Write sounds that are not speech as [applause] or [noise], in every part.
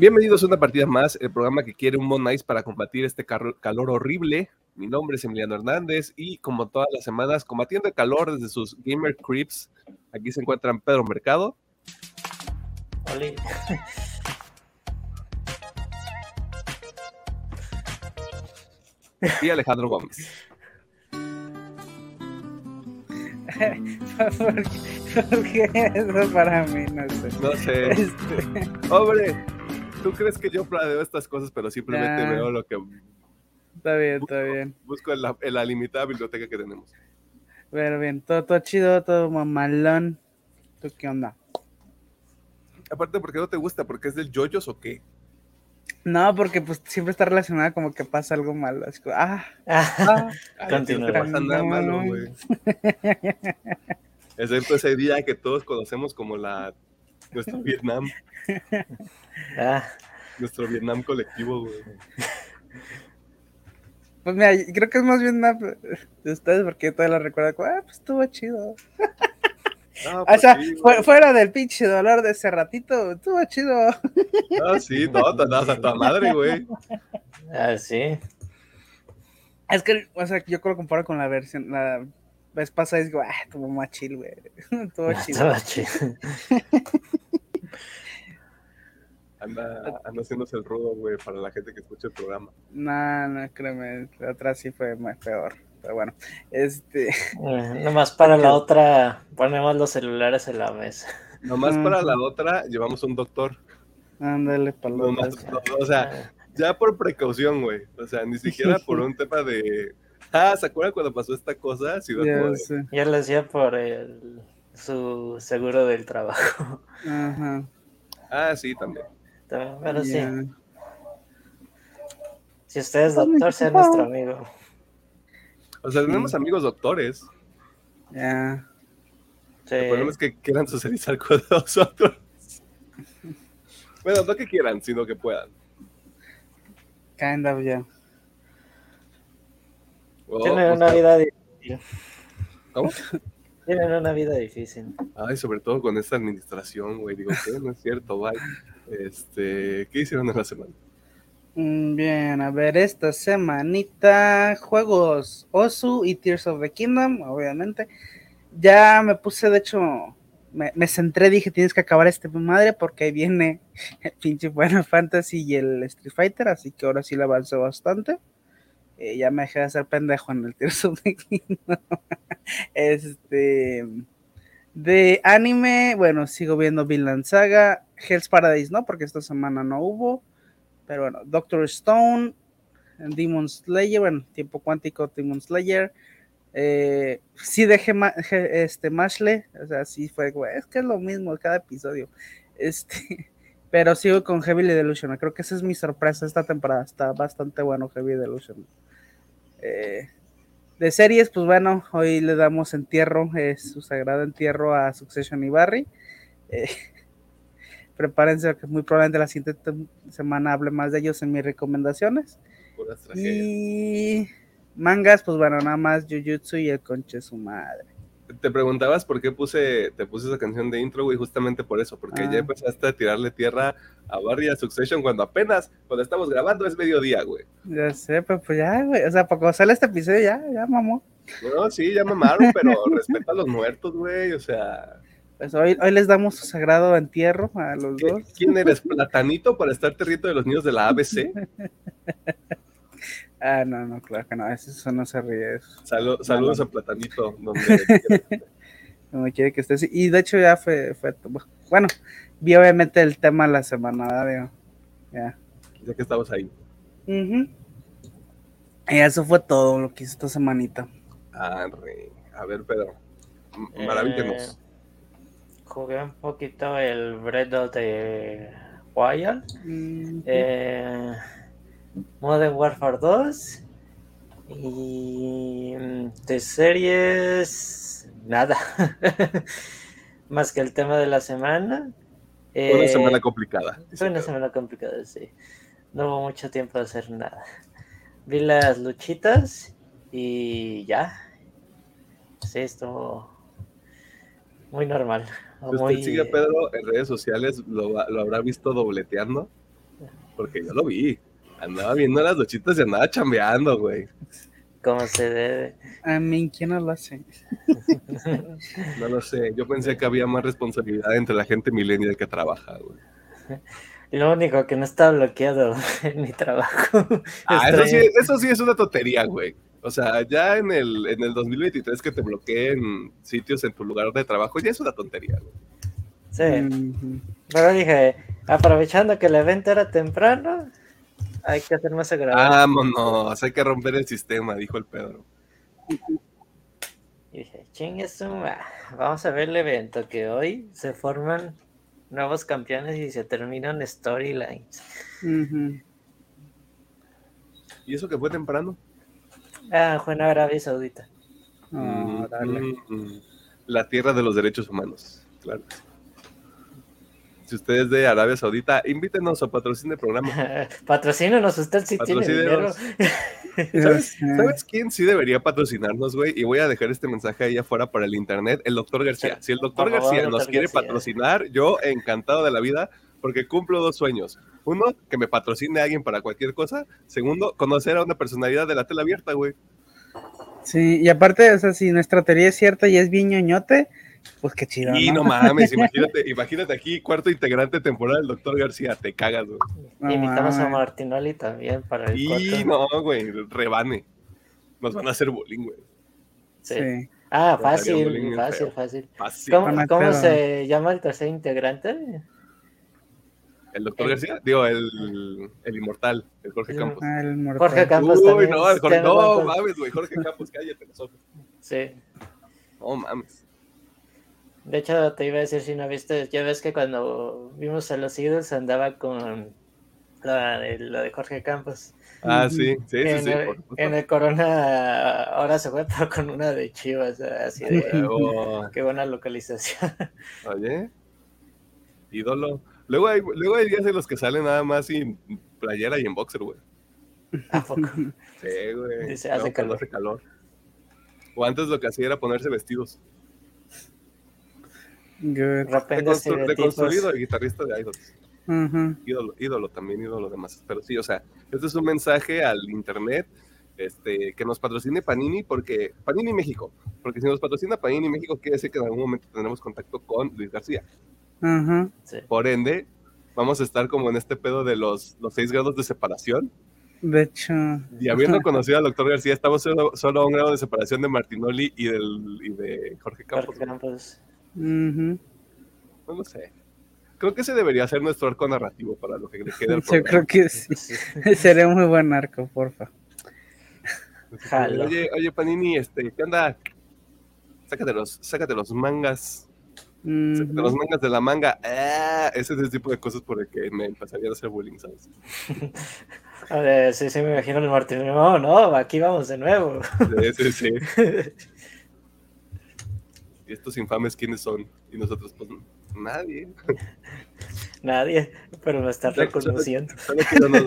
Bienvenidos a una partida más, el programa que quiere un Nice para combatir este calor horrible. Mi nombre es Emiliano Hernández y como todas las semanas, combatiendo el calor desde sus Gamer Creeps, aquí se encuentran Pedro Mercado. Hola. Y Alejandro Gómez. [laughs] ¿Por qué eso para mí? No sé. No sé. Este... Hombre, tú crees que yo planeo estas cosas, pero simplemente veo lo que. Está bien, está bien. Busco en la, limitada biblioteca que tenemos. Pero bien, todo, todo chido, todo mamalón. ¿Tú qué onda? Aparte, ¿por qué no te gusta? ¿Porque es del yoyos o qué? No, porque pues siempre está relacionada como que pasa algo malo. Es como, ah, ah, [laughs] Continúa. No pasa nada malo, güey. [laughs] Excepto ese día que todos conocemos como la nuestro Vietnam. [laughs] Ah. Nuestro Vietnam colectivo, güey. Pues mira, creo que es más Vietnam de ustedes porque todavía lo recuerdo como, ah, pues estuvo chido. [laughs] o pues sea, fuera del pinche dolor de ese ratito, estuvo chido. Ah, sí, no, te andabas a tu madre, güey. Ah, sí. Es que, o sea, yo creo que comparo con la versión, la vez pasada, y digo, ah, estuvo más chill, güey. [laughs] Estuvo chido. Estuvo chido. [laughs] Anda, anda haciéndose el rudo, güey, para la gente que escucha el programa. No, no, créeme, la otra sí fue más peor. Pero bueno, este. [laughs] Eh, nomás para la otra, ponemos los celulares en la mesa. Nomás para la otra, llevamos un doctor. Ándale, palomas. o sea, ya por precaución, güey. O sea, ni siquiera por un tema de. Ah, ¿se acuerdan cuando pasó esta cosa? Sí, ya, lo decía por el, su seguro del trabajo. [laughs] Ajá. Ah, sí, también. Pero sí. Si usted es doctor, sea nuestro amigo. O sea, tenemos amigos doctores. Ya. Sí. El problema es que quieran socializar con [laughs] nosotros. bueno, no que quieran, sino que puedan. Kind of, yeah. Oh, Tienen una vida difícil. ¿Cómo? Tienen una vida difícil. Ay, sobre todo con esta administración, güey. Digo, que no es cierto, bye. Este, ¿qué hicieron en la semana? Mm, bien, a ver, esta semanita, juegos Osu y Tears of the Kingdom, obviamente. Ya me puse, de hecho, me, centré, dije, tienes que acabar este madre porque ahí viene el pinche Final Fantasy y el Street Fighter, así que ahora sí le avanzó bastante. Eh, ya me dejé de hacer pendejo en el Tears of [laughs] este, de anime, bueno, sigo viendo Vinland Saga, Hell's Paradise, ¿no? Porque esta semana no hubo. Pero bueno, Doctor Stone, Demon Slayer, bueno, tiempo cuántico, Demon Slayer. Eh, sí dejé este Mashle, o sea, sí fue, es que es lo mismo cada episodio. Este, [laughs] pero sigo con Heavy Delusion. Creo que esa es mi sorpresa esta temporada. Está bastante bueno Heavy Delusion. Eh, de series, pues bueno, hoy le damos entierro, su sagrado entierro a Succession y Barry. Eh, [laughs] prepárense que muy probablemente la siguiente semana hable más de ellos en mis recomendaciones. Y mangas, pues bueno, nada más Jujutsu y el conche su madre. Te preguntabas por qué puse, te puse esa canción de intro, güey, justamente por eso, porque ya ah. empezaste a tirarle tierra a Barry a Succession cuando apenas, cuando estamos grabando es mediodía, güey. Ya sé, pues, pues ya, güey, o sea, para sale este episodio ya, ya mamó. No, sí, ya mamaron, pero [laughs] respeta a los muertos, güey, o sea... Pues hoy, hoy les damos su sagrado entierro a los dos. ¿Quién eres, [laughs] Platanito, para estarte riendo de los niños de la ABC? [laughs] ah, no, no, claro que no, eso no se ríe. saludos a Platanito, donde quiere que estés. [laughs] Y de hecho ya fue, fue, bueno, vi obviamente el tema la semana, ¿verdad? Ya. Ya que estamos ahí. Y eso fue todo lo que hice esta semanita. Ah, a ver, Pedro, maravíllanos. Eh, jugué un poquito el Breath of the Wild, eh, Modern Warfare 2 y mm, de series nada, [laughs] más que el tema de la semana. fue una semana eh, complicada. Fue una semana complicada, sí. No hubo mucho tiempo de hacer nada. Vi las luchitas y ya. Sí, estuvo muy normal. Si usted sigue a Pedro en redes sociales, lo, habrá visto dobleteando. Porque yo lo vi. Andaba viendo las luchitas y andaba chambeando, güey. Como se debe. A mí, ¿quién no lo hace? No lo sé. Yo pensé que había más responsabilidad entre la gente millennial que trabaja, güey. Lo único que no está bloqueado [laughs] en mi trabajo. Ah, eso sí, eso sí es una tontería, güey. O sea, ya en el, en el 2023 que te bloqueen sitios en tu lugar de trabajo, ya es una tontería, güey. Sí. Pero dije, aprovechando que el evento era temprano, hay que hacer más agradable. Vámonos, hay que romper el sistema, dijo el Pedro. Y dije, chingue vamos a ver el evento, que hoy se forman nuevos campeones y se terminan storylines. ¿Y eso que fue temprano? Ah, fue en Arabia Saudita. Ah, dale. Mm, mm. La tierra de los derechos humanos, claro. Si usted es de Arabia Saudita, invítenos a patrocinar el programa. [laughs] Patrocínanos, usted sí tiene dinero. Patrocínenos. [laughs] Ya ¿Sabes, sé. ¿Sabes quién sí debería patrocinarnos, güey? Y voy a dejar este mensaje ahí afuera para el internet, el doctor García. Si el doctor favor, García doctor nos quiere García. patrocinar, yo encantado de la vida, porque cumplo dos sueños. Uno, que me patrocine a alguien para cualquier cosa. Segundo, conocer a una personalidad de la tela abierta, güey. Sí, y aparte, o sea, si nuestra teoría es cierta y es bien ñoñote, pues qué chido, Y no ¿no? mames, imagínate, imagínate aquí, cuarto integrante temporal, el doctor García, te cagas, güey. No Invitamos a mames. Martinoli también para el Y cuarto. no, güey, rebane. Nos van a hacer bullying, güey. Sí. Sí. Ah, fácil, fácil, feo. fácil. Fácil. ¿Cómo, cómo se llama el tercer integrante? ¿El doctor el- García? Digo, el, el inmortal, el Jorge Campos. Ah, el mortal. Jorge Campos Uy, también. no, el Jorge, no mames, güey, Jorge Campos, cállate los ojos. Sí. No mames. De hecho, te iba a decir si no viste, ya ves que cuando vimos a los Eagles andaba con la de, la de Jorge Campos. Ah, sí, sí, sí, en, sí. el, en el Corona ahora se fue pero con una de Chivas, así de Luego, qué buena localización. [laughs] oye, ídolo. Luego hay, luego hay días en los que salen nada más sin playera y en boxer, güey. ¿A poco? [laughs] Sí, güey. Dice, hace calor. hace calor. O antes lo que hacía era ponerse vestidos. Deconstruido el guitarrista de Idols. Ujú. ídolo, ídolo también, ídolo de masas. Pero sí, o sea, este es un mensaje al internet este, que nos patrocine Panini, porque Panini México, porque si nos patrocina Panini México, quiere decir que en algún momento tendremos contacto con Luis García. Sí. Por ende, vamos a estar como en este pedo de los, los seis grados de separación. De hecho, Y habiendo conocido al doctor García, estamos solo, solo a un grado de separación de Martinoli y, del, y de Jorge Campos. Jorge Campos. No lo sé. Creo que ese debería ser nuestro arco narrativo para lo que le quede al [laughs] yo creo que sí. [laughs] Sería un muy buen arco, porfa. Jalo. Oye, oye, Panini, este, ¿qué onda? Sácate los, sácate los mangas. Sácate los mangas de la manga. Ah, ese es el tipo de cosas por el que me empezarían a hacer bullying, ¿sabes? [laughs] A ver, sí, sí, me imagino el Martín. No, no, aquí vamos de nuevo. Sí, sí, sí. ¿Y estos infames quiénes son? Y nosotros, pues, nadie. [laughs] Nadie, pero me está Solo- reconociendo. Solo quiero unos,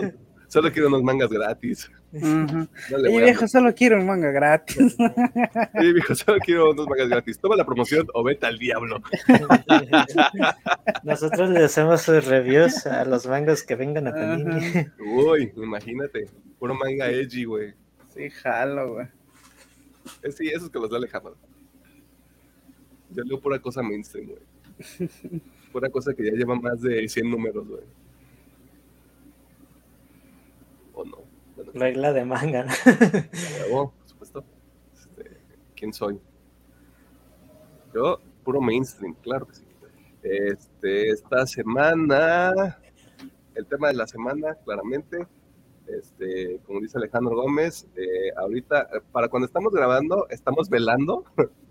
solo quiero unos mangas gratis. [laughs] No Oye, a- viejo, solo quiero un manga gratis. Sí, viejo, solo quiero unos mangas gratis. Toma la promoción o vete al diablo. [laughs] Nosotros le hacemos sus reviews a los mangos que vengan a Panini. Uy, imagínate. Puro manga edgy, güey. Sí, jalo, güey. Eh, Sí, esos que los da Alejandro. Yo leo pura cosa mainstream, güey. [laughs] Pura cosa que ya lleva más de 100 números, güey. ¿O no? Bueno, Regla de manga. ¿no? por supuesto. Este, ¿Quién soy? Yo, puro mainstream, claro que sí. Este, esta semana, el tema de la semana, claramente, este, como dice Alejandro Gómez, eh, ahorita, eh, para cuando estamos grabando, estamos velando. [laughs]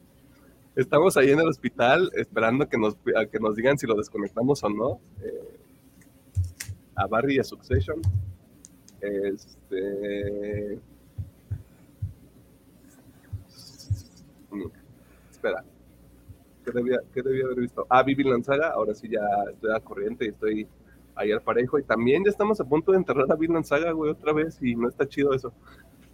Estamos ahí en el hospital esperando que nos, a que nos digan si lo desconectamos o no. eh, a Barry y a Succession. Este. mm, Espera. ¿Qué debía, qué debía haber visto? Ah, Vivi Lanzaga. Ahora sí ya estoy a corriente y estoy ahí al parejo. Y también ya estamos a punto de enterrar a Vivi Lanzaga, güey, otra vez. Y no está chido eso.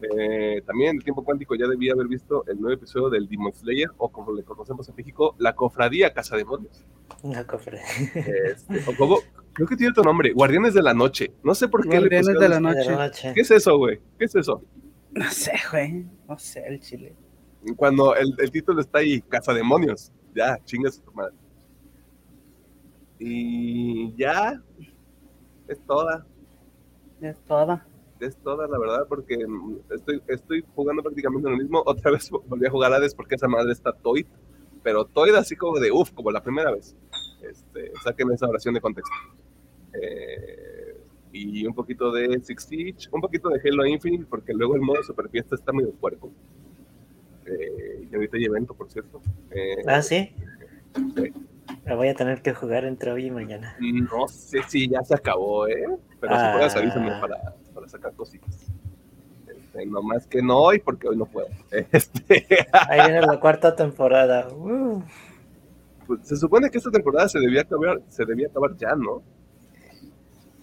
Eh, también el tiempo cuántico ya debía haber visto el nuevo episodio del Demon Slayer, o como le conocemos en México, la cofradía Casa Demonios. Una cofre. Este, o como, Creo que tiene otro nombre, Guardianes de la Noche. No sé por qué Guardianes le de pusieron la noche. ¿Qué es eso, güey? ¿Qué es eso? No sé, güey. No sé, el chile. Cuando el, el título está ahí, Casa Demonios. Ya, chingas tu madre. Y ya, es toda. Es toda. Es toda la verdad, porque mm, estoy, estoy jugando prácticamente lo mismo. [laughs] Otra vez volví a jugar Hades porque esa madre está Toid, pero Toid así como de uff, como la primera vez. Este, saquen esa oración de contexto. Eh, y un poquito de Six Siege, un poquito de Halo Infinite, porque luego el modo super fiesta está medio puerco. Eh, y ahorita hay evento, por cierto. Eh, Ah, sí. sí. La voy a tener que jugar entre hoy y mañana. No sé si ya se acabó, ¿eh? Pero si Ah. puedes avísame para sacar cositas. Este, no más que no hoy, porque hoy no puedo. [laughs] Este, Ahí viene la cuarta temporada. Uh. pues, se supone que esta temporada se debía acabar, se debía acabar ya, ¿no?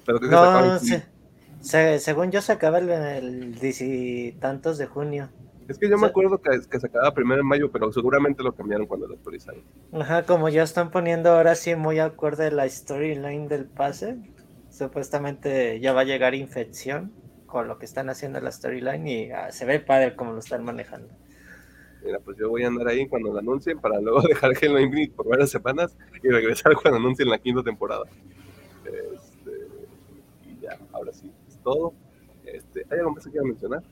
Pero creo que se acaba No, se- se- según yo se acaba el, el tantos de junio. Es que yo me se- acuerdo que, que se acababa primero en mayo, pero seguramente lo cambiaron cuando lo actualizaron. Ajá, como ya están poniendo ahora sí muy acorde la storyline del pase, supuestamente ya va a llegar infección con lo que están haciendo la storyline y ah, se ve padre como lo están manejando. Mira, pues yo voy a andar ahí cuando lo anuncien para luego [laughs] dejar Halo Infinite por varias semanas y regresar [laughs] cuando anuncien la quinta temporada. Este, y ya, ahora sí, es todo. Este, ¿Hay algo más que quieran mencionar?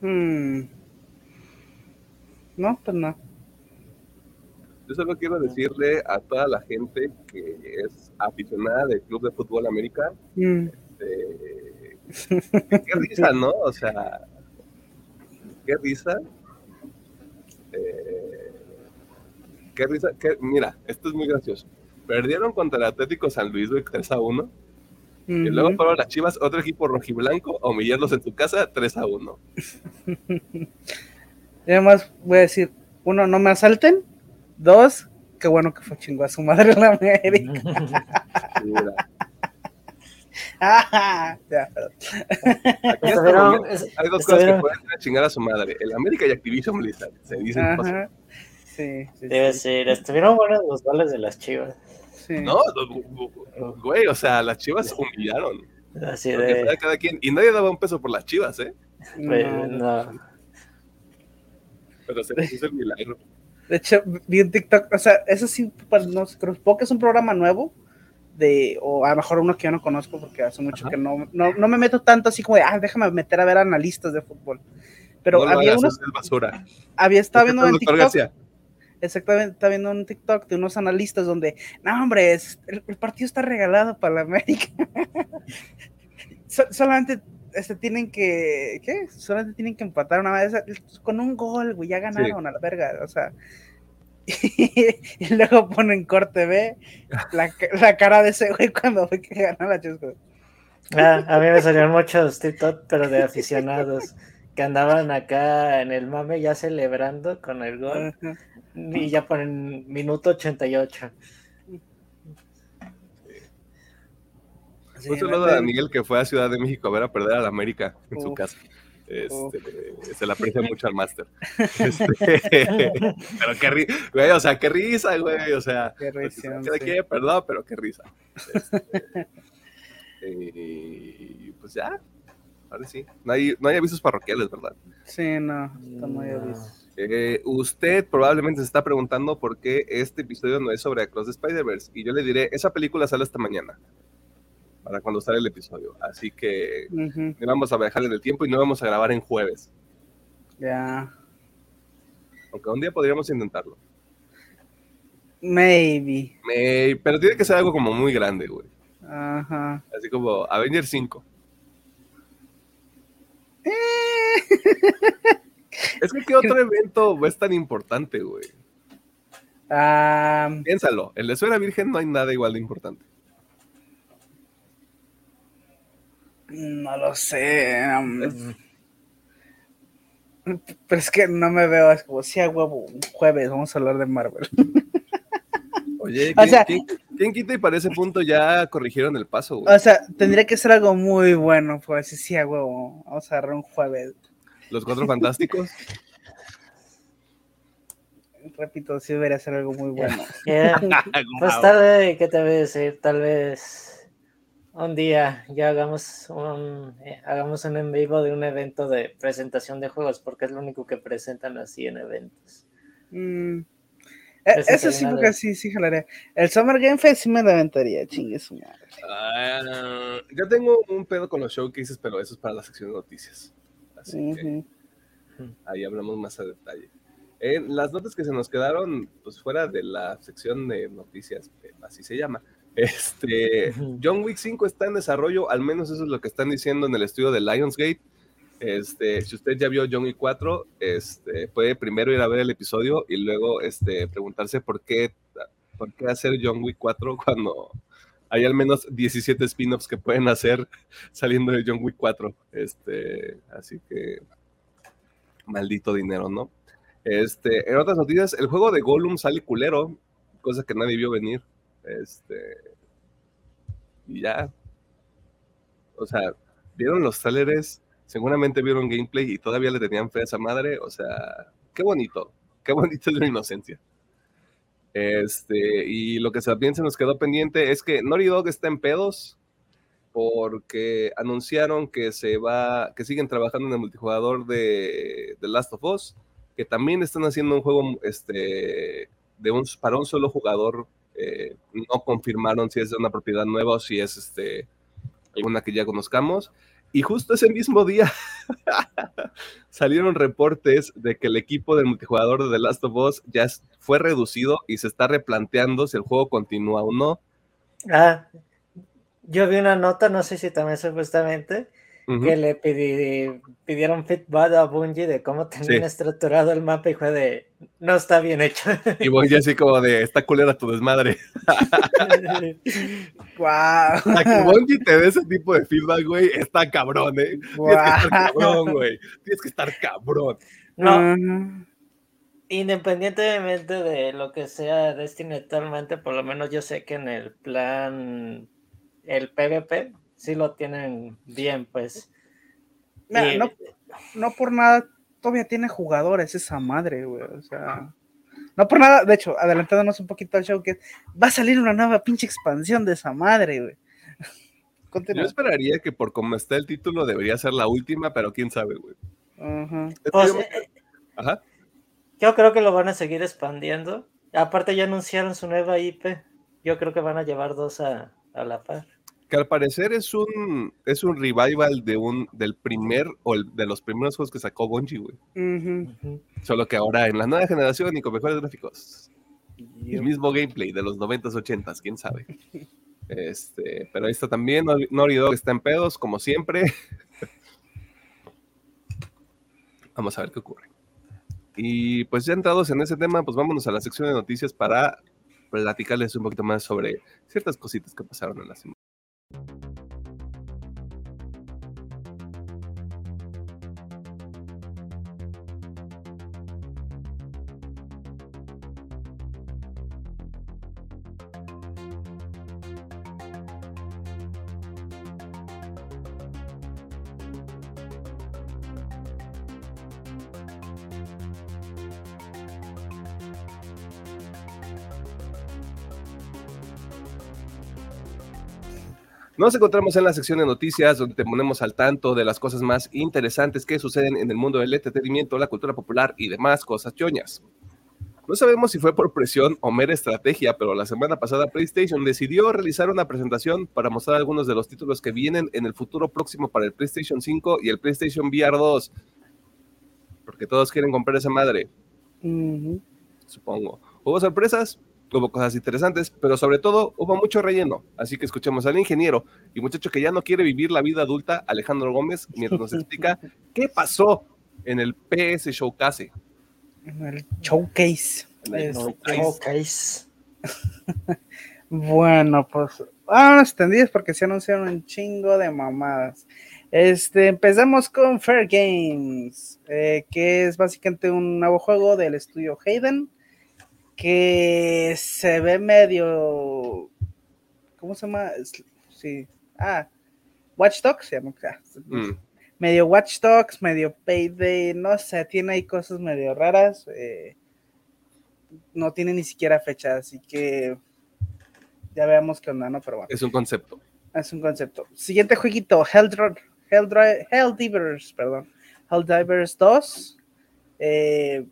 Hmm. No, pues no. Yo solo quiero decirle a toda la gente que es aficionada del Club de Fútbol América, Hmm. eh, qué risa, ¿no? O sea, qué risa. Eh, qué risa. qué- mira, esto es muy gracioso. Perdieron contra el Atlético San Luis güey, 3 a 1. Y luego fueron las Chivas, otro equipo rojiblanco, a humillarlos en su casa 3 a 1. Y además voy a decir, uno, no me asalten. Dos, qué bueno que fue chingo a su madre la América. Ah, [laughs] ya, perdón. aquí Estuvieron- es- hay dos cosas que pueden chingar a su madre: el América y Activision Blizzard. Se dicen cosas. Sí, sí, Debe sí, ser, estuvieron buenos los goles de las chivas. sí. No, güey, o sea, las chivas humillaron. Así de. cada quien. Y nadie daba un peso por las chivas, ¿eh? pues, No. no. Pero se les hizo el milagro. De hecho, vi un TikTok, o sea, eso sí, pues, no sé, creo supongo que es un programa nuevo, de, o a lo mejor uno que yo no conozco, porque hace mucho Ajá. que no, no, no me meto tanto así como de, ah, déjame meter a ver analistas de fútbol. Pero no había unos, basura. había estado viendo en TikTok, García. exactamente, estaba viendo un TikTok de unos analistas donde, no, hombre, es- el, el partido está regalado para la América. [laughs] So- solamente este, tienen que, ¿qué? Solamente tienen que empatar una vez con un gol, güey, ya ganaron a la verga, o sea. [laughs] y luego ponen corte B la, la cara de ese güey cuando fue que ganó la Chusco. Ah, a mí me salieron muchos TikTok, pero de aficionados que andaban acá en el mame ya celebrando con el gol y ya ponen minuto 88. Sí, Un saludo a Miguel que fue a Ciudad de México a ver a perder a la América en su casa. Este, se le aprecia [laughs] mucho al máster. [laughs] Este, [laughs] pero qué risa, güey, o sea, qué risa, güey, o sea, Qué pues, risa, cada sí. perdón, pero qué risa. Este, y pues ya, ahora sí. No hay, no hay avisos parroquiales, ¿verdad? Sí, no, No. aviso. Eh, usted probablemente se está preguntando por qué este episodio no es sobre Across the Spider-Verse. Y yo le diré, esa película sale esta mañana, para cuando sale el episodio. Así que no vamos a viajar en el tiempo y no vamos a grabar en jueves. Ya, Aunque un día podríamos intentarlo. maybe. Me- pero tiene que ser algo como muy grande, güey. Ajá. Así como Avengers 5. [laughs] Es que ¿qué otro evento es tan importante, güey? Ah, Piénsalo, en la esfera virgen no hay nada igual de importante. No lo sé. um, Pero es que no me veo, es como si a huevo, un jueves vamos a hablar de Marvel. [laughs] Oye, O ¿quién, sea- quién- quién quita y para ese punto ya corrigieron el paso, güey? O sea, tendría que ser algo muy bueno, pues sí, sí, a huevo. Vamos a agarrar un jueves. Los cuatro fantásticos. [laughs] repito, sí debería ser algo muy bueno. pues tal vez, ¿qué te voy a decir? Tal vez un día ya hagamos un, eh, hagamos un en vivo de un evento de presentación de juegos, porque es lo único que presentan así en eventos. Mm. E, eso sí, porque sí, sí jalaré. El Summer Game Fest sí me la aventaría, chingue su madre. Ah, yo tengo un pedo con los showcases, pero eso es para la sección de noticias. Así que ahí hablamos más a detalle. las notas que se nos quedaron, pues fuera de la sección de noticias, así se llama. Este, John Wick 5 está en desarrollo, al menos eso es lo que están diciendo en el estudio de Lionsgate. Este, si usted ya vio John Wick 4, este, puede primero ir a ver el episodio y luego este, preguntarse por qué, por qué hacer John Wick 4 cuando hay al menos 17 spin-offs que pueden hacer [laughs] saliendo de John Wick 4. Este, así que maldito dinero, ¿no? Este, en otras noticias, el juego de Gollum sale culero, cosa que nadie vio venir. Este, y ya. O sea, vieron los trailers seguramente vieron gameplay y todavía le tenían fe a esa madre, o sea, qué bonito, qué bonito es la inocencia. Este, y lo que también se nos quedó pendiente es que Naughty Dog está en pedos porque anunciaron que se va, que siguen trabajando en el multijugador de The Last of Us, que también están haciendo un juego este, de un, para un solo jugador. Eh, no confirmaron si es de una propiedad nueva o si es este, alguna que ya conozcamos. Y justo ese mismo día [laughs] salieron reportes de que el equipo del multijugador de The Last of Us ya fue reducido y se está replanteando si el juego continúa o no. Ah, yo vi una nota, no sé si también supuestamente, que le pidieron feedback a Bungie de cómo tenían estructurado el mapa y fue de, no está bien hecho. Y Bungie así como de, está culera tu desmadre. [laughs] wow. A que Bungie te dé ese tipo de feedback, güey, está cabrón, ¿eh? Tienes que estar cabrón, güey. Tienes que estar cabrón. No. Independientemente de lo que sea Destiny actualmente, por lo menos yo sé que en el plan, el PvP, sí lo tienen bien, pues. no, no, por nada, todavía tiene jugadores esa madre, güey. O sea, no por nada, de hecho, adelantándonos un poquito al show, que va a salir una nueva pinche expansión de esa madre, güey. [laughs] Yo esperaría que por como está el título debería ser la última, pero quién sabe, güey. Pues, eh, Ajá. Yo creo que lo van a seguir expandiendo. Aparte ya anunciaron su nueva IP. Yo creo que van a llevar dos a, a la par que al parecer es un es un revival de un del primer o de los primeros juegos que sacó Bungie, güey. Solo que ahora en la nueva generación y con mejores gráficos. El mismo gameplay de los 90s, 80s, quién sabe. Este, pero ahí está también, Naughty Dog está en pedos, como siempre. [laughs] Vamos a ver qué ocurre. Y pues ya entrados en ese tema, pues vámonos a la sección de noticias para platicarles un poquito más sobre ciertas cositas que pasaron en la semana. Nos encontramos en la sección de noticias donde te ponemos al tanto de las cosas más interesantes que suceden en el mundo del entretenimiento, la cultura popular y demás cosas choñas. No sabemos si fue por presión o mera estrategia, pero la semana pasada PlayStation decidió realizar una presentación para mostrar algunos de los títulos que vienen en el futuro próximo para el PlayStation 5 y el PlayStation VR 2. Porque todos quieren comprar esa madre. Supongo. ¿Hubo sorpresas? Hubo cosas interesantes, pero sobre todo hubo mucho relleno. Así que escuchemos al ingeniero y muchacho que ya no quiere vivir la vida adulta, Alejandro Gómez, mientras nos explica [laughs] qué pasó en el PS Showcase. En el Showcase. el showcase. [laughs] bueno, pues vámonos extendidos porque se anunciaron un chingo de mamadas. Este, empezamos con Fair Games, eh, que es básicamente un nuevo juego del estudio Hayden que se ve medio. ¿Cómo se llama? Sí. Ah, Watch Dogs se llama. Mm. Medio Watch Dogs, medio Payday, no sé, tiene ahí cosas medio raras. Eh, no tiene ni siquiera fecha, así que ya veamos qué onda, ¿no? Pero bueno. Es un concepto. Es un concepto. Siguiente jueguito, Helldivers, Hell Helldivers, perdón. Helldivers 2. Eh,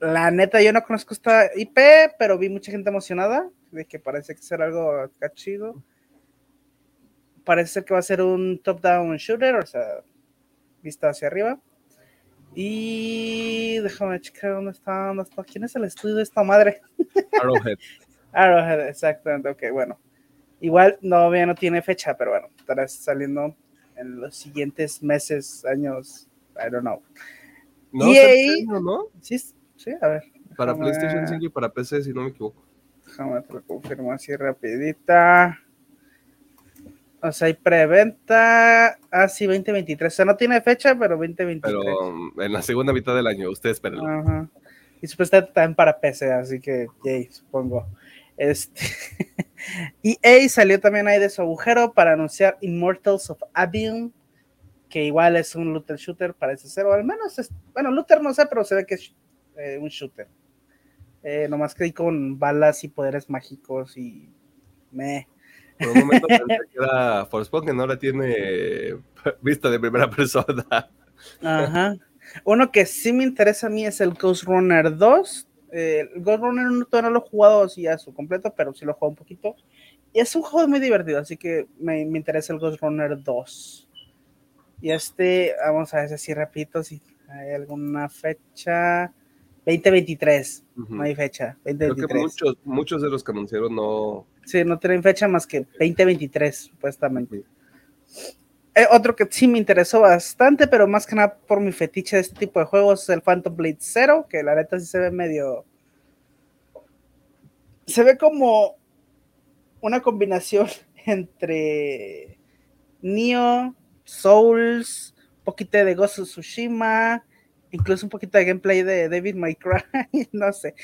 la neta, yo no conozco esta IP, pero vi mucha gente emocionada de que parece que será algo acá chido. Parece ser que va a ser un top-down shooter, o sea, vista hacia arriba. Y déjame checar dónde está, dónde está. ¿Quién es el estudio de esta madre? [laughs] Arrowhead. Arrowhead, exactamente. Ok, bueno. Igual no, no tiene fecha, pero bueno, estará saliendo en los siguientes meses, años, I don't know. No, EA, ¿no? Sí, sí, a ver. Para PlayStation 5 y para PC, si no me equivoco. Déjame te lo confirmo así rapidita. O sea, hay preventa. Ah, sí, 2023. O sea, no tiene fecha, pero 2023. Pero um, en la segunda mitad del año, ustedes espérenlo. Ajá. Y supuestamente también para PC, así que, yay, supongo. Este. [laughs] EA salió también ahí de su agujero para anunciar Immortals of Abion, que igual es un looter shooter, parece ser, o al menos es, bueno, looter no sé, pero se ve que es eh, un shooter. Eh, nomás que con balas y poderes mágicos y me. Por un momento pensé que era Forspoken, ahora tiene vista de primera persona. Ajá. Uno que sí me interesa a mí es el Ghost Runner 2. Eh, el Ghost Runner 1 todavía no lo he jugado así a su completo, pero sí lo he jugado un poquito. Y es un juego muy divertido, así que me, me interesa el Ghost Runner 2. Y este, vamos a ver si repito, si hay alguna fecha. 2023, uh -huh. no hay fecha. 2023. Creo que muchos, muchos de los que anunciaron no. Sí, no tienen fecha más que 2023, supuestamente. Eh, otro que sí me interesó bastante, pero más que nada por mi fetiche de este tipo de juegos, es el Phantom Blade Zero, que la neta sí se ve medio. Se ve como una combinación [laughs] entre Neo, Souls, un poquito de Ghost of Tsushima, incluso un poquito de gameplay de David May Cry, [laughs] no sé.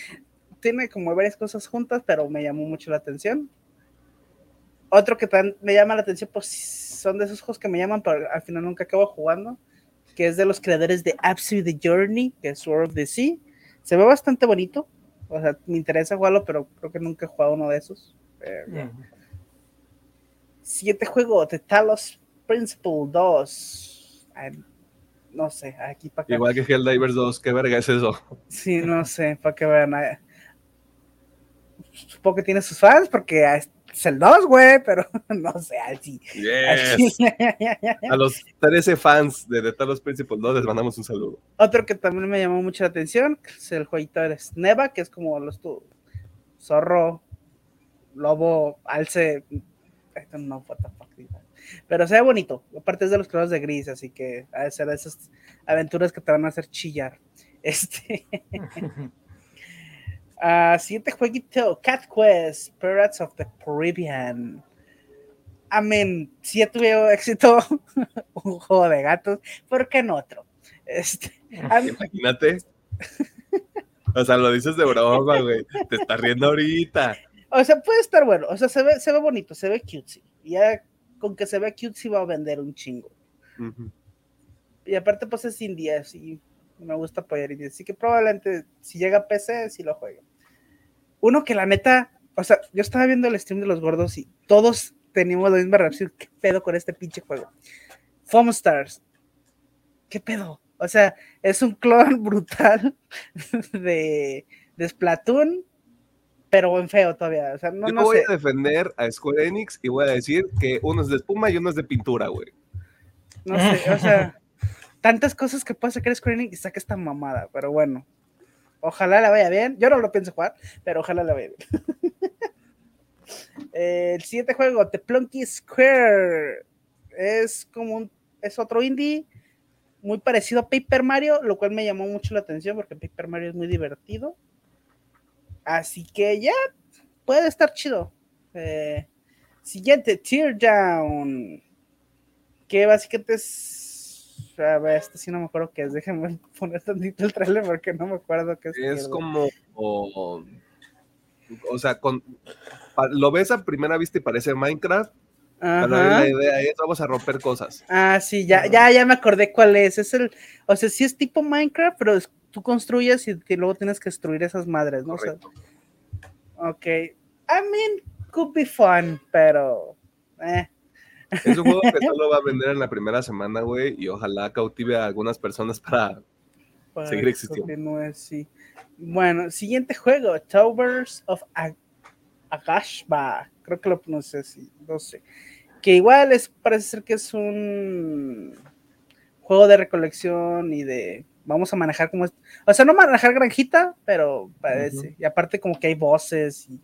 Tiene como varias cosas juntas, pero me llamó mucho la atención. Otro que me llama la atención, pues son de esos juegos que me llaman, pero al final nunca acabo jugando, que es de los creadores de Absolute The Journey, que es Sword of the Sea. Se ve bastante bonito, o sea, me interesa jugarlo, pero creo que nunca he jugado uno de esos. Eh, yeah. Siguiente juego, The Talos Principle 2. No sé, aquí para que. Igual que Helldivers 2, ¿qué verga es eso? Sí, no sé, para que vean. Supongo que tiene sus fans porque es el 2, güey, pero [laughs] no sé, así. Yes. A los 13 fans de The Talos Principle 2 les mandamos un saludo. Otro que también me llamó mucho la atención es el jueguito de Sneva, que es como los tu zorro, lobo, alce. No, what the fuck, pero se ve bonito. Aparte es de los colores de gris, así que ha de ser de esas aventuras que te van a hacer chillar. [laughs] Este. uh, [laughs] siguiente jueguito: Cat Quest, Pirates of the Caribbean. Amén. Si ya tuve éxito [laughs] un juego de gatos, ¿por qué no otro? Este, Imagínate. O sea, lo dices de broma, güey. Te estás riendo ahorita. O sea, puede estar bueno. O sea, se ve, se ve bonito, se ve cutesy. Ya con que se vea cute sí va a vender un chingo. Uh -huh. Y aparte pues es indie y me gusta apoyar indie, así que probablemente si llega a PC sí lo juegue. Uno que la neta, o sea, yo estaba viendo el stream de los gordos y todos teníamos la misma reacción, ¿qué pedo con este pinche juego? Foam Stars, ¿qué pedo? O sea, es un clon [laughs] brutal de, de Splatoon, pero en feo todavía. O sea, no, Yo no voy sé. a defender a Square Enix y voy a decir que uno es de espuma y uno es de pintura, güey. No sé, o sea, tantas cosas que puede sacar Square Enix y saca esta mamada, pero bueno. Ojalá la vaya bien. Yo no lo pienso jugar, pero ojalá la vaya bien. [laughs] El siguiente juego, The Plunky Square. Es como un, es otro indie muy parecido a Paper Mario, lo cual me llamó mucho la atención porque Paper Mario es muy divertido. Así que ya puede estar chido. Eh, siguiente, Teardown. Que básicamente es. A ver, este sí no me acuerdo qué es. Déjenme [laughs] poner tantito el trailer porque no me acuerdo qué es. Es como. O, o sea, con, lo ves a primera vista y parece Minecraft. Pero la idea es vamos a romper cosas. Ah, sí, ya, ya, ya me acordé cuál es. Es el, o sea, sí es tipo Minecraft, pero es tú construyes y que luego tienes que destruir esas madres, ¿no? O sea, ok. I mean, could be fun, pero. Eh. Es un juego que [laughs] solo va a vender en la primera semana, güey, y ojalá cautive a algunas personas para, para seguir existiendo. sí. Bueno, siguiente juego, Towers of Ag Agashba. Creo que lo pronuncié así, no sé. Que igual es, parece ser que es un juego de recolección y de vamos a manejar como es, o sea, no manejar granjita, pero parece. Y aparte como que hay voces y.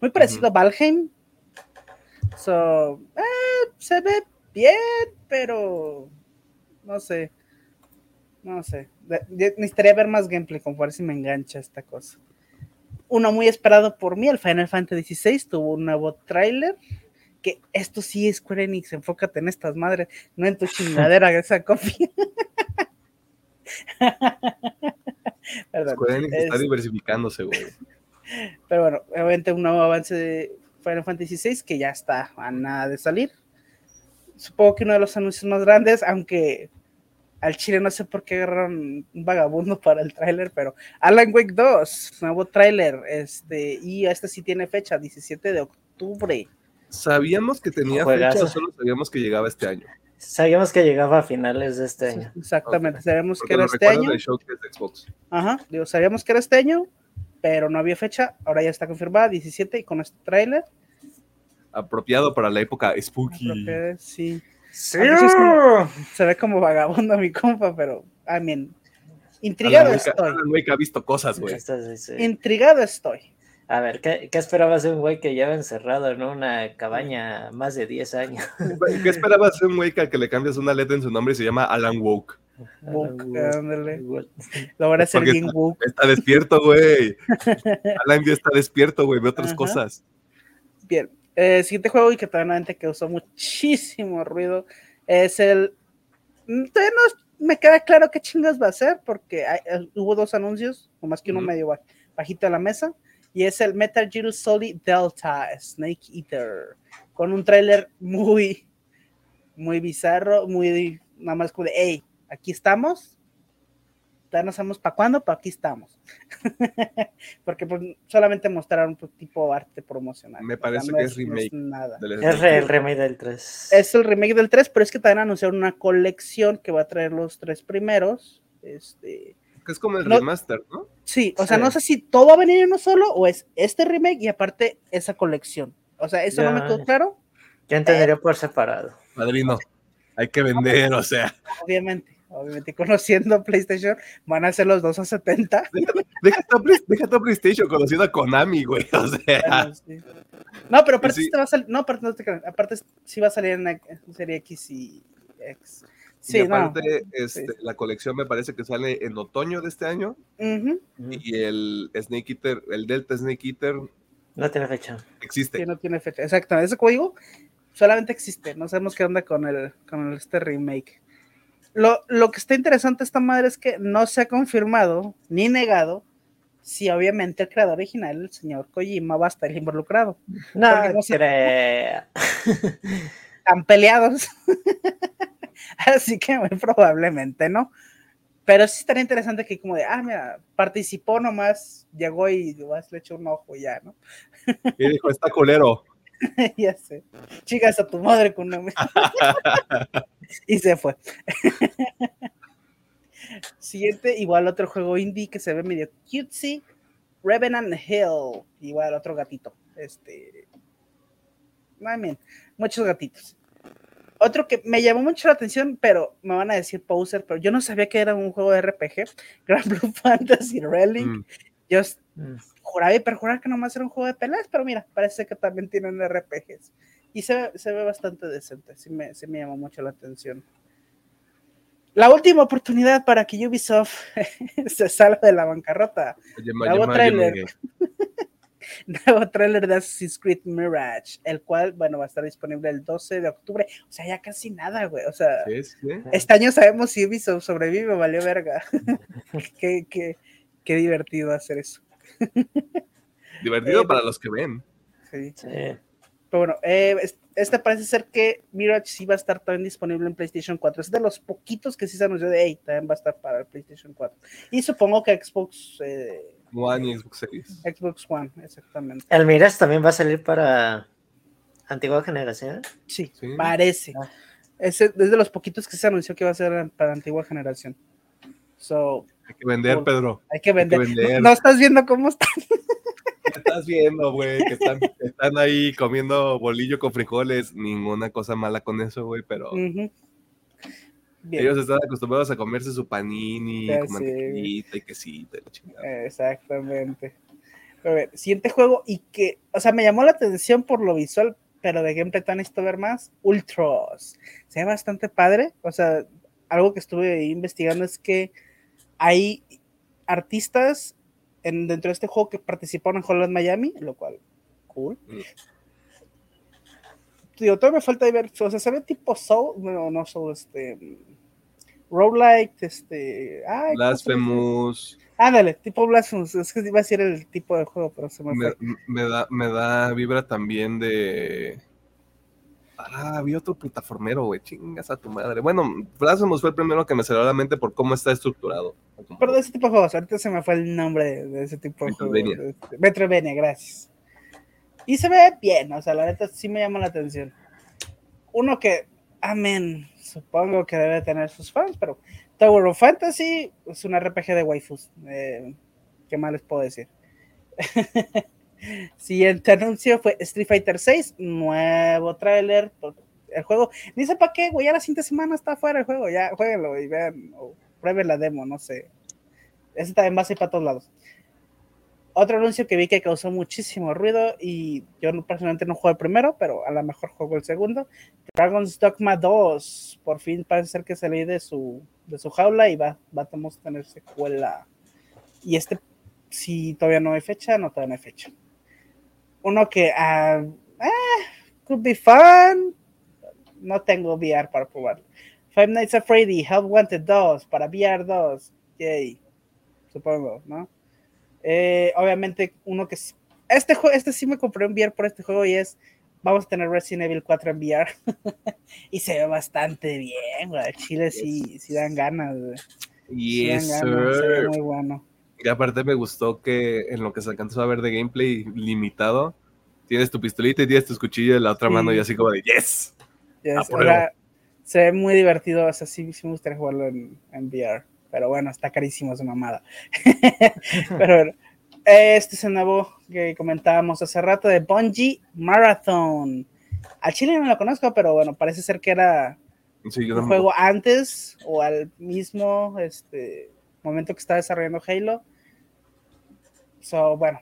Muy parecido a Valheim. So, eh, se ve bien, pero no sé. No sé. Necesitaría ver más gameplay como ver si me engancha esta cosa. Uno muy esperado por mí, el Final Fantasy XVI, tuvo un nuevo tráiler. Que esto sí es Square Enix, enfócate en estas madres, no en tu [laughs] chingadera de esa copia. [laughs] Perdón. Square Enix está Es- diversificándose, güey. [laughs] pero bueno, obviamente un nuevo avance de Final Fantasy VI que ya está a nada de salir. Supongo que uno de los anuncios más grandes, aunque al chile no sé por qué agarraron un vagabundo [laughs] para el tráiler, pero Alan Wake 2, nuevo tráiler, este, y este sí tiene fecha, 17 de octubre. Sabíamos que tenía Juegazo. fecha, solo sabíamos que llegaba este año. Sabíamos que llegaba a finales de este año. Exactamente, Ok. sabemos que era este año. de Xbox. Ajá, digo, sabíamos que era este año, pero no había fecha, ahora ya está confirmada, 17, y con este tráiler, Apropiado para la época spooky. sí. ¡Sí! Se ve como vagabundo mi compa, pero, I mean, intrigado Alan estoy. Alan Wake ha visto cosas, güey. Esto sí, sí. Intrigado estoy. A ver, ¿qué, qué esperabas de un güey que lleva encerrado en una cabaña más de 10 años? ¿Qué esperabas de un güey que al que le cambias una letra en su nombre y se llama Alan Woke? Woke, ándale. Lo van a hacer bien woke. Está despierto, güey. [laughs] Alan ya está despierto, güey. Ve otras Ajá. cosas. Bien. Eh, siguiente juego y que también causó muchísimo ruido es el. mm, Todavía no me queda claro qué chingas va a ser porque hay- eh, hubo dos anuncios, o más que uno medio ba- bajito a la mesa, y es el Metal Gear Solid Delta Snake Eater, con un tráiler muy, muy bizarro, muy nada más como de, hey, aquí estamos. Ya no sabemos para cuándo, pero aquí estamos. [laughs] Porque pues, solamente mostraron un tipo arte promocional. Me parece no que es no remake. nada. Del Es re- el remake del 3. Es el remake del 3, pero es que también anunciaron una colección que va a traer los tres primeros. Este, Que es como el No- remaster, ¿no? sí, o sea, no sé si todo va a venir en uno solo o es este remake y aparte esa colección. O sea, eso no me Ya. quedó claro, Yo entendería por separado. Padrino. Hay que vender, o sea. obviamente. Obviamente, conociendo PlayStation, van a ser los dos a 70. [laughs] Deja tu, PlayStation conocido a Konami, güey. O sea. Bueno, sí. No, pero aparte Sí. este va a salir, no, aparte, no te aparte sí va a salir en, en serie X y X. Sí, y no. aparte, este, Sí. la colección me parece que sale en otoño de este año. Ujú, Y el Snake Eater, el Delta Snake Eater No tiene fecha. existe. que no tiene fecha. Exactamente, ese código solamente existe. No sabemos qué onda con el con este remake. Lo, lo que está interesante de esta madre es que no se ha confirmado ni negado si obviamente el creador original, el señor Kojima, va a estar involucrado. No, Porque no se- crea. [laughs] Están peleados. [laughs] [laughs] Así que muy probablemente no. Pero sí estaría interesante que como de, ah, mira, participó nomás, llegó y nomás le echó un ojo ya, ¿no? Y dijo, está culero. [laughs] ya sé. Chicas a tu madre con una... [laughs] y se fue. Siguiente, igual otro juego indie que se ve medio cutesy. Revenant Hill. Igual otro gatito. Este. I mean, muchos gatitos. Otro que me llamó mucho la atención, pero me van a decir poser, pero yo no sabía que era un juego de RPG. [laughs] Grand Blue Fantasy Relic. Mm. Yo Mm. juraba y perjurar que nomás era un juego de peleas, pero mira, parece que también tienen RPGs. Y se, ve- se ve bastante decente, sí me, sí me llamó mucho la atención. La última oportunidad para que Ubisoft [laughs] se salga de la bancarrota. Llama- Nuevo llama- tráiler. llama- [laughs] Nuevo tráiler de Assassin's Creed Mirage, el cual, bueno, va a estar disponible el 12 de octubre. O sea, ya casi nada, güey. O sea, este año sabemos si Ubisoft sobrevive, valió verga. [laughs] qué, qué, qué divertido hacer eso. [laughs] Divertido Eh, para los que ven. Sí. Sí. Pero bueno, eh, es- este parece ser que Mirage sí va a estar también disponible en PlayStation 4. Es de los poquitos que sí se anunció de, hey, también va a estar para el PlayStation 4. Y supongo que Xbox... Eh, One y Xbox Series. Xbox One, exactamente. El Mirage también va a salir para antigua generación. Sí, parece. Ah. Es, de los poquitos que se anunció que va a ser para antigua generación. So, hay que vender, Pedro. Hay que vender. No, estás viendo cómo están. estás viendo, güey? Que están, están, ahí comiendo bolillo con frijoles. Ninguna cosa mala con eso, güey, pero. Ellos están acostumbrados a comerse su panini, con mantequillita y quesito Exactamente. A ver, siguiente juego y que, o sea, me llamó la atención por lo visual, pero de gameplay tan esto ver más, Ultros. Se ve bastante padre, o sea, algo que estuve investigando es que hay artistas en, dentro de este juego que participaron en Holland Miami, lo cual, cool. Mm. Digo, todavía me falta ver, o sea, se ve tipo Soul, no, no Soul, este, Roguelike, este, ay, Blasphemous. Ándale, tipo Blasphemous, es que iba a decir el tipo de juego, pero se me, me fue. Me da, me da vibra también de Ah, había otro plataformero, güey. Chingas a tu madre. Bueno, Blasphemous fue el primero que me salió a la mente por cómo está estructurado. Pero de ese tipo de juegos, ahorita se me fue el nombre de, ese tipo de juegos. Metrovenia, gracias. Y se ve bien, o sea, la neta sí me llama la atención. Uno que, amén, supongo que debe tener sus fans, pero Tower of Fantasy es un RPG de waifus. Eh, ¿Qué más les puedo decir? [laughs] Siguiente anuncio fue Street Fighter 6, nuevo tráiler. El juego, ni para qué, güey, ya la siguiente semana está fuera el juego, ya jueguenlo y vean, o prueben la demo, no sé. Ese también va a ser para todos lados. Otro anuncio que vi que causó muchísimo ruido y yo personalmente no juego el primero, pero a lo mejor juego el segundo. Dragon's Dogma 2, por fin parece ser que salí de su, de su jaula y va, va a tener secuela. Y este, si todavía no hay fecha, no todavía no hay fecha uno que uh, could be fun. No tengo VR para probarlo. Five Nights at Freddy, Help Wanted 2 para VR 2. Yay. Supongo, ¿no? Eh, obviamente, uno que. Este, este sí me compré un VR por este juego y es. Vamos a tener Resident Evil 4 en VR. [laughs] y se ve bastante bien, güey. Chile sí, sí dan ganas, Y sí se ve muy bueno. Y aparte me gustó que en lo que se alcanzó a ver de gameplay limitado, tienes tu pistolita y tienes tu cuchillo en la otra mano y así como de yes. se ve muy divertido, o sea, sí, me gustaría jugarlo en, VR, pero bueno, está carísimo esa mamada. [laughs] pero bueno, este es el nuevo que comentábamos hace rato de Bungie Marathon. Al chile no lo conozco, pero bueno, parece ser que era un juego antes o al mismo este, momento que está desarrollando Halo. So, bueno,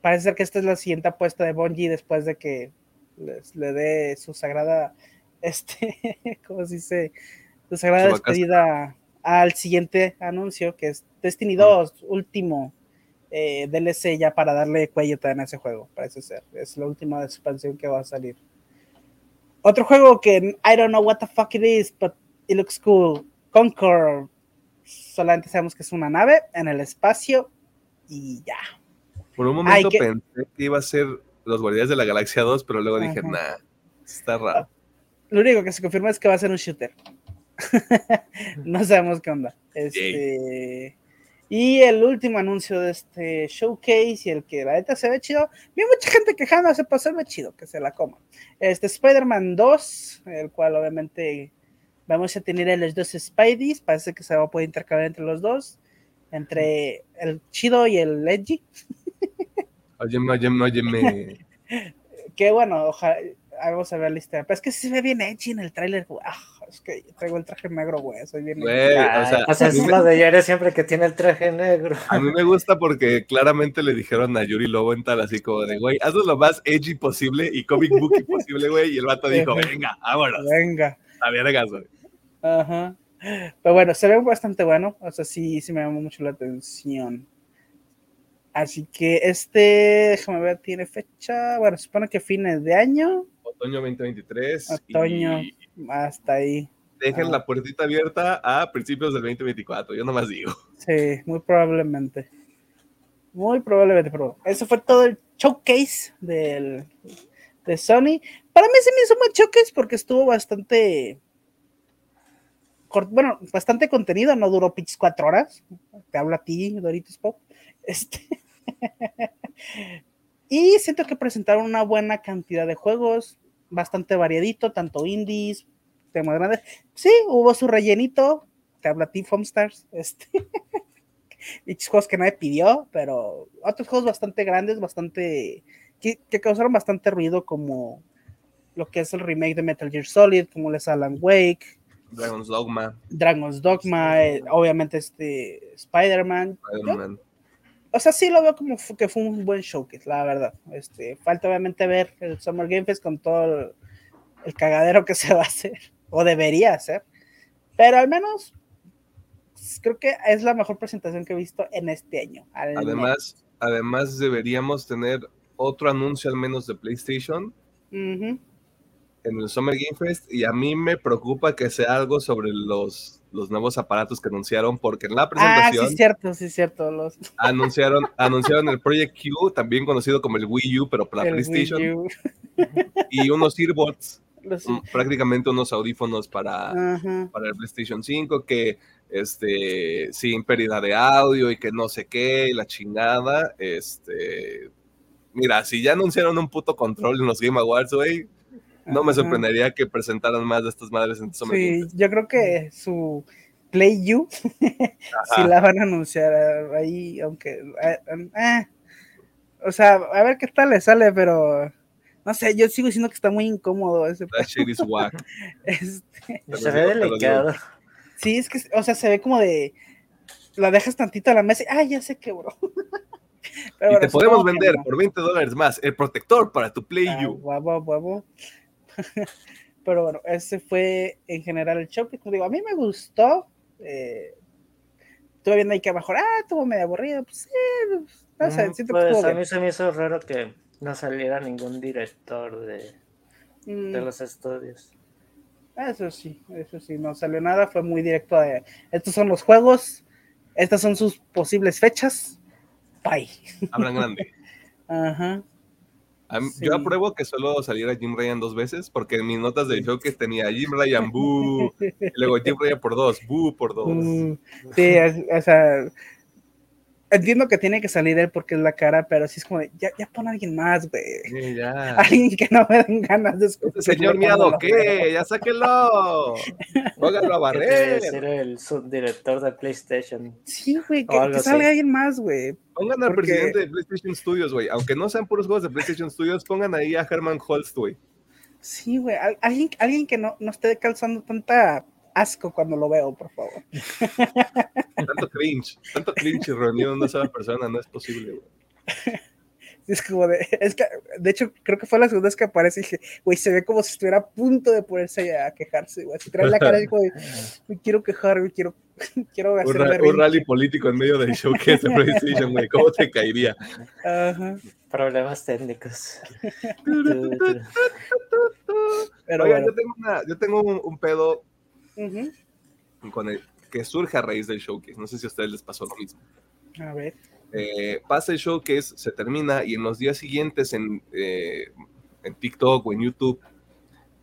parece ser que esta es la siguiente apuesta de Bungie después de que le dé su sagrada, este, [laughs] ¿cómo se dice? Su sagrada despedida al siguiente anuncio, que es Destiny 2, último eh, DLC ya para darle cuello en ese juego, parece ser. Es la última expansión que va a salir. Otro juego que I don't know what the fuck it is, but it looks cool. Conquer solamente sabemos que es una nave en el espacio y ya. Por un momento pensé que iba a ser los Guardianes de la Galaxia 2, pero luego dije, nah, está raro. Lo único que se confirma es que va a ser un shooter. [laughs] no sabemos qué onda. Este, y el último anuncio de este showcase y el que la neta se ve chido. Vi mucha gente quejándose, pues se ve chido, que se la coma. Este Spider-Man 2, el cual obviamente Vamos a tener a los dos Spideys, parece que se va a poder intercambiar entre los dos, entre el chido y el edgy. Óyeme, óyeme, óyeme. [laughs] Qué bueno, ojalá, vamos a ver la historia. Pero es que se ve bien edgy en el tráiler, ah, es que traigo el traje negro, güey, soy bien güey, o sea, o sea es lo de Yuri siempre que tiene el traje negro. A mí me gusta porque claramente le dijeron a Yuri Lobo en tal así como de, güey, hazlo lo más edgy posible y comic book posible, güey, y el vato dijo, venga, vámonos. Venga. A ver, güey. Ajá. Pero bueno, se ve bastante bueno. O sea, sí, sí me llamó mucho la atención. Así que este, déjame ver, tiene fecha. Bueno, supone que fines de año. Otoño 2023. Otoño, hasta ahí. Dejen ah. la puertita abierta a principios del 2024, yo nomás digo. Sí, muy probablemente. Muy probablemente, pero eso fue todo el showcase del, de Sony. para mí se me hizo muy choques porque estuvo bastante. Bueno, bastante contenido, no duró pitch cuatro horas. Te hablo a ti, Doritos Pop. Este. [laughs] y siento que presentaron una buena cantidad de juegos, bastante variadito, tanto indies, temas grandes. Sí, hubo su rellenito, te habla a ti, Stars. Este. [laughs] y juegos que nadie pidió, pero otros juegos bastante grandes, bastante. que, que causaron bastante ruido, como lo que es el remake de Metal Gear Solid, como les Alan Wake. Dragon's Dogma. Dragon's Dogma, eh, obviamente este Spider-Man. O sea, sí lo veo como que fue un buen showcase, la verdad. Este, falta obviamente ver el Summer Game Fest con todo el, cagadero que se va a hacer, o debería hacer. Pero al menos creo que es la mejor presentación que he visto en este año. Además, además deberíamos tener otro anuncio al menos de PlayStation en el Summer Game Fest y a mí me preocupa que sea algo sobre los, los nuevos aparatos que anunciaron porque en la presentación... Ah, sí, cierto, sí, cierto. Los... [laughs] Anunciaron, anunciaron el Project Q, también conocido como el Wii U, pero para PlayStation. Y unos earbuds, [laughs] prácticamente unos audífonos para, para el PlayStation 5 que este sin pérdida de audio y que no sé qué, la chingada, este mira, si ya anunciaron un puto control en los Game Awards, güey, no me sorprendería que presentaran más de estas madres en Summer Sí, yo creo que su Play You [laughs] si la van a anunciar ahí, aunque eh, eh, o sea, a ver qué tal le sale, pero no sé, yo sigo diciendo que está muy incómodo ese. That shit is whack. [laughs] Este, se ve delicado. Sí, es que, o sea, se ve como de la dejas tantito a la mesa y, ah, ya se quebró. [laughs] y te podemos vender por 20 dólares más el protector para tu Play ah, You. [laughs] Pero bueno, ese fue en general el show. Como digo, a mí me gustó. Eh, estuve viendo ahí que mejor, ah, estuvo medio aburrido. Pues sí, pues, no sé, mm, pues, a mí se me hizo raro que no saliera ningún director de, de mm. los estudios. Eso sí, eso sí, no salió nada, fue muy directo a estos son los juegos, estas son sus posibles fechas, bye. Hablan grande. [laughs] Ajá. Yo apruebo que solo saliera Jim Ryan dos veces, porque en mis notas de que tenía Jim Ryan, boo, y luego Jim Ryan por dos, boo por dos. Sí, o sea, entiendo que tiene que salir él porque es la cara, pero sí es como, ya, ya pon a alguien más, güey. Sí, ya. [laughs] Alguien que no me den ganas de escuchar. Este señor miado, ¿qué? Ya sáquenlo. Póngalo a [laughs] barrer. ser el subdirector de PlayStation. Sí, güey, que, que salga alguien más, güey. Pongan al presidente de PlayStation Studios, güey. Aunque no sean puros juegos de PlayStation Studios, pongan ahí a Herman Holst, güey. Sí, güey. Alguien, alguien que no, no esté calzando tanta asco cuando lo veo, por favor. Tanto cringe, tanto cringe reunido en una sola persona, no es posible, güey. Es como de, es que, de hecho, creo que fue la segunda vez que aparece y dije, güey, se ve como si estuviera a punto de ponerse a quejarse, güey. Si trae la cara y como de, me quiero quejar, güey, quiero, [laughs] quiero hacer un, un rally político en medio del showcase de PlayStation, güey, ¿cómo te caería? Ajá. Problemas técnicos. [laughs] Pero Oiga, yo tengo, una, yo tengo un, pedo con el, que surge a raíz del showcase. No sé si a ustedes les pasó lo mismo. A ver. Eh, pasa el showcase, se termina y en los días siguientes en, eh, en TikTok o en YouTube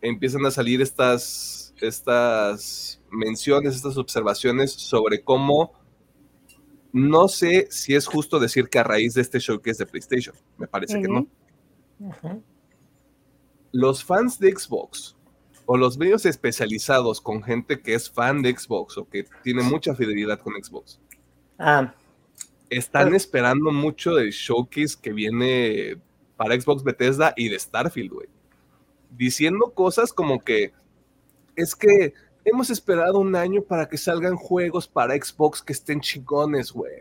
empiezan a salir estas, estas menciones, estas observaciones sobre cómo no sé si es justo decir que a raíz de este showcase de PlayStation, me parece que no. Los fans de Xbox o los medios especializados con gente que es fan de Xbox o que tiene mucha fidelidad con Xbox. Ah, están esperando mucho del showcase que viene para Xbox Bethesda y de Starfield, güey. Diciendo cosas como que es que hemos esperado un año para que salgan juegos para Xbox que estén chingones, güey.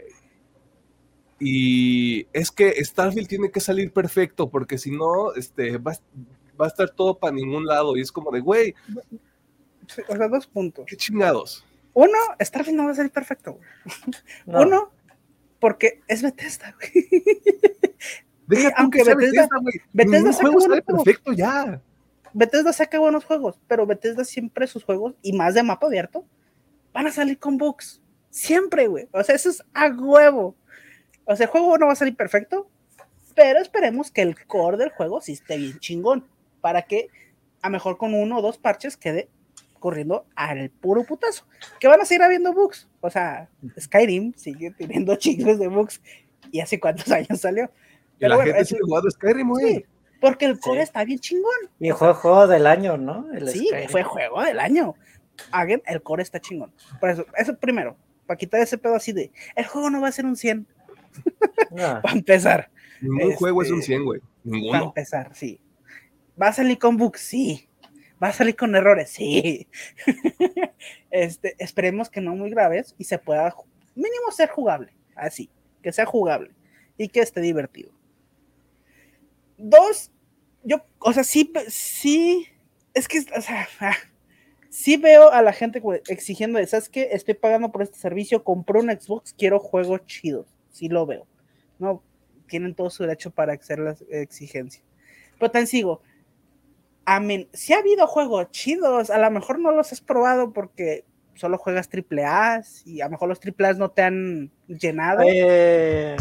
Y es que Starfield tiene que salir perfecto porque si no, este, va, va a estar todo para ningún lado. Y es como de, güey. O sea, dos puntos. ¿Qué chingados? Uno, Starfield no va a salir perfecto. [laughs] Uno, porque es Bethesda, güey. Deja aunque Bethesda, Bethesda, güey. Bethesda saca buenos perfecto ya. Bethesda saca buenos juegos, pero Bethesda siempre sus juegos, y más de mapa abierto, van a salir con bugs. Siempre, güey. O sea, eso es a huevo. O sea, el juego no va a salir perfecto, pero esperemos que el core del juego sí esté bien chingón, para que a mejor con uno o dos parches quede corriendo al puro putazo. Que van a seguir habiendo bugs. O sea, Skyrim sigue teniendo [laughs] chingos de bugs. ¿Y hace cuántos años salió? Y la gente sigue jugando Skyrim, güey. Sí, porque el core está bien chingón. Y fue juego del año, ¿no? El sí, Skyrim. fue juego del año. Again, el core está chingón. Por eso, eso primero, para quitar ese pedo así de, el juego no va a ser un 100. [laughs] para empezar. Ningún este, juego es un 100, güey. Ninguno. Para empezar, sí. ¿Va a salir con bugs? Sí. ¿Va a salir con errores? Sí. [laughs] este, esperemos que no muy graves y se pueda mínimo ser jugable. Así, que sea jugable y que esté divertido. Dos, yo, o sea, sí, sí, es que, o sea, ah, sí veo a la gente exigiendo, ¿sabes qué? Estoy pagando por este servicio, compré un Xbox, quiero juegos chidos. Sí lo veo. No, tienen todo su derecho para hacer la exigencia. Pero tan sigo, amén, si ha habido juegos chidos, a lo mejor no los has probado porque solo juegas triple A y a lo mejor los triple A no te han llenado. Eh,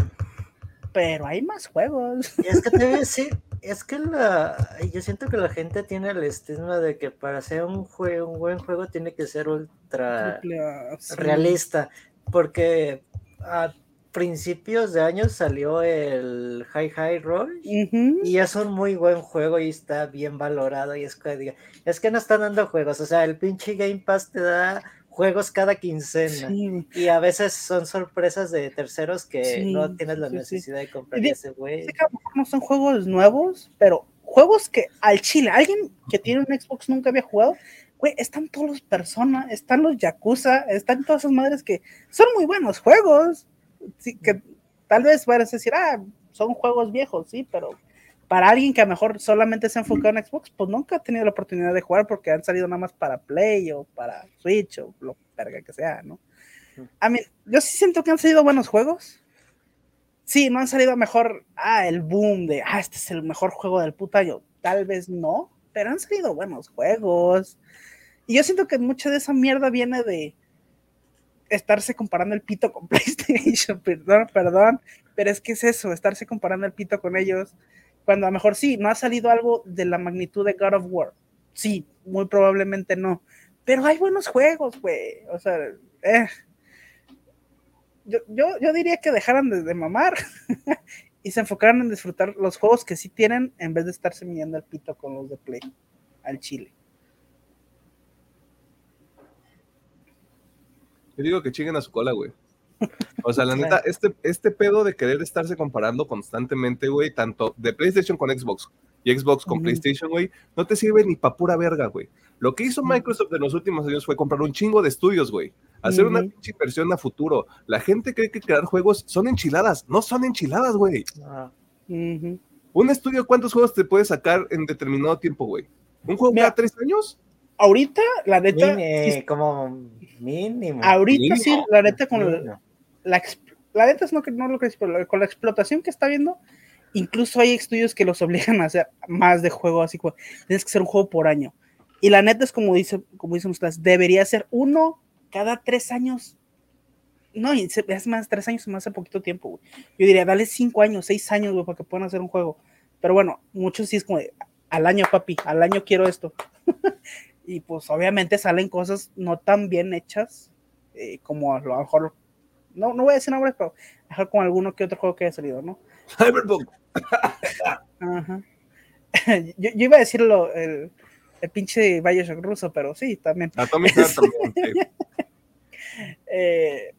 pero hay más juegos. es que te voy a decir, es que la, yo siento que la gente tiene el estigma de que para hacer un, juego, un buen juego tiene que ser ultra realista, porque a principios de año salió el High High Roll y es un muy buen juego y está bien valorado y es que, es que no están dando juegos, o sea, el pinche Game Pass te da juegos cada quincena. Y a veces son sorpresas de terceros que no tienes la necesidad de comprar ese güey. no son juegos nuevos, pero juegos que al chile, alguien que tiene un Xbox nunca había jugado, güey, están todos los personas, están los Yakuza, están todas esas madres que son muy buenos juegos. Sí, que tal vez a decir, ah, son juegos viejos, sí, pero para alguien que a lo mejor solamente se ha enfocado en Xbox, pues nunca ha tenido la oportunidad de jugar porque han salido nada más para Play o para Switch o lo verga que sea, ¿no? A mí, yo sí siento que han salido buenos juegos. Sí, no han salido mejor, ah, el boom de, ah, este es el mejor juego del puta año. Tal vez no, pero han salido buenos juegos. Y yo siento que mucha de esa mierda viene de estarse comparando el pito con [laughs] PlayStation, perdón, perdón, pero es que es eso, estarse comparando el pito con ellos cuando a lo mejor sí, no ha salido algo de la magnitud de God of War. Sí, muy probablemente no. Pero hay buenos juegos, güey. O sea, eh. yo, yo, diría que dejaran de, mamar [laughs] y se enfocaran en disfrutar los juegos que sí tienen en vez de estarse mirando el pito con los de Play al chile. Yo digo que chinguen a su cola, güey. O sea, la [laughs] neta, este, este pedo de querer estarse comparando constantemente, güey, tanto de PlayStation con Xbox y Xbox con PlayStation, güey, no te sirve ni pa' pura verga, güey. Lo que hizo Microsoft en los últimos años fue comprar un chingo de estudios, güey. Hacer una pinche inversión a futuro. La gente cree que crear juegos son enchiladas. No son enchiladas, güey. Ah. Un estudio, ¿cuántos juegos te puede sacar en determinado tiempo, güey? ¿Un juego cada tres años? Ahorita, la neta. como mínimo. Ahorita sí, la neta, con la, la, neta es no, no lo que pero con la explotación que está viendo, incluso hay estudios que los obligan a hacer más de juego, así que tienes que ser un juego por año. Y la neta es como, dice, como dicen ustedes, debería ser uno cada tres años. No, es más, tres años más hace poquito tiempo, Yo diría, dale cinco años, seis años, güey, para que puedan hacer un juego. Pero bueno, muchos sí es como, al año, papi, al año quiero esto. [laughs] y pues obviamente salen cosas no tan bien hechas eh, como a lo mejor no, no voy a decir nombres, pero dejar con alguno que otro juego que haya salido, ¿no? Cyberpunk. [laughs] Ajá. [laughs] Yo, iba a decirlo, el, el pinche Bioshock ruso, pero sí, también. Atomic [laughs] también. eh,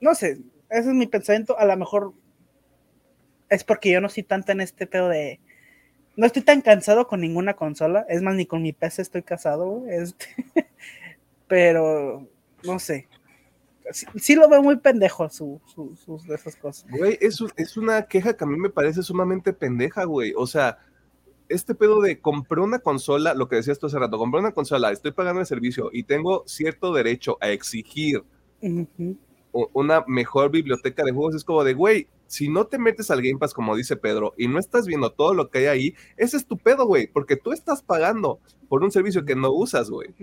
no sé, ese es mi pensamiento. A lo mejor es porque yo no estoy tanto en este pedo de. No estoy tan cansado con ninguna consola. Es más, ni con mi PC estoy casado. Este, [laughs] pero no sé sí, lo veo muy pendejo sus de esas cosas. Güey, es, es una queja que a mí me parece sumamente pendeja, güey. O sea, este pedo de compré una consola, lo que decías tú hace rato, compré una consola, estoy pagando el servicio y tengo cierto derecho a exigir una mejor biblioteca de juegos. Es como de, güey, si no te metes al Game Pass, como dice Pedro, y no estás viendo todo lo que hay ahí, ese es tu pedo, güey, porque tú estás pagando por un servicio que no usas, güey.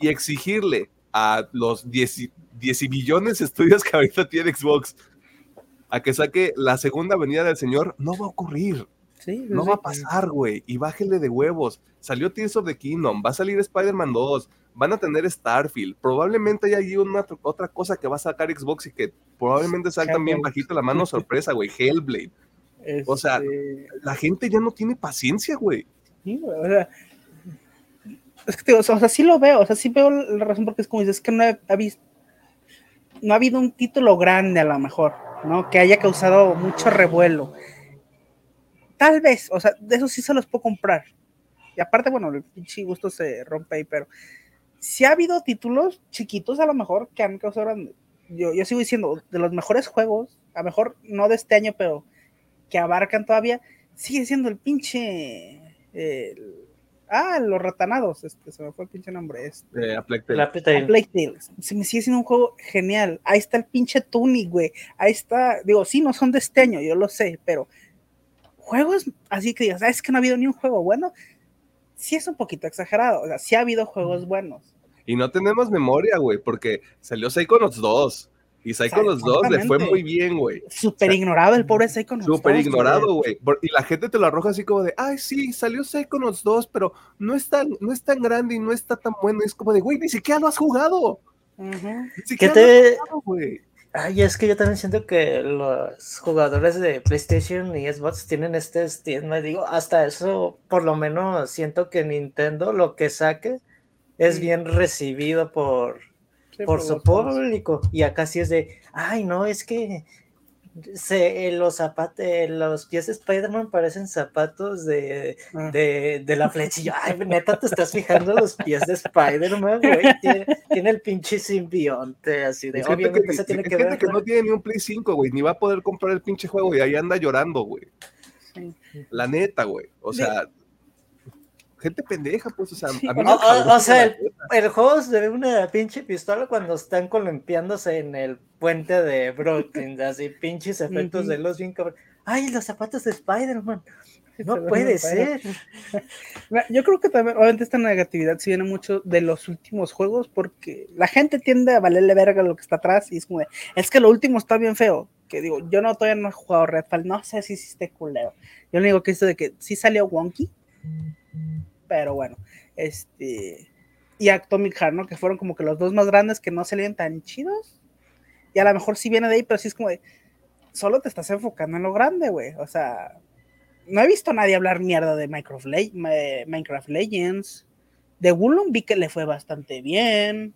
Y exigirle a los 10, billones de estudios que ahorita tiene Xbox a que saque la segunda venida del señor, no va a ocurrir. Sí, No sí, va a pasar, güey. Y bájele de huevos. Salió Tears of the Kingdom, va a salir Spider-Man 2, van a tener Starfield. Probablemente hay ahí una tr- otra cosa que va a sacar Xbox y que probablemente salga también bajito la mano sorpresa, güey. Hellblade. o sea, Este, La gente ya no tiene paciencia, güey. Sí, güey, o sea, es que o sea, sí lo veo, o sea, sí veo la razón porque es como dices, es que ha, no ha habido un título grande a lo mejor, ¿no? Que haya causado mucho revuelo. Tal vez, o sea, de eso sí se los puedo comprar. Y aparte, bueno, el pinche gusto se rompe ahí, pero sí ha habido títulos chiquitos a lo mejor que han causado grande. Yo, yo sigo diciendo, de los mejores juegos, a lo mejor no de este año, pero que abarcan todavía, sigue siendo el pinche. el- ah, los ratanados. Este, se me fue el pinche nombre. Este, Eh, a Plague Tale. La Plague Tale. A Plague Tale. Se me sigue siendo un juego genial. Ahí está el pinche Tunic, güey. Ahí está. Digo, sí, no son de este año, yo lo sé, pero juegos así que digas, "Ah, es que no ha habido ni un juego bueno. Sí es un poquito exagerado. O sea, sí ha habido juegos buenos. Y no tenemos memoria, güey, porque salió Psychonauts 2. Y Psychonauts 2 le fue muy bien, güey. Súper ignorado el pobre Psychonauts. Súper 2, ignorado, güey. Y la gente te lo arroja así como de, ay, sí, salió Psychonauts 2, pero no es tan, no es tan grande y no está tan bueno. Y es como de, güey, ni siquiera lo has jugado. Ni ¿Qué siquiera te, lo has jugado, güey. Ay, es que yo también siento que los jugadores de PlayStation y Xbox tienen este estigma. Digo, hasta eso, por lo menos siento que Nintendo lo que saque es bien recibido por, Sí, por por su público. Y acá sí es de, ay, no, es que se, eh, los zapatos, los pies de Spider-Man parecen zapatos de, Ah. de, de la flechilla. [laughs] Ay, neta, te estás fijando los pies de Spider-Man, güey. [laughs] Tiene, tiene el pinche simbionte, así de, obviamente que, se tiene es que ver. que ¿no? tiene ni un Play 5, güey, ni va a poder comprar el pinche juego y ahí anda llorando, güey. La neta, güey. O sea, gente pendeja, pues, o sea, Sí, a mí o- me o- o sea, el- juego se ve una pinche pistola cuando están columpiándose en el puente de Brooklyn, [laughs] así pinches efectos de luz bien cabrón. Ay, los zapatos de Spider-Man. [laughs] Se No puede ser. [laughs] Yo creo que también, obviamente, esta negatividad sí viene mucho de los últimos juegos, porque la gente tiende a valerle verga lo que está atrás y es como de, es que lo último está bien feo. Que digo, yo no todavía no he jugado Redfall, no sé si hiciste culero. Yo lo único que hice de que sí salió wonky, pero bueno, este. Y Atomic Heart, ¿no? Que fueron como que los dos más grandes que no salían tan chidos. Y a lo mejor sí viene de ahí, pero sí es como de, solo te estás enfocando en lo grande, güey. O sea, no he visto a nadie hablar mierda de Minecraft, Le- Minecraft Legends. De Wulong vi que le fue bastante bien.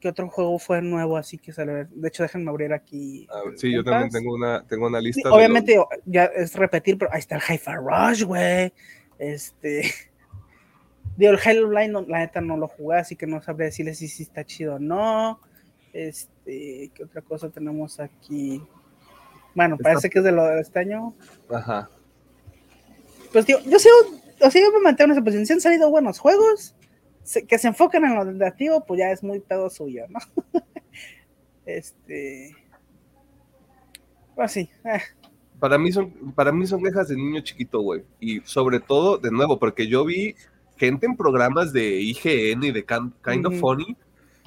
¿Qué otro juego fue nuevo así que salió? De hecho, déjenme abrir aquí. Ah, sí, yo también tengo una, tengo una lista. obviamente, ya es repetir, pero ahí está el Hi-Fi Rush, güey. Este. Digo, el Halo Line, no- la neta no lo jugué, así que no sabré decirles si sí está chido o no. Este, ¿qué otra cosa tenemos aquí? Bueno, Está- parece que es de lo de este año. Ajá. Pues digo, yo sigo, o sea, yo me mantengo en esa posición. Si han salido buenos juegos, se- que se enfoquen en lo negativo, pues ya es muy pedo suyo, ¿no? [laughs] este. Pues sí, eh, Para mí son, para mí son quejas de niño chiquito, güey. Y sobre todo, de nuevo, porque yo vi gente en programas de IGN y de Kind of Ujú. Funny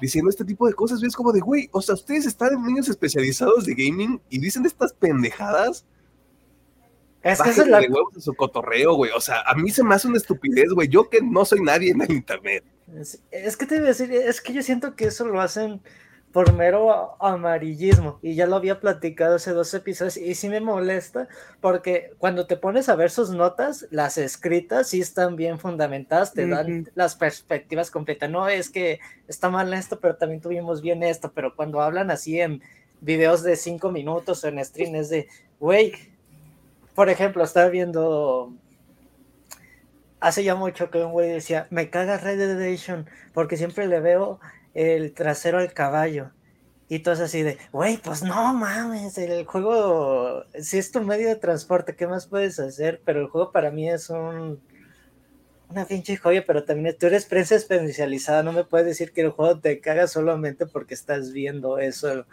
diciendo este tipo de cosas. Y es como de, güey, o sea, ustedes están en medios especializados de gaming y dicen estas pendejadas. Es que esa es la, de huevos a su cotorreo, güey. O sea, a mí se me hace una estupidez, güey. Yo que no soy nadie en el internet. Es, es que te iba a decir, es que yo siento que eso lo hacen por mero amarillismo y ya lo había platicado hace dos episodios y sí me molesta porque cuando te pones a ver sus notas, las escritas sí están bien fundamentadas, te dan las perspectivas completas. No es que está mal esto, pero también tuvimos bien esto, pero cuando hablan así en videos de cinco minutos o en stream es de, güey, por ejemplo, estaba viendo hace ya mucho que un güey decía, me caga Red Dead Redemption porque siempre le veo el trasero al caballo. Y todo es así de, güey, pues no mames, el juego, si es tu medio de transporte, ¿qué más puedes hacer? Pero el juego para mí es un, una pinche joya, pero también tú eres prensa especializada, no me puedes decir que el juego te caga solamente porque estás viendo eso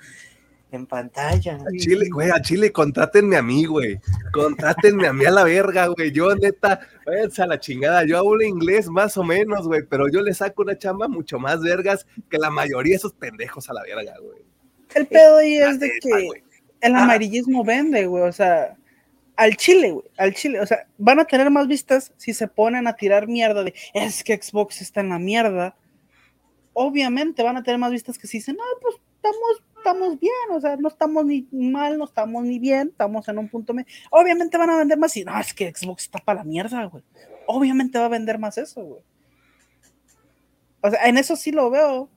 en pantalla. A Chile, güey, a Chile, contrátenme a mí, güey. Contrátenme a mí a la verga, güey. Yo, neta, váyanse a la chingada. Yo hablo inglés más o menos, güey, pero yo le saco una chamba mucho más vergas que la mayoría de esos pendejos a la verga, güey. el pedo ahí La es de neta, que el Ah. amarillismo vende, güey. O sea, al chile, güey, al chile. O sea, van a tener más vistas si se ponen a tirar mierda de es que Xbox está en la mierda. Obviamente van a tener más vistas que si dicen, no, pues estamos, estamos bien, o sea, no estamos ni mal, no estamos ni bien, estamos en un punto medio. Obviamente van a vender más y no, es que Xbox está para la mierda, güey. Obviamente va a vender más eso, güey. O sea, en eso sí lo veo.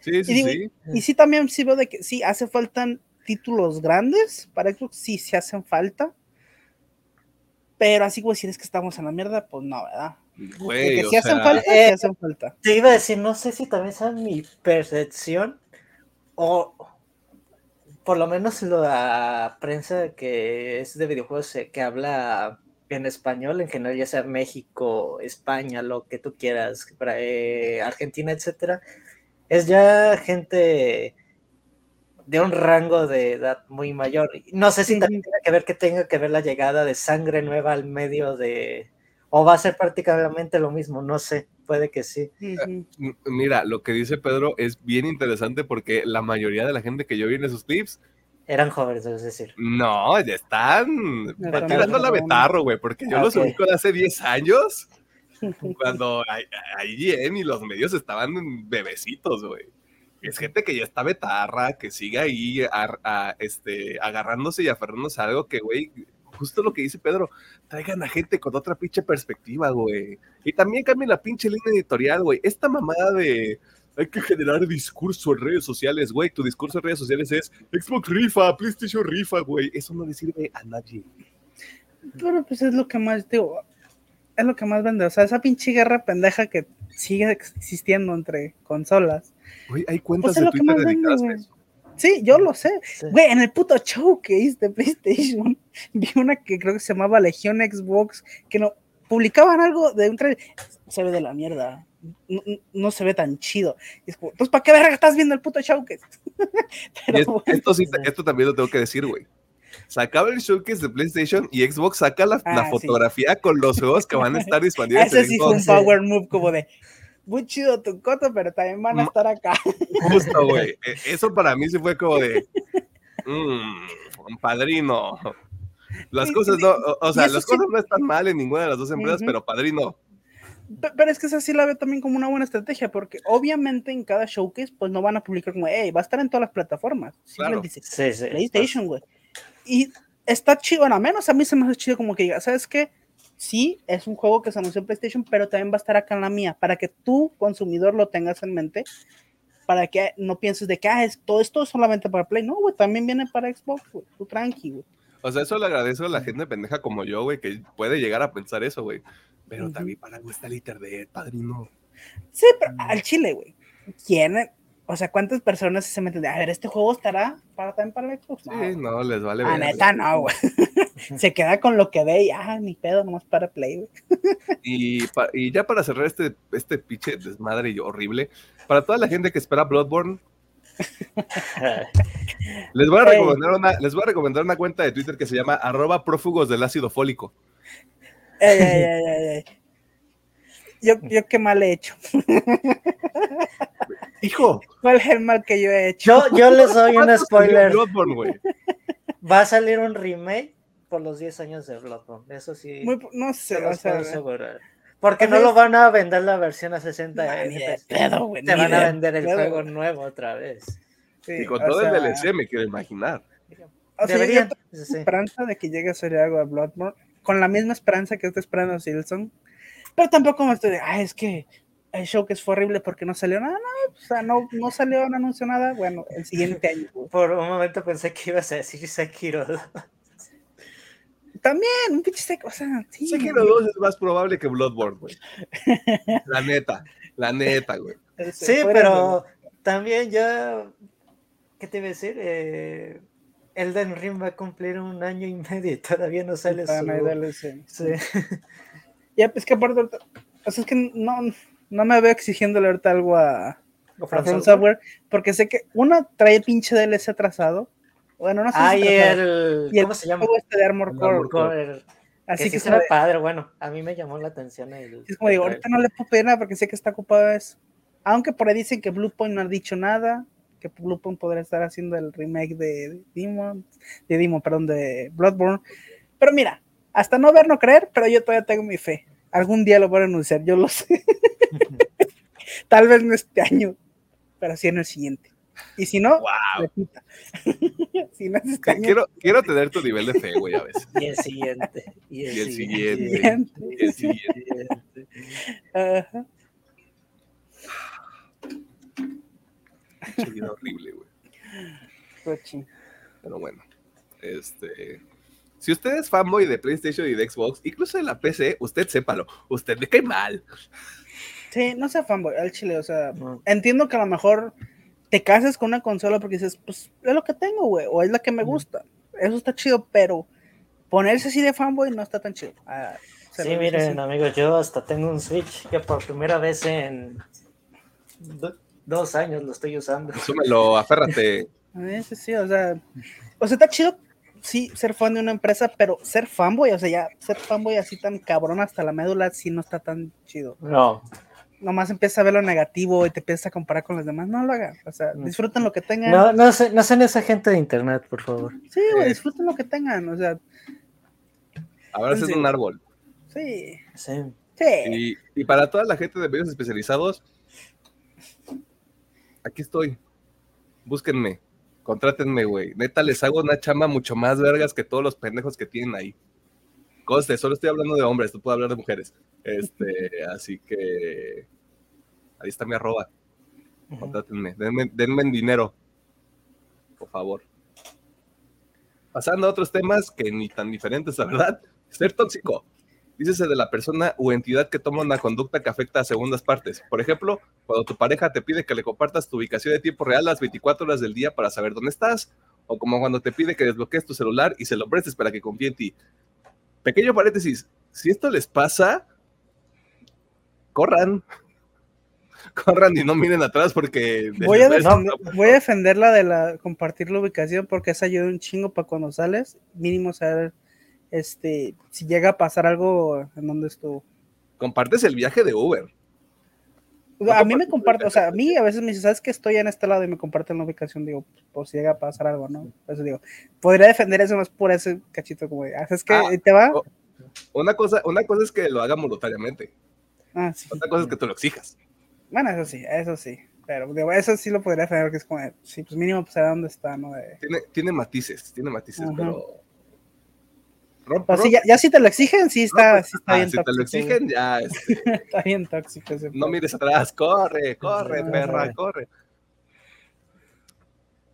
Sí, sí, Y digo, sí. Y sí, también sí veo de que sí, hace faltan títulos grandes para Xbox, sí, se hacen falta. Pero así como decir es que estamos en la mierda, pues no, ¿verdad? Güey, que sí hacen sea, falta, eh, sí hacen falta. Te iba a decir, no sé si también sea mi percepción o por lo menos la prensa que es de videojuegos eh, que habla en español, en general, ya sea México, España, lo que tú quieras, eh, Argentina, etcétera, es ya gente de un rango de edad muy mayor. No sé si también tiene que ver que tenga que ver la llegada de sangre nueva al medio de... O va a ser prácticamente lo mismo, no sé, puede que sí. M- Mira, lo que dice Pedro es bien interesante porque la mayoría de la gente que yo vi en esos clips, Eran jóvenes, es decir. no, ya están están tirando la betarro, güey, porque yo los ubico de hace 10 años, [laughs] cuando IGN y los medios estaban bebecitos, güey. Es gente que ya está betarra, que sigue ahí a- a- este, agarrándose y aferrándose a algo que, güey, justo lo que dice Pedro, traigan a gente con otra pinche perspectiva, güey. Y también cambien la pinche línea editorial, güey. Esta mamada de hay que generar discurso en redes sociales, güey. Tu discurso en redes sociales es Xbox rifa, PlayStation rifa, güey. Eso no le sirve a nadie. Pero pues es lo que más, digo, es lo que más vende. O sea, esa pinche guerra pendeja que sigue existiendo entre consolas. Güey, hay cuentas Pues es de Twitter vende, dedicadas a eso. Sí, yo lo sé. Sí. Güey, en el puto showcase de PlayStation [laughs] vi una que creo que se llamaba Legión Xbox, que no publicaban algo de un trailer. Se ve de la mierda. No, no- se ve tan chido. Y es como, entonces, ¿para qué verga estás viendo el puto showcase? [laughs] Pero es- bueno, esto, sí, esto también lo tengo que decir, güey. Sacaba el showcase de PlayStation y Xbox saca la, Ah, la sí. fotografía con los juegos que van a estar [laughs] disponibles. ese sí fue un power move como de, muy chido tu coto, pero también van a estar acá. [laughs] Justo, güey. E- Eso para mí sí fue como de. Mmm, padrino. Las cosas no. O, sea, las sí- cosas no están mal en ninguna de las dos empresas, Ujú. pero padrino. Pe- Pero es que esa sí la veo también como una buena estrategia, porque obviamente en cada showcase, pues no van a publicar como, hey, va a estar en todas las plataformas. Claro. Dice, Sí, sí. PlayStation, güey. Y está chido, bueno, a menos a mí se me hace chido como que diga, ¿sabes qué? Sí, es un juego que se anunció en PlayStation, pero también va a estar acá en la mía, para que tú, consumidor, lo tengas en mente, para que no pienses de que, ah, es, todo esto es solamente para Play. No, güey, también viene para Xbox, güey. Tú tranqui, güey. O sea, eso le agradezco a la gente pendeja como yo, güey, que puede llegar a pensar eso, güey. Pero Ujú. también para algo está el internet, padrino. Sí, pero al chile, güey. ¿Quién? O sea, ¿cuántas personas se meten de, a ver, este juego estará para también para el Xbox? Sí, No, no, les vale la neta no, güey. [laughs] se queda con lo que ve y, ah, ni pedo, nomás para Play, güey. Y, pa- y ya para cerrar este, este pinche desmadre y horrible, para toda la gente que espera Bloodborne, [laughs] les voy a recomendar una, les voy a recomendar una cuenta de Twitter que se llama arroba prófugos del ácido fólico. Ey, ey, ey, ey, ey. Yo, yo qué mal he hecho. [laughs] Hijo, ¿Cuál es el mal que yo he hecho? Yo, yo les doy un ¿cuánto salió spoiler. Bloodborne? Va a salir un remake por los 10 años de Bloodborne. Eso sí. Muy no sé, se los o sea, puedo asegurar. Porque o no lo van a vender la versión a 60 Nah, ni de FPS. pedo, güey, Te van a de vender el pedo. juego nuevo otra vez. sí, Y con todo sea, el DLC me quiero imaginar. o sea, yo Deberían. tengo sí, esperanza de que llegue a salir algo de Bloodborne, con la misma esperanza que estoy esperando Silson, pero tampoco me estoy de, ah, es que el show que fue horrible porque no salió nada, no, o sea, no, no salió, no anunció nada, bueno, el siguiente año. Por un momento pensé que ibas a decir Sekiro. También, un pinche seco, o sea, sí. Sekiro 2 es más probable que Bloodborne, güey. [laughs] La neta, la neta, güey. Sí, fuera pero también ya. ¿Qué te iba a decir? Eh, Elden Ring va a cumplir un año y medio y todavía no sale su. DLC. Sí. Ya, es que aparte, o sea, es que no, no me veo exigiéndole ahorita algo a, a From From Software. Software, porque sé que uno trae pinche DLC atrasado, bueno, no sé Ah, si el. y el ¿Cómo se llama? este de Armor Core, Armor Core. El- así que que sí padre. Bueno, a mí me llamó la atención el. es como digo, el- ahorita no le puedo pedir nada porque sé que está ocupado eso. Aunque por ahí dicen que Bluepoint no ha dicho nada, que Bluepoint podría estar haciendo el remake de Demon, de Demon, perdón, de Bloodborne. Pero mira, hasta no ver, no creer, pero yo todavía tengo mi fe. Algún día lo voy a anunciar, yo lo sé. [laughs] Tal vez no este año, pero sí en el siguiente. Y si no, repita. [laughs] si no es este año, quiero, quiero tener tu nivel de fe, güey, a veces. Y el siguiente. Y el, siguiente. Y el siguiente. Ajá. horrible, güey. Pues pero bueno, este. Si usted es fanboy de PlayStation y de Xbox, incluso de la PC, usted sépalo, usted le cae mal. Sí, no sea fanboy, al chile, o sea, entiendo que a lo mejor te casas con una consola porque dices, pues es lo que tengo, güey, o es la que me gusta. Eso está chido, pero ponerse así de fanboy no está tan chido. Ah, sí, miren, amigos, yo hasta tengo un Switch que por primera vez en dos años lo estoy usando. Súmelo, aférrate. [laughs] Sí, sí, o sea, o sea, está chido, sí, ser fan de una empresa, pero ser fanboy, o sea, ya ser fanboy así tan cabrón hasta la médula, sí no está tan chido. No. Nomás empieza a ver lo negativo y te empiezas a comparar con los demás. No lo hagan, o sea, disfruten lo que tengan. No, no, no sean esa gente de internet, por favor. Sí, güey, disfruten lo que tengan, o sea. Ahora es un árbol. Sí. Sí. sí. Y, y para toda la gente de medios especializados, aquí estoy. Búsquenme contrátenme, güey. Neta, les hago una chamba mucho más vergas que todos los pendejos que tienen ahí. Coste, solo estoy hablando de hombres, tú puedo hablar de mujeres. Este, [laughs] así que ahí está mi arroba. Contrátenme, denme, denme dinero, por favor. Pasando a otros temas que ni tan diferentes, la verdad. Ser tóxico. Dícese de la persona u entidad que toma una conducta que afecta a segundas partes. Por ejemplo, cuando tu pareja te pide que le compartas tu ubicación de tiempo real las 24 horas del día para saber dónde estás, o como cuando te pide que desbloquees tu celular y se lo prestes para que confíe en ti. Pequeño paréntesis, si esto les pasa, corran. [laughs] Corran y no miren atrás porque... Voy a, voy a defenderla de la compartir la ubicación porque esa ayuda un chingo para cuando sales, mínimo saber este, si llega a pasar algo en donde estuvo. Compartes el viaje de Uber. a mí me comparte, o sea, a mí a veces me dice, ¿sabes que estoy en este lado y me comparten la ubicación? Digo, por si llega a pasar algo, ¿no? Eso digo, podría defender eso más por ese cachito como, ¿sabes que ah, ¿Te va? Una cosa, una cosa es que lo haga voluntariamente. Ah, sí. Otra cosa es que tú lo exijas. Bueno, eso sí, eso sí. Pero digo, eso sí lo podría defender, que es como, sí, pues mínimo pues saber dónde está, ¿no? Tiene, tiene matices, tiene matices, pero ya, si te lo exigen, sí está, sí está ah, bien si te lo exigen, ya. Este, [laughs] está bien tóxico. no mires atrás, corre, corre, perra, corre.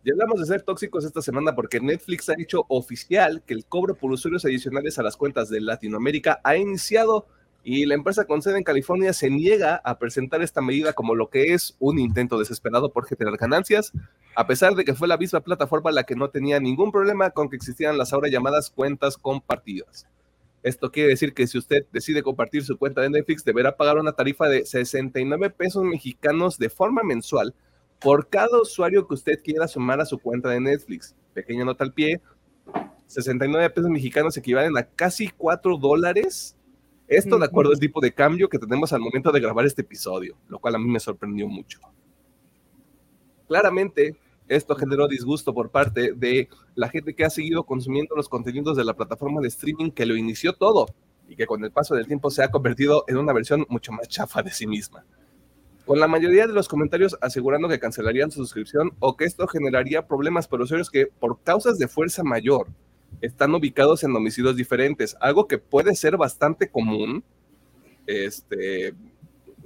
Ya hablamos de ser tóxicos esta semana porque Netflix ha hecho oficial que el cobro por usuarios adicionales a las cuentas de Latinoamérica ha iniciado y la empresa con sede en California se niega a presentar esta medida como lo que es un intento desesperado por generar ganancias, a pesar de que fue la misma plataforma la que no tenía ningún problema con que existieran las ahora llamadas cuentas compartidas. Esto quiere decir que si usted decide compartir su cuenta de Netflix, deberá pagar una tarifa de 69 pesos mexicanos de forma mensual por cada usuario que usted quiera sumar a su cuenta de Netflix. Pequeña nota al pie, 69 pesos mexicanos equivalen a casi 4 dólares esto de acuerdo al tipo de cambio que tenemos al momento de grabar este episodio, lo cual a mí me sorprendió mucho. Claramente, esto generó disgusto por parte de la gente que ha seguido consumiendo los contenidos de la plataforma de streaming que lo inició todo y que con el paso del tiempo se ha convertido en una versión mucho más chafa de sí misma. Con la mayoría de los comentarios asegurando que cancelarían su suscripción o que esto generaría problemas para usuarios que por causas de fuerza mayor están ubicados en domicilios diferentes, algo que puede ser bastante común. Este,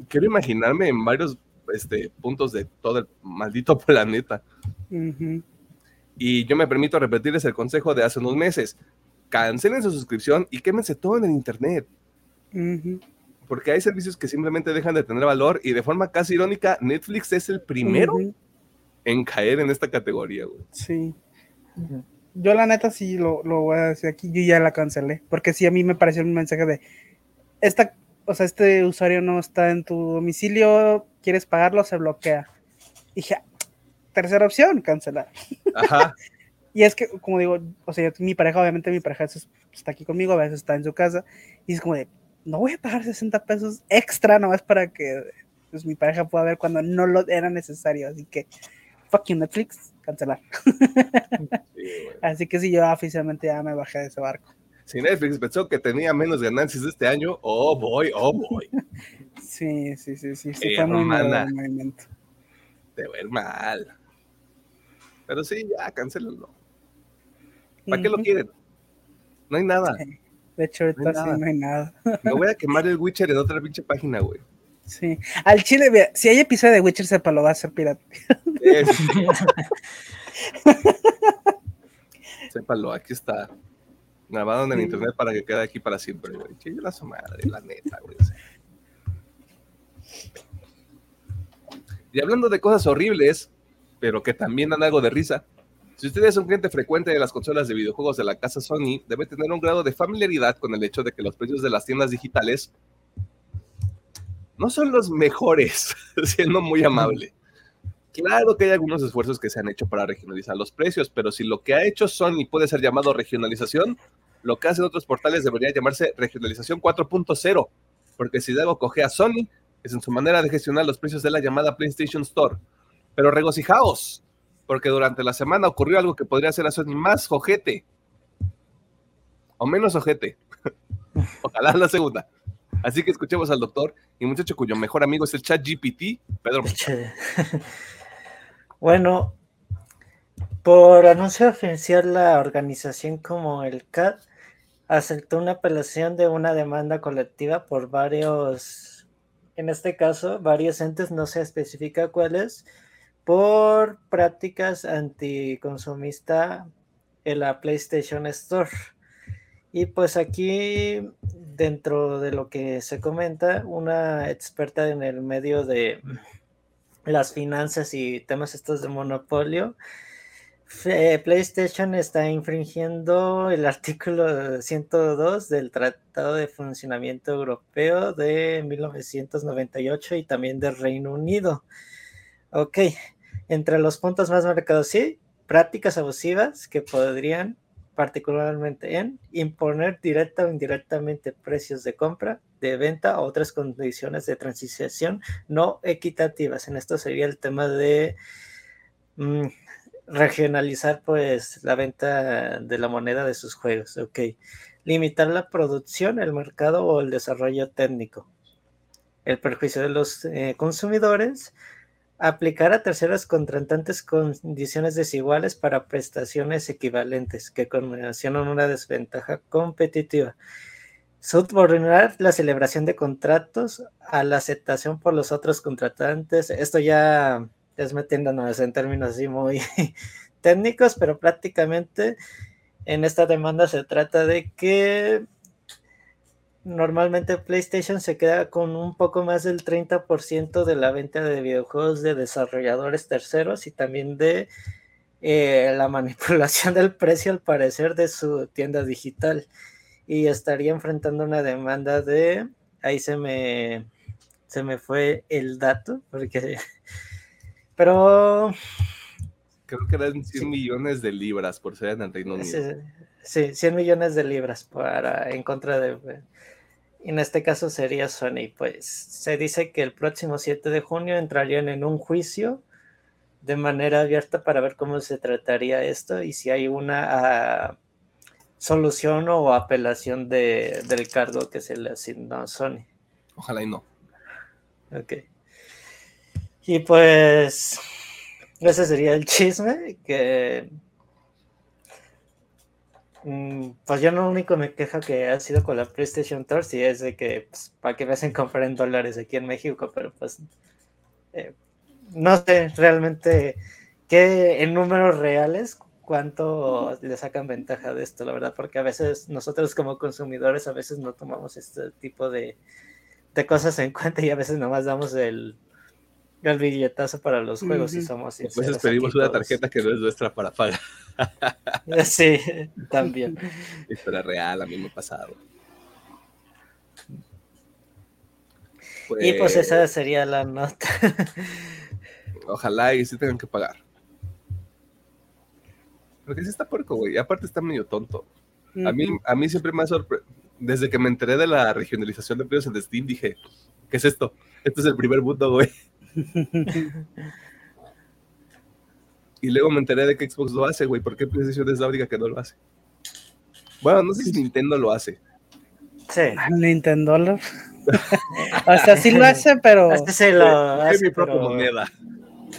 quiero imaginarme en varios este, puntos de todo el maldito [laughs] planeta. Y yo me permito repetirles el consejo de hace unos meses. Cancelen su suscripción y quémense todo en el Internet. Porque hay servicios que simplemente dejan de tener valor y de forma casi irónica, Netflix es el primero en caer en esta categoría. Sí yo la neta sí lo, voy a decir aquí, yo ya la cancelé, porque sí a mí me pareció un mensaje de, esta, o sea, este usuario no está en tu domicilio, quieres pagarlo, se bloquea. Y dije, tercera opción, cancelar. Ajá. [laughs] y es que, como digo, o sea, mi pareja, obviamente mi pareja está aquí conmigo, a veces está en su casa, y es como de, no voy a pagar 60 pesos extra nomás para que pues, mi pareja pueda ver cuando no lo era necesario, así que, fucking Netflix, cancelar. [laughs] Así que sí, yo oficialmente ya me bajé de ese barco. Si Netflix pensó que tenía menos ganancias este año, oh boy, oh boy. [laughs] Sí, sí, sí, sí. Se fue muy mal el movimiento. Te ver mal. Pero sí, ya, cancelenlo. ¿Para qué lo quieren? No hay nada. De hecho, ahorita sí no hay nada. Me voy a [laughs] quemar el Witcher en otra pinche página, güey. Sí. Al chile, vea, si hay episodio de Witcher, sepa, lo va a hacer pirata. [laughs] Sépalo, aquí está. Grabado en el internet para que quede aquí para siempre, güey. Chile la su madre, la neta, güey. Y hablando de cosas horribles, pero que también dan algo de risa, si usted es un cliente frecuente de las consolas de videojuegos de la casa Sony, debe tener un grado de familiaridad con el hecho de que los precios de las tiendas digitales no son los mejores, [laughs] siendo muy amable. Claro que hay algunos esfuerzos que se han hecho para regionalizar los precios, pero si lo que ha hecho Sony puede ser llamado regionalización, lo que hacen otros portales debería llamarse regionalización 4.0, porque si algo coge a Sony es en su manera de gestionar los precios de la llamada PlayStation Store. Pero regocijaos, porque durante la semana ocurrió algo que podría hacer a Sony más ojete, o menos ojete. [laughs] Ojalá la segunda. Así que escuchemos al doctor y muchacho cuyo mejor amigo es el chat GPT, Pedro. [laughs] Bueno, por anuncio oficial, la organización como el CAT aceptó una apelación de una demanda colectiva por varios, en este caso, varios entes, no se especifica cuáles, por prácticas anticonsumista en la PlayStation Store. Y pues aquí, dentro de lo que se comenta, una experta en el medio de las finanzas y temas estos de monopolio, PlayStation está infringiendo el [laughs] artículo 102 del Tratado de Funcionamiento Europeo de 1998 y también del Reino Unido. Ok, entre los puntos más marcados, sí, prácticas abusivas que podrían particularmente en imponer directa o indirectamente precios de compra, de venta o otras condiciones de transición no equitativas. En esto sería el tema de mm, regionalizar pues la venta de la moneda de sus juegos. Ok. Limitar la producción, el mercado o el desarrollo técnico. El perjuicio de los eh, consumidores aplicar a terceros contratantes condiciones desiguales para prestaciones equivalentes que condicionan una desventaja competitiva. Subordinar la celebración de contratos a la aceptación por los otros contratantes. Esto ya es metiéndonos en términos así muy [laughs] técnicos, pero prácticamente en esta demanda se trata de que normalmente PlayStation se queda con un poco más del 30% de la venta de videojuegos de desarrolladores terceros y también de eh, la [laughs] manipulación del precio al parecer de su tienda digital y estaría enfrentando una demanda de ahí se me se me fue el dato porque [laughs] pero creo que eran 100 millones de libras por ser en el Reino Unido. Sí, 100 millones de libras para en contra de en este caso sería Sony, pues se dice que el próximo 7 de junio entrarían en un juicio de manera abierta para ver cómo se trataría esto y si hay una ah, solución o apelación de, del cargo que se le asignó a Sony. Ojalá y no. Ok. Y pues ese sería el chisme que pues yo no único me queja que ha sido con la PlayStation Tour, si es de que pues, para que me hacen comprar en dólares aquí en México, pero pues eh, no sé realmente qué en números reales cuánto le sacan ventaja de esto, la verdad, porque a veces nosotros como consumidores a veces no tomamos este tipo de, de cosas en cuenta y a veces nomás damos el, el billetazo para los juegos y somos Entonces pedimos una tarjeta que no es nuestra para pagar. [laughs] sí, también. Historia real, a mí me ha pasado. Y pues esa pues sería la nota. Ojalá y sí tengan que pagar. Porque sí está puerco, güey. Aparte está medio tonto. A mí, a mí siempre me ha sorprendido. Desde que me enteré de la regionalización de precios en Steam, dije, ¿qué es esto? Este es el primer mundo, güey. Y luego me enteré de que Xbox lo hace, güey. ¿Por qué PlayStation es la única que no lo hace? Bueno, no sé si Nintendo lo hace. Sí. Ah, Nintendo lo... [laughs] o sea, sí lo hace, pero... Este se lo es hace, mi propia pero- moneda.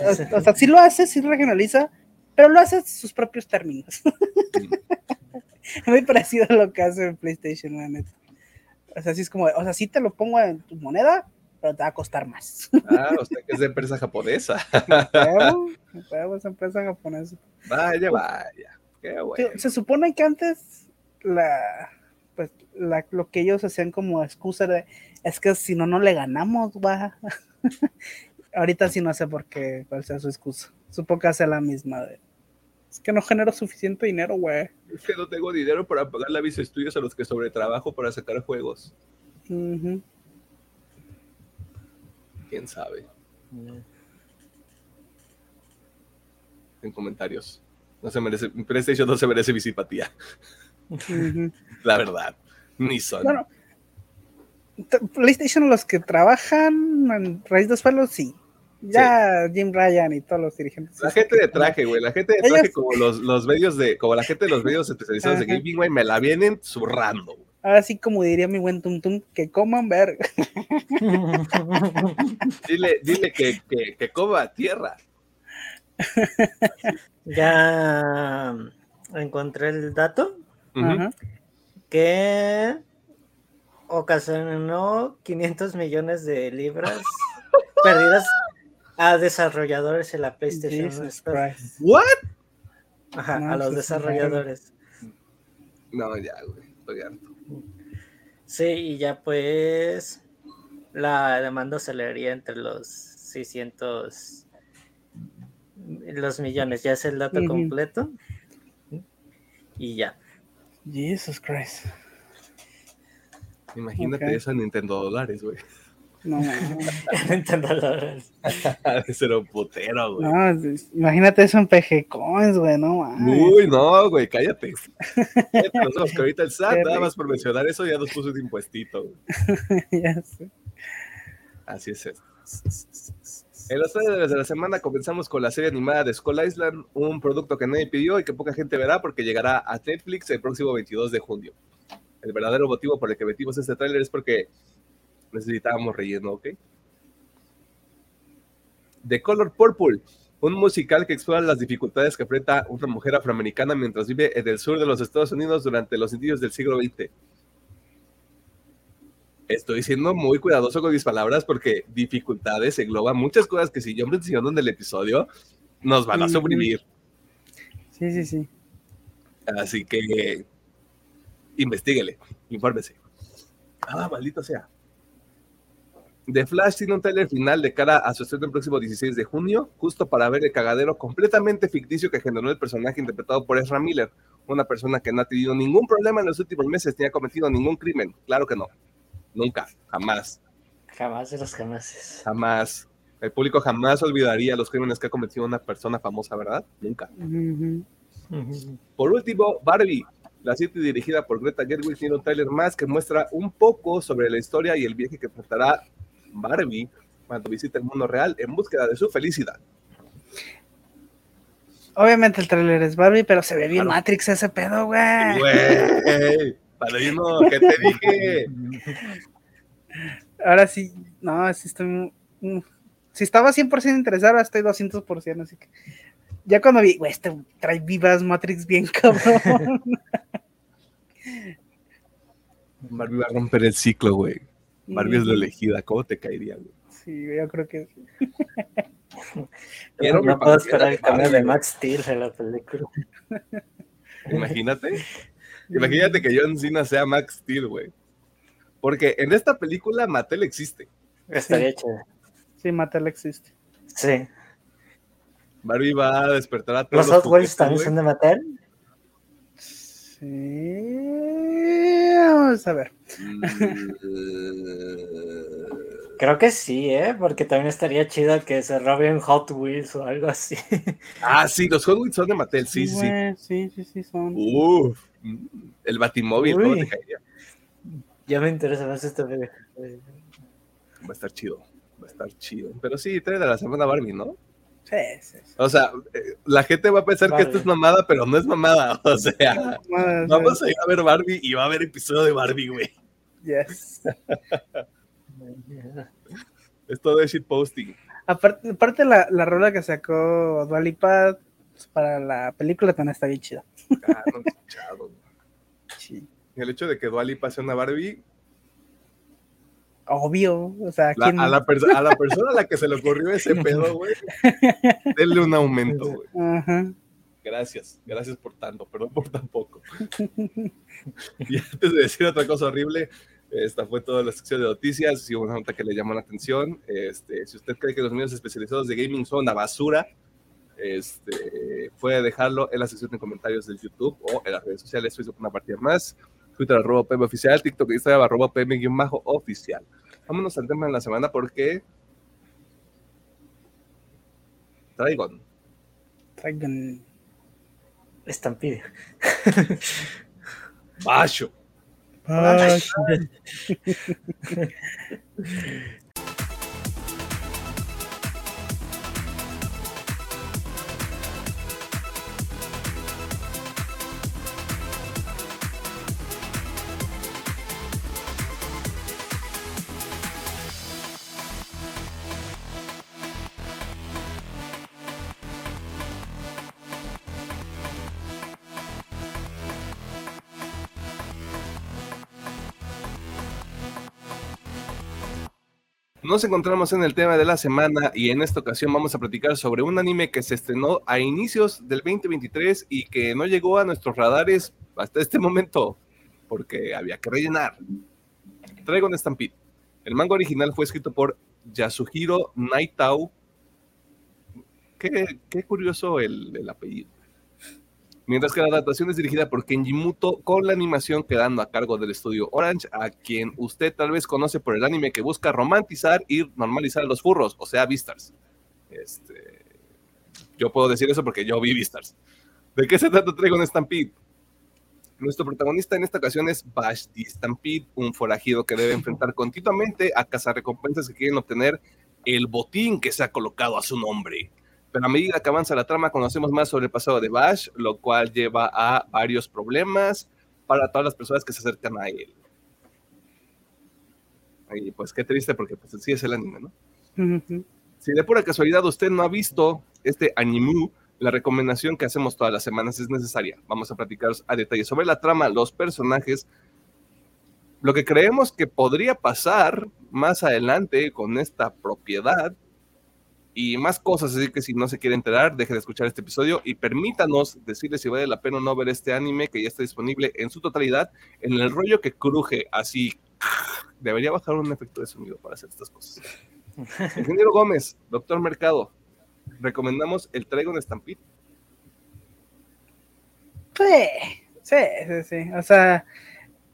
O, o sea, sí lo hace, sí regionaliza, pero lo hace a sus propios términos. [laughs] Muy parecido a lo que hace en PlayStation, la neta. O sea, sí es como, o sea, sí te lo pongo en tu moneda, pero te va a costar más. Ah, o sea que es de empresa japonesa. Huevo, esa empresa japonesa. Vaya, vaya. Qué bueno. Se, se supone que antes la, pues, la- lo que ellos hacían como excusa de es que si no, no le ganamos, va. [laughs] Ahorita sí no sé por qué, cuál sea su excusa. Supongo que hace la misma de. Es que no genero suficiente dinero, güey. Es que no tengo dinero para pagar la visa estudios a los que sobretrabajo para sacar juegos. Ujú. ¿Quién sabe? En comentarios. No se merece, PlayStation no se merece mi simpatía. [laughs] La verdad. Ni son. Bueno, PlayStation, los que trabajan en raíz de suelo, sí. Ya Jim Ryan y todos los dirigentes. La gente de traje, güey, la gente de Ellos- traje como los, los medios de, como la gente de los medios especializados de gaming, güey, me la vienen zurrando. güey. Ahora sí, como diría mi buen Tum Tum, que coman verga. [laughs] Dile, dile que, que, que coma tierra. [laughs] ya encontré el dato que ocasionó 500 millones de libras [laughs] perdidas a desarrolladores en la PlayStation Store. ¿What? Ajá, No, a los desarrolladores. No, ya, güey, estoy harto. Sí, y ya pues la demanda oscilaría entre los 600 los millones, ya es el dato completo. Y ya. Jesus Christ. Imagínate Ok. eso en Nintendo dólares, güey. No, dólares. De ser un putero, güey. no, imagínate eso en PG Coins, güey, no mames. Uy, no, güey, cállate. [laughs] Cállate ojos, que ahorita el SAT, Qué nada más por mencionar eso, ya nos puso un impuestito. güey. [laughs] Ya sé. Así es esto. En los trailers de la semana comenzamos con la serie animada de Skull Island, un producto que nadie pidió y que poca gente verá porque llegará a Netflix el próximo 22 de junio. El verdadero motivo por el que metimos este tráiler es porque necesitábamos relleno, ¿ok? The Color Purple, un musical que explora las dificultades que enfrenta una mujer afroamericana mientras vive en el sur de los Estados Unidos durante los inicios del siglo XX. Estoy siendo muy cuidadoso con mis palabras porque dificultades engloba muchas cosas que si yo menciono en el episodio nos van a suprimir. Sí, sí, sí. Así que investiguele, infórmese. Ah, maldito sea. The Flash tiene un trailer final de cara a su estreno el próximo 16 de junio, justo para ver el cagadero completamente ficticio que generó el personaje interpretado por Ezra Miller, una persona que no ha tenido ningún problema en los últimos meses ni ha cometido ningún crimen. Claro que no. Nunca, jamás, Jamás de los jamases. jamás. El público jamás olvidaría los crímenes que ha cometido una persona famosa, ¿verdad? Nunca. Por último, Barbie. La serie dirigida por Greta Gerwig tiene un tráiler más que muestra un poco sobre la historia y el viaje que enfrentará Barbie cuando visite el mundo real en búsqueda de su felicidad. Obviamente el trailer es Barbie, pero se ve bien Claro. Matrix ese pedo, güey. Güey, padrino, ¿qué te dije? Ahora sí, no, sí estoy. Si estaba 100% interesado, ahora estoy 200%, así que. Ya cuando vi, güey, este trae vivas Matrix bien [laughs] cabrón. Barbie va a romper el ciclo, güey. Barbie es la elegida, ¿cómo te caería, güey? Sí, yo creo que sí. Quiero no puedo esperar el cambio de Max Steel en la película. [laughs] Imagínate. Imagínate que John Cena sea Max Steel, güey. Porque en esta película Mattel existe. Estaría chévere. Sí, Mattel existe. Sí. Barbie va a despertar a todos ¿Los Hot Wheels juguetes, también son de Mattel? Sí. Vamos a ver. Creo que sí, ¿eh? Porque también estaría chido que se roben Hot Wheels o algo así. Ah, sí, los Hot Wheels son de Mattel, sí, sí, sí. sí, sí, sí, son. Uf, mm, el Batimóvil, ¿cómo Uy. te caería? ya me interesa más esta. Va a estar chido, va a estar chido. Pero sí, trae de la semana Barbie, ¿no? Sí, sí, sí. O sea, eh, la gente va a pensar que esto es mamada, pero no es mamada. [laughs] O sea, vamos a ir a ver Barbie y va a haber episodio de Barbie, güey. yes. [laughs] Es todo de shitposting. Aparte, aparte la, la rola que sacó Dualipa para la película también está bien chida. Ah, no [laughs] he escuchado. güey. Sí. El hecho de que Duali pase una Barbie, Obvio, o sea, la- ¿quién- a, la a la persona a la que se le ocurrió [laughs] ese pedo, güey, denle un aumento, güey. Ajá. Gracias, gracias por tanto, perdón por tan poco. [laughs] y antes de decir otra cosa horrible, esta fue toda la sección de noticias. Hubo una nota que le llamó la atención, este, si usted cree que los medios especializados de gaming son una basura, este, puede dejarlo en la sección de comentarios del YouTube o en las redes sociales, Facebook una partida más, Twitter arroba PM oficial, TikTok e Instagram arroba PM guion bajo oficial. Vámonos al tema de la semana porque Traigon. Traigan- Estampida. Basho. Ay, [laughs] [laughs] Nos encontramos en el tema de la semana y en esta ocasión vamos a platicar sobre un anime que se estrenó a inicios del 2023 y que no llegó a nuestros radares hasta este momento porque había que rellenar. Traigo un Stampede. El manga original fue escrito por Yasuhiro Naitao. Qué, qué curioso el, el apellido. Mientras que la adaptación es dirigida por Kenji Muto, con la animación quedando a cargo del estudio Orange, a quien usted tal vez conoce por el anime que busca romantizar y normalizar a los furros, o sea, Beastars. Este, yo puedo decir eso porque yo vi Beastars. ¿De qué se trata Traigo un Stampede? Nuestro protagonista en esta ocasión es Bash the Stampede, un forajido que debe enfrentar continuamente a cazarrecompensas que quieren obtener el botín que se ha colocado a su nombre. Pero a medida que avanza la trama, conocemos más sobre el pasado de Bash, lo cual lleva a varios problemas para todas las personas que se acercan a él. Y pues qué triste, porque pues así es el anime, ¿no? Ujú. Si de pura casualidad usted no ha visto este animu, la recomendación que hacemos todas las semanas es necesaria. Vamos a platicar a detalle sobre la trama, los personajes, lo que creemos que podría pasar más adelante con esta propiedad y más cosas. Así que si no se quiere enterar, deje de escuchar este episodio y permítanos decirle si vale la pena o no ver este anime que ya está disponible en su totalidad en el rollo que cruje así. Debería bajar un efecto de sonido para hacer estas cosas. [laughs] Ingeniero Gómez, doctor Mercado, recomendamos el Traigo un Stampede. Sí, sí, sí, sí. O sea,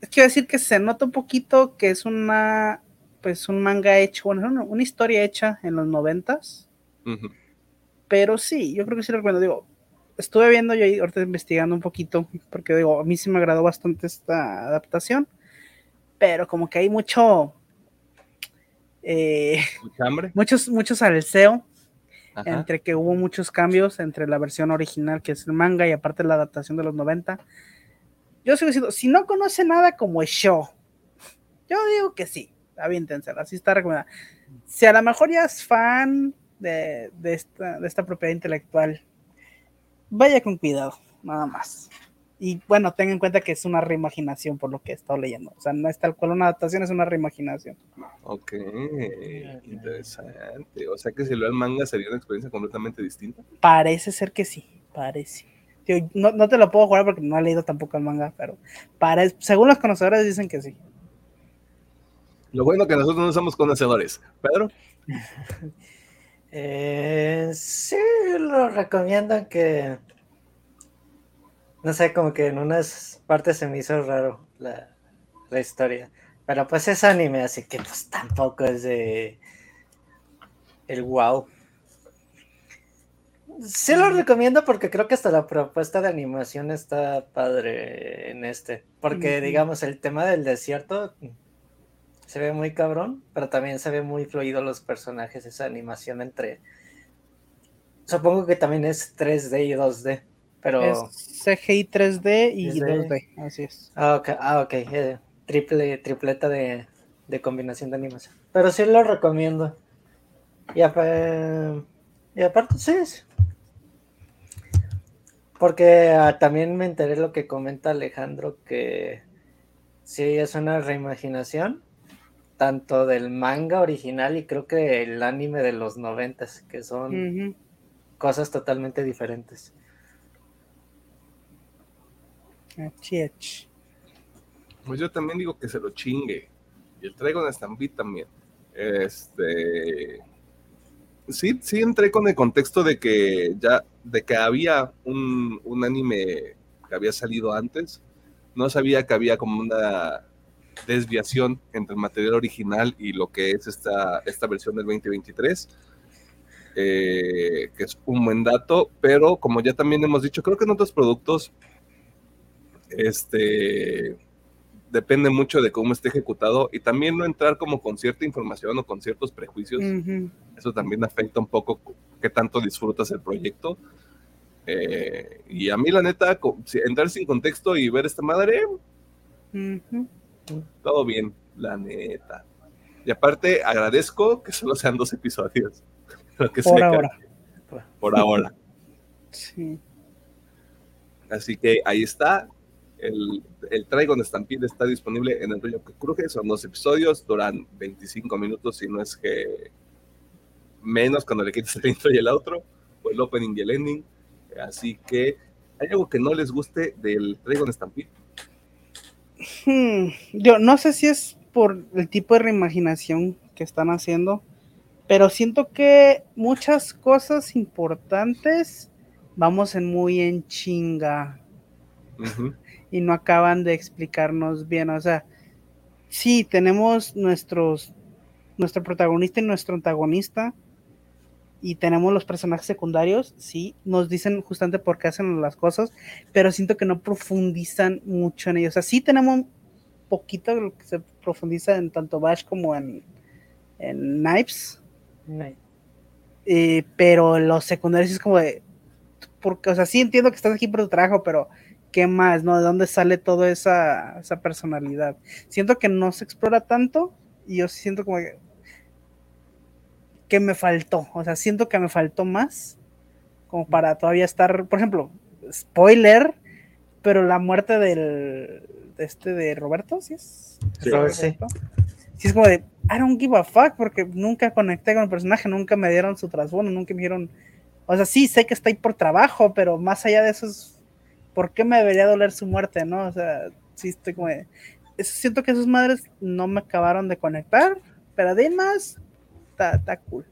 a decir que se nota un poquito que es una, pues un manga hecho, bueno, una historia hecha en los noventas, Pero sí, yo creo que sí lo recomiendo. Digo, estuve viendo yo ahí, ahorita investigando un poquito, porque digo, a mí sí me agradó bastante esta adaptación, pero como que hay mucho, eh, [laughs] ¿Mucha hambre? muchos, muchos salseo Ajá. entre que hubo muchos cambios entre la versión original que es el manga y aparte la adaptación de los 90. Yo sigo diciendo, si no conoce nada como el show, yo digo que sí, aviéntensela, así está recomendada. Si a lo mejor ya es fan de, de esta, de esta propiedad intelectual, vaya con cuidado, nada más. Y bueno, tenga en cuenta que es una reimaginación por lo que he estado leyendo. O sea, no es tal cual una adaptación, es una reimaginación. Ok, interesante. O sea que si lo el manga sería una experiencia completamente distinta. Parece ser que sí, parece. No, no te lo puedo jugar porque no he leído tampoco el manga, pero pare- según los conocedores dicen que sí. Lo bueno que nosotros no somos conocedores. Pedro, [laughs] Eh, sí, lo recomiendo que. No sé, como que en unas partes se me hizo raro la, la historia. Pero pues es anime, así que pues tampoco es de. El wow. Sí lo recomiendo porque creo que hasta la propuesta de animación está padre en este. Porque, digamos, el tema del desierto se ve muy cabrón, pero también se ve muy fluido los personajes, esa animación entre supongo que también es 3D y 2D, pero... Es CGI 3D y 2D, así es. Ah, ok, ah, okay. Eh, triple, tripleta de, de, combinación de animación. Pero sí lo recomiendo. Y, y aparte, sí. Porque ah, también me enteré lo que comenta Alejandro, que sí es una reimaginación tanto del manga original y creo que el anime de los noventas, que son cosas totalmente diferentes. Pues yo también digo que se lo chingue. Y el Dragon Stampede también. Este. Sí, sí entré con el contexto de que ya, de que había un, un anime que había salido antes. No sabía que había como una desviación entre el material original y lo que es esta, esta versión del 2023. Eh, que es un buen dato, pero como ya también hemos dicho, creo que en otros productos este, depende mucho de cómo esté ejecutado y también no entrar como con cierta información o con ciertos prejuicios. Eso también afecta un poco qué tanto disfrutas el proyecto. Eh, y a mí la neta, entrar sin contexto y ver esta madre, todo bien, la neta. Y aparte, agradezco que solo sean dos episodios. [laughs] por ahora. Por ahora. Sí. Así que ahí está. El, el Trigon Stampede está disponible en el rollo que cruje. Son dos episodios, duran 25 minutos, si no es que menos cuando le quites el intro y el outro, o el opening y el ending. Así que, ¿hay algo que no les guste del Trigon Stampede? Hmm, yo no sé si es por el tipo de reimaginación que están haciendo, pero siento que muchas cosas importantes vamos en muy en chinga y no acaban de explicarnos bien. O sea, sí, tenemos nuestros, nuestro protagonista y nuestro antagonista, y tenemos los personajes secundarios, sí, nos dicen justamente por qué hacen las cosas, pero siento que no profundizan mucho en ellos. O sea, sí tenemos un poquito de lo que se profundiza en tanto Bash como en, en Knives. Eh, pero los secundarios es como de. Porque, o sea, sí entiendo que estás aquí por tu trabajo, pero ¿qué más? ¿No? ¿De dónde sale toda esa, esa personalidad? Siento que no se explora tanto y yo siento como que que me faltó. O sea, siento que me faltó más como para todavía estar, por ejemplo, spoiler, pero la muerte del de este de Roberto, ¿sí es? Sí, sí. es como de, I don't give a fuck, porque nunca conecté con el personaje, nunca me dieron su trasfondo, nunca me dieron, o sea, sí, sé que está ahí por trabajo, pero más allá de eso es, ¿por qué me debería doler su muerte, no? O sea, sí estoy como de, siento que esas madres no me acabaron de conectar, pero además está, cool.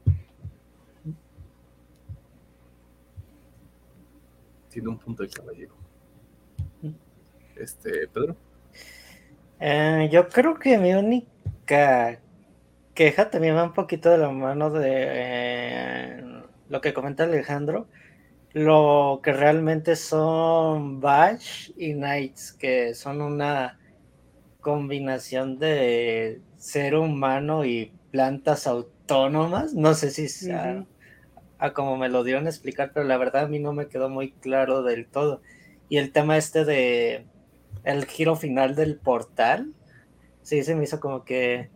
Tiene un punto de caballero. Este, Pedro. Eh, yo creo que mi única queja también va un poquito de la mano de eh, lo que comenta Alejandro. Lo que realmente son Bash y Knights, que son una combinación de ser humano y plantas autónomas autónomas. No sé si sea a, como me lo dieron a explicar, pero la verdad a mí no me quedó muy claro del todo. Y el tema este de el giro final del portal, sí se me hizo como que.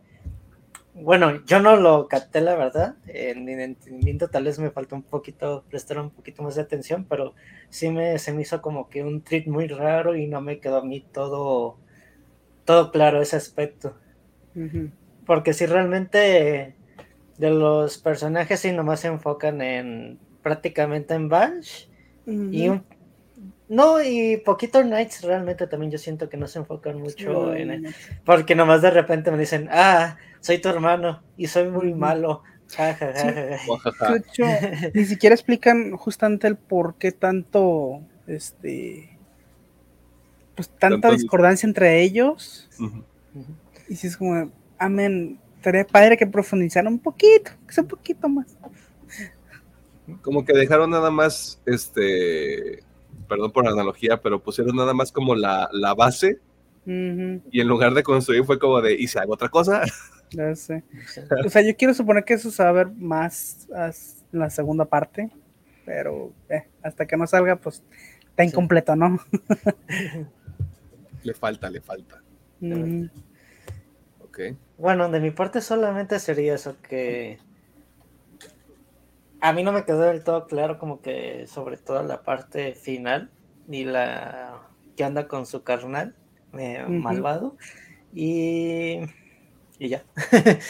Bueno, yo no lo capté, la verdad. En mi entendimiento tal vez me faltó un poquito, prestar un poquito más de atención, pero sí me, se me hizo como que un trip muy raro y no me quedó a mí todo, todo claro ese aspecto. Porque si realmente de los personajes y nomás se enfocan en prácticamente en Bash y no y poquito Knights realmente también yo siento que no se enfocan mucho en él, porque nomás de repente me dicen ah soy tu hermano y soy muy malo ni siquiera explican justamente el por qué tanto este pues tanta discordancia entre ellos. Y si es como amén estaría padre que profundizara un poquito, que sea un poquito más. Como que dejaron nada más, este, perdón por la analogía, pero pusieron nada más como la, base y en lugar de construir fue como de, ¿y si hago otra cosa? [laughs] Ya sé. O sea, yo quiero suponer que eso se va a ver más en la segunda parte, pero eh, hasta que no salga, pues está incompleto, ¿no? [laughs] le falta, le falta. Ok. Bueno, de mi parte solamente sería eso, que a mí no me quedó del todo claro como que sobre todo la parte final, ni la que anda con su carnal eh, malvado, y, y ya. [laughs]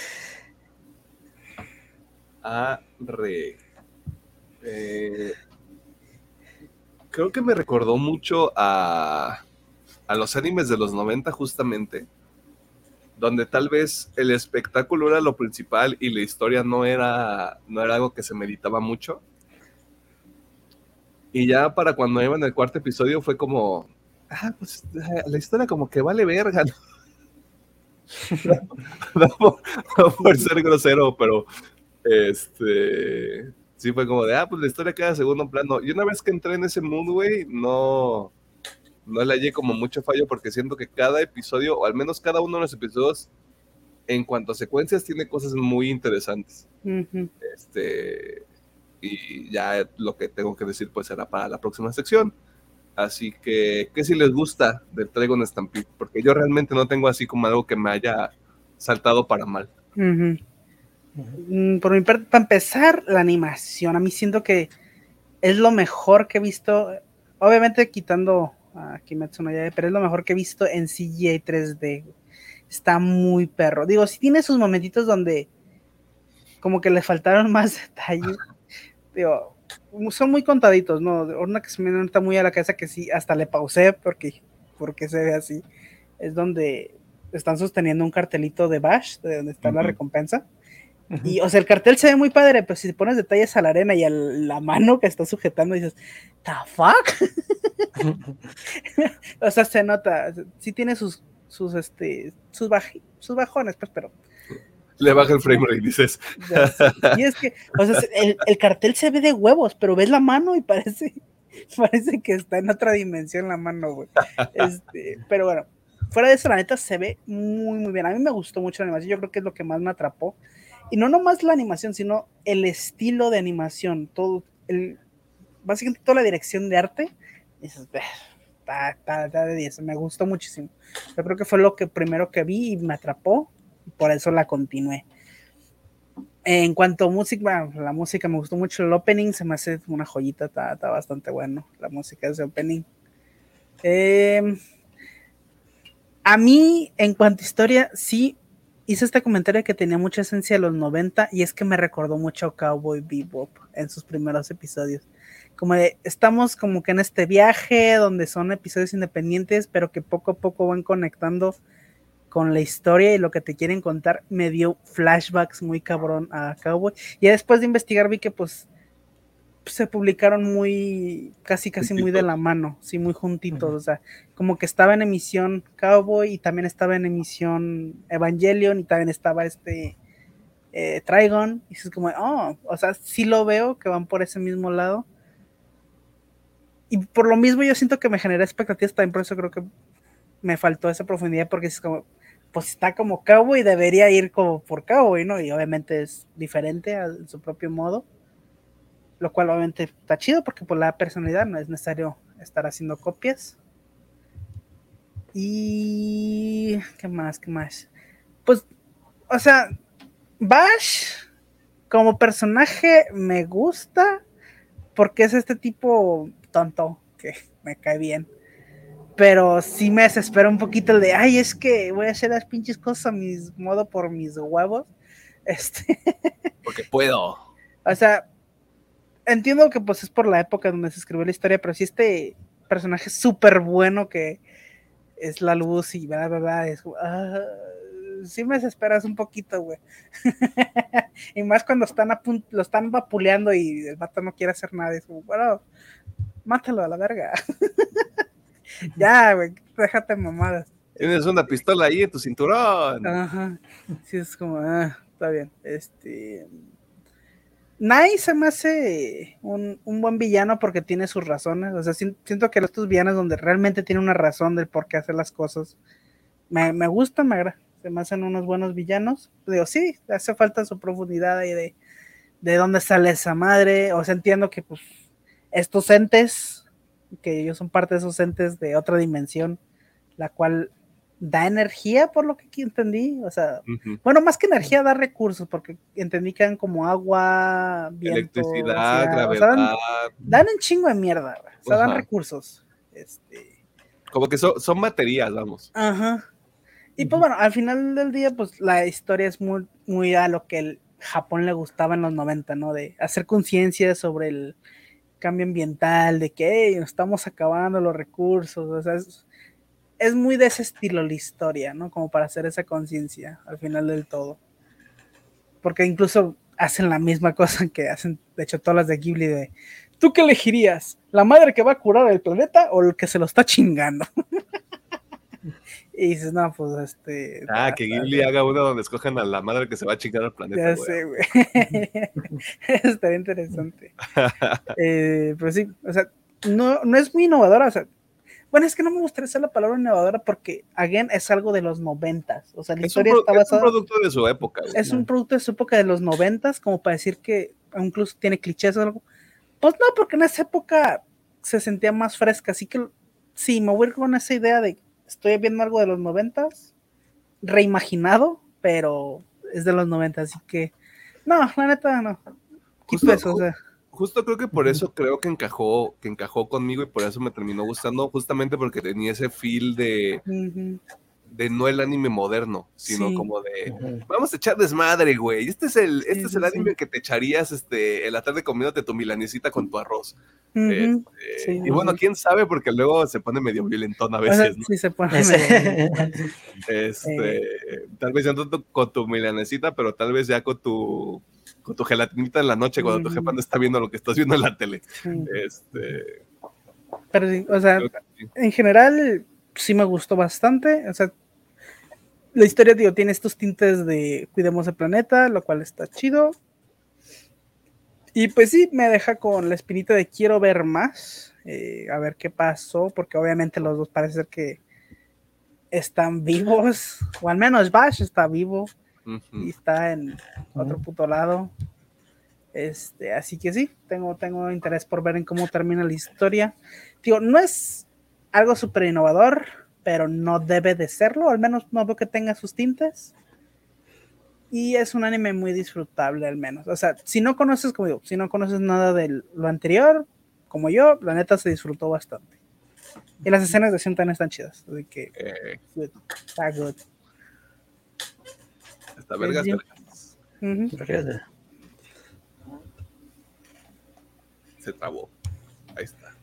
Arre. Eh, creo que me recordó mucho a, a los animes de los 90 justamente, donde tal vez el espectáculo era lo principal y la historia no era, no era algo que se meditaba mucho. Y ya para cuando iba en el cuarto episodio fue como, ah, pues la historia como que vale verga. [laughs] no por ser grosero, pero este, sí fue como de, ah, pues la historia queda segundo plano. Y una vez que entré en ese mood, güey, no, no le hallé como mucho fallo porque siento que cada episodio, o al menos cada uno de los episodios, en cuanto a secuencias, tiene cosas muy interesantes. Este, y ya lo que tengo que decir, pues será para la próxima sección. Así que, ¿qué si les gusta del Dragon Stampede? Porque yo realmente no tengo así como algo que me haya saltado para mal. Mm, por mi parte, para empezar, la animación. A mí siento que es lo mejor que he visto. Obviamente quitando a Kimetsu no Yaiba, pero es lo mejor que he visto en CGI 3D. Está muy perro. Digo, si tiene sus momentitos donde como que le faltaron [laughs] más detalles. Digo, son muy contaditos, ¿no? Una que se me nota muy a la cabeza que sí, hasta le pausé porque, porque se ve así. Es donde están sosteniendo un cartelito de Bash, de donde está la recompensa. Y, o sea, el cartel se ve muy padre, pero si te pones detalles a la arena y a la mano que está sujetando, dices, ¿the fuck? [laughs] o sea, se nota, sí tiene sus, sus, este, sus, sus bajones, pues, pero. Le baja el frame rate, dices. y es que, o sea, el, el, cartel se ve de huevos, pero ves la mano y parece, [laughs] parece que está en otra dimensión la mano, güey. Este, pero bueno, fuera de eso, la neta se ve muy, muy bien. A mí me gustó mucho la animación, yo creo que es lo que más me atrapó. Y no nomás la animación, sino el estilo de animación, todo, el, básicamente toda la dirección de arte. Dices, está, de 10, me gustó muchísimo. Yo creo que fue lo que primero que vi y me atrapó, y por eso la continué. En cuanto a música, la música me gustó mucho el opening, se me hace una joyita, está, bastante bueno la música de ese opening. Em, a mí, en cuanto a historia, sí hice este comentario que tenía mucha esencia de los 90 y es que me recordó mucho a Cowboy Bebop en sus primeros episodios. Como de, estamos como que en este viaje donde son episodios independientes, pero que poco a poco van conectando con la historia y lo que te quieren contar. Me dio flashbacks muy cabrón a Cowboy. Y después de investigar vi que pues se publicaron muy, casi, casi muy de la mano, sí, muy juntitos, o sea, como que estaba en emisión Cowboy y también estaba en emisión Evangelion y también estaba este eh, Trigon, y es como, oh, o sea, sí lo veo que van por ese mismo lado. Y por lo mismo yo siento que me genera expectativas también, por eso creo que me faltó esa profundidad, porque es como, pues está como Cowboy, debería ir como por Cowboy, ¿no? Y obviamente es diferente a su propio modo lo cual obviamente está chido porque por la personalidad no es necesario estar haciendo copias. Y qué más, qué más. Pues, o sea, Bash como personaje me gusta porque es este tipo tonto que me cae bien. Pero sí me desespera un poquito el de, ay, es que voy a hacer las pinches cosas a mi modo por mis huevos. [laughs] Este. Porque puedo. O sea, entiendo que pues es por la época donde se escribió la historia, pero si este personaje súper bueno que es la luz y bla, bla, bla, es ah, sí me desesperas un poquito, güey. [laughs] y más cuando están lo están vapuleando y el vato no quiere hacer nada, es como, bueno, mátalo a la verga. [laughs] ya, güey, déjate mamadas. Tienes una pistola ahí en tu cinturón. Ajá. Sí, es como, ah, está bien. Este, Nai se me hace un, buen villano porque tiene sus razones. O sea, siento que estos villanos donde realmente tiene una razón del por qué hacer las cosas, me, me gusta, me agrada. Se me hacen unos buenos villanos. Digo, sí, hace falta su profundidad y de, de dónde sale esa madre. O sea, entiendo que pues estos entes, que ellos son parte de esos entes de otra dimensión, la cual da energía, por lo que aquí entendí. O sea, bueno, más que energía, da recursos, porque entendí que dan como agua, viento, electricidad, gravedad. dan, un chingo de mierda, o sea, dan recursos. Este... Como que son, son baterías, vamos. Ajá. Y pues bueno, al final del día, pues la historia es muy, muy a lo que el Japón le gustaba en los 90, ¿no? De hacer conciencia sobre el cambio ambiental, de que estamos acabando los recursos, o sea, es, es muy de ese estilo la historia, ¿no? Como para hacer esa conciencia al final del todo. Porque incluso hacen la misma cosa que hacen, de hecho, todas las de Ghibli de, ¿tú qué elegirías? ¿La madre que va a curar el planeta o el que se lo está chingando? [laughs] y dices, no, pues este... Ah, que Ghibli haga uno donde escojan a la madre que se va a chingar al planeta. Ya sé, güey. [laughs] Estaría interesante. [laughs] eh, pero sí, o sea, no, no es muy innovadora, o sea, bueno, es que no me gustaría usar la palabra innovadora porque, again, es algo de los noventas. O sea, la historia está basada. Es un producto de su época. Es un producto de su época de los noventas, como para decir que incluso tiene clichés o algo. Pues no, porque en esa época se sentía más fresca. Así que sí, me voy a ir con esa idea de estoy viendo algo de los noventas, reimaginado, pero es de los noventas. Así que, no, la neta, no. Justo, o sea justo creo que por eso creo que encajó, que encajó conmigo y por eso me terminó gustando, justamente porque tenía ese feel de, de no el anime moderno, sino como de vamos a echar desmadre, güey. Este es el, este es el anime que te echarías este, en la tarde comiéndote tu milanesita con tu arroz. Este, y bueno, quién sabe, porque luego se pone medio violentón a veces. Sí, se pone medio este, Tal vez ya no con tu milanesita, pero tal vez ya con tu con tu gelatinita en la noche cuando tu jefa no está viendo lo que estás viendo en la tele. Este. Pero sí, o sea, en general sí me gustó bastante. O sea, la historia, digo, tiene estos tintes de cuidemos el planeta, lo cual está chido. Y pues sí, me deja con la espinita de quiero ver más, eh, a ver qué pasó, porque obviamente los dos parece ser que están vivos, o al menos Bash está vivo y está en otro puto lado. Este, así que sí, tengo, tengo interés por ver en cómo termina la historia. Digo, no es algo súper innovador, pero no debe de serlo, al menos no veo que tenga sus tintes. Y es un anime muy disfrutable, al menos. O sea, si no conoces, como digo, si no conoces nada de lo anterior, como yo, la neta se disfrutó bastante. Y las escenas de acción están chidas. Así que, eh. está good. Está vergas, Se trabó. Ahí está.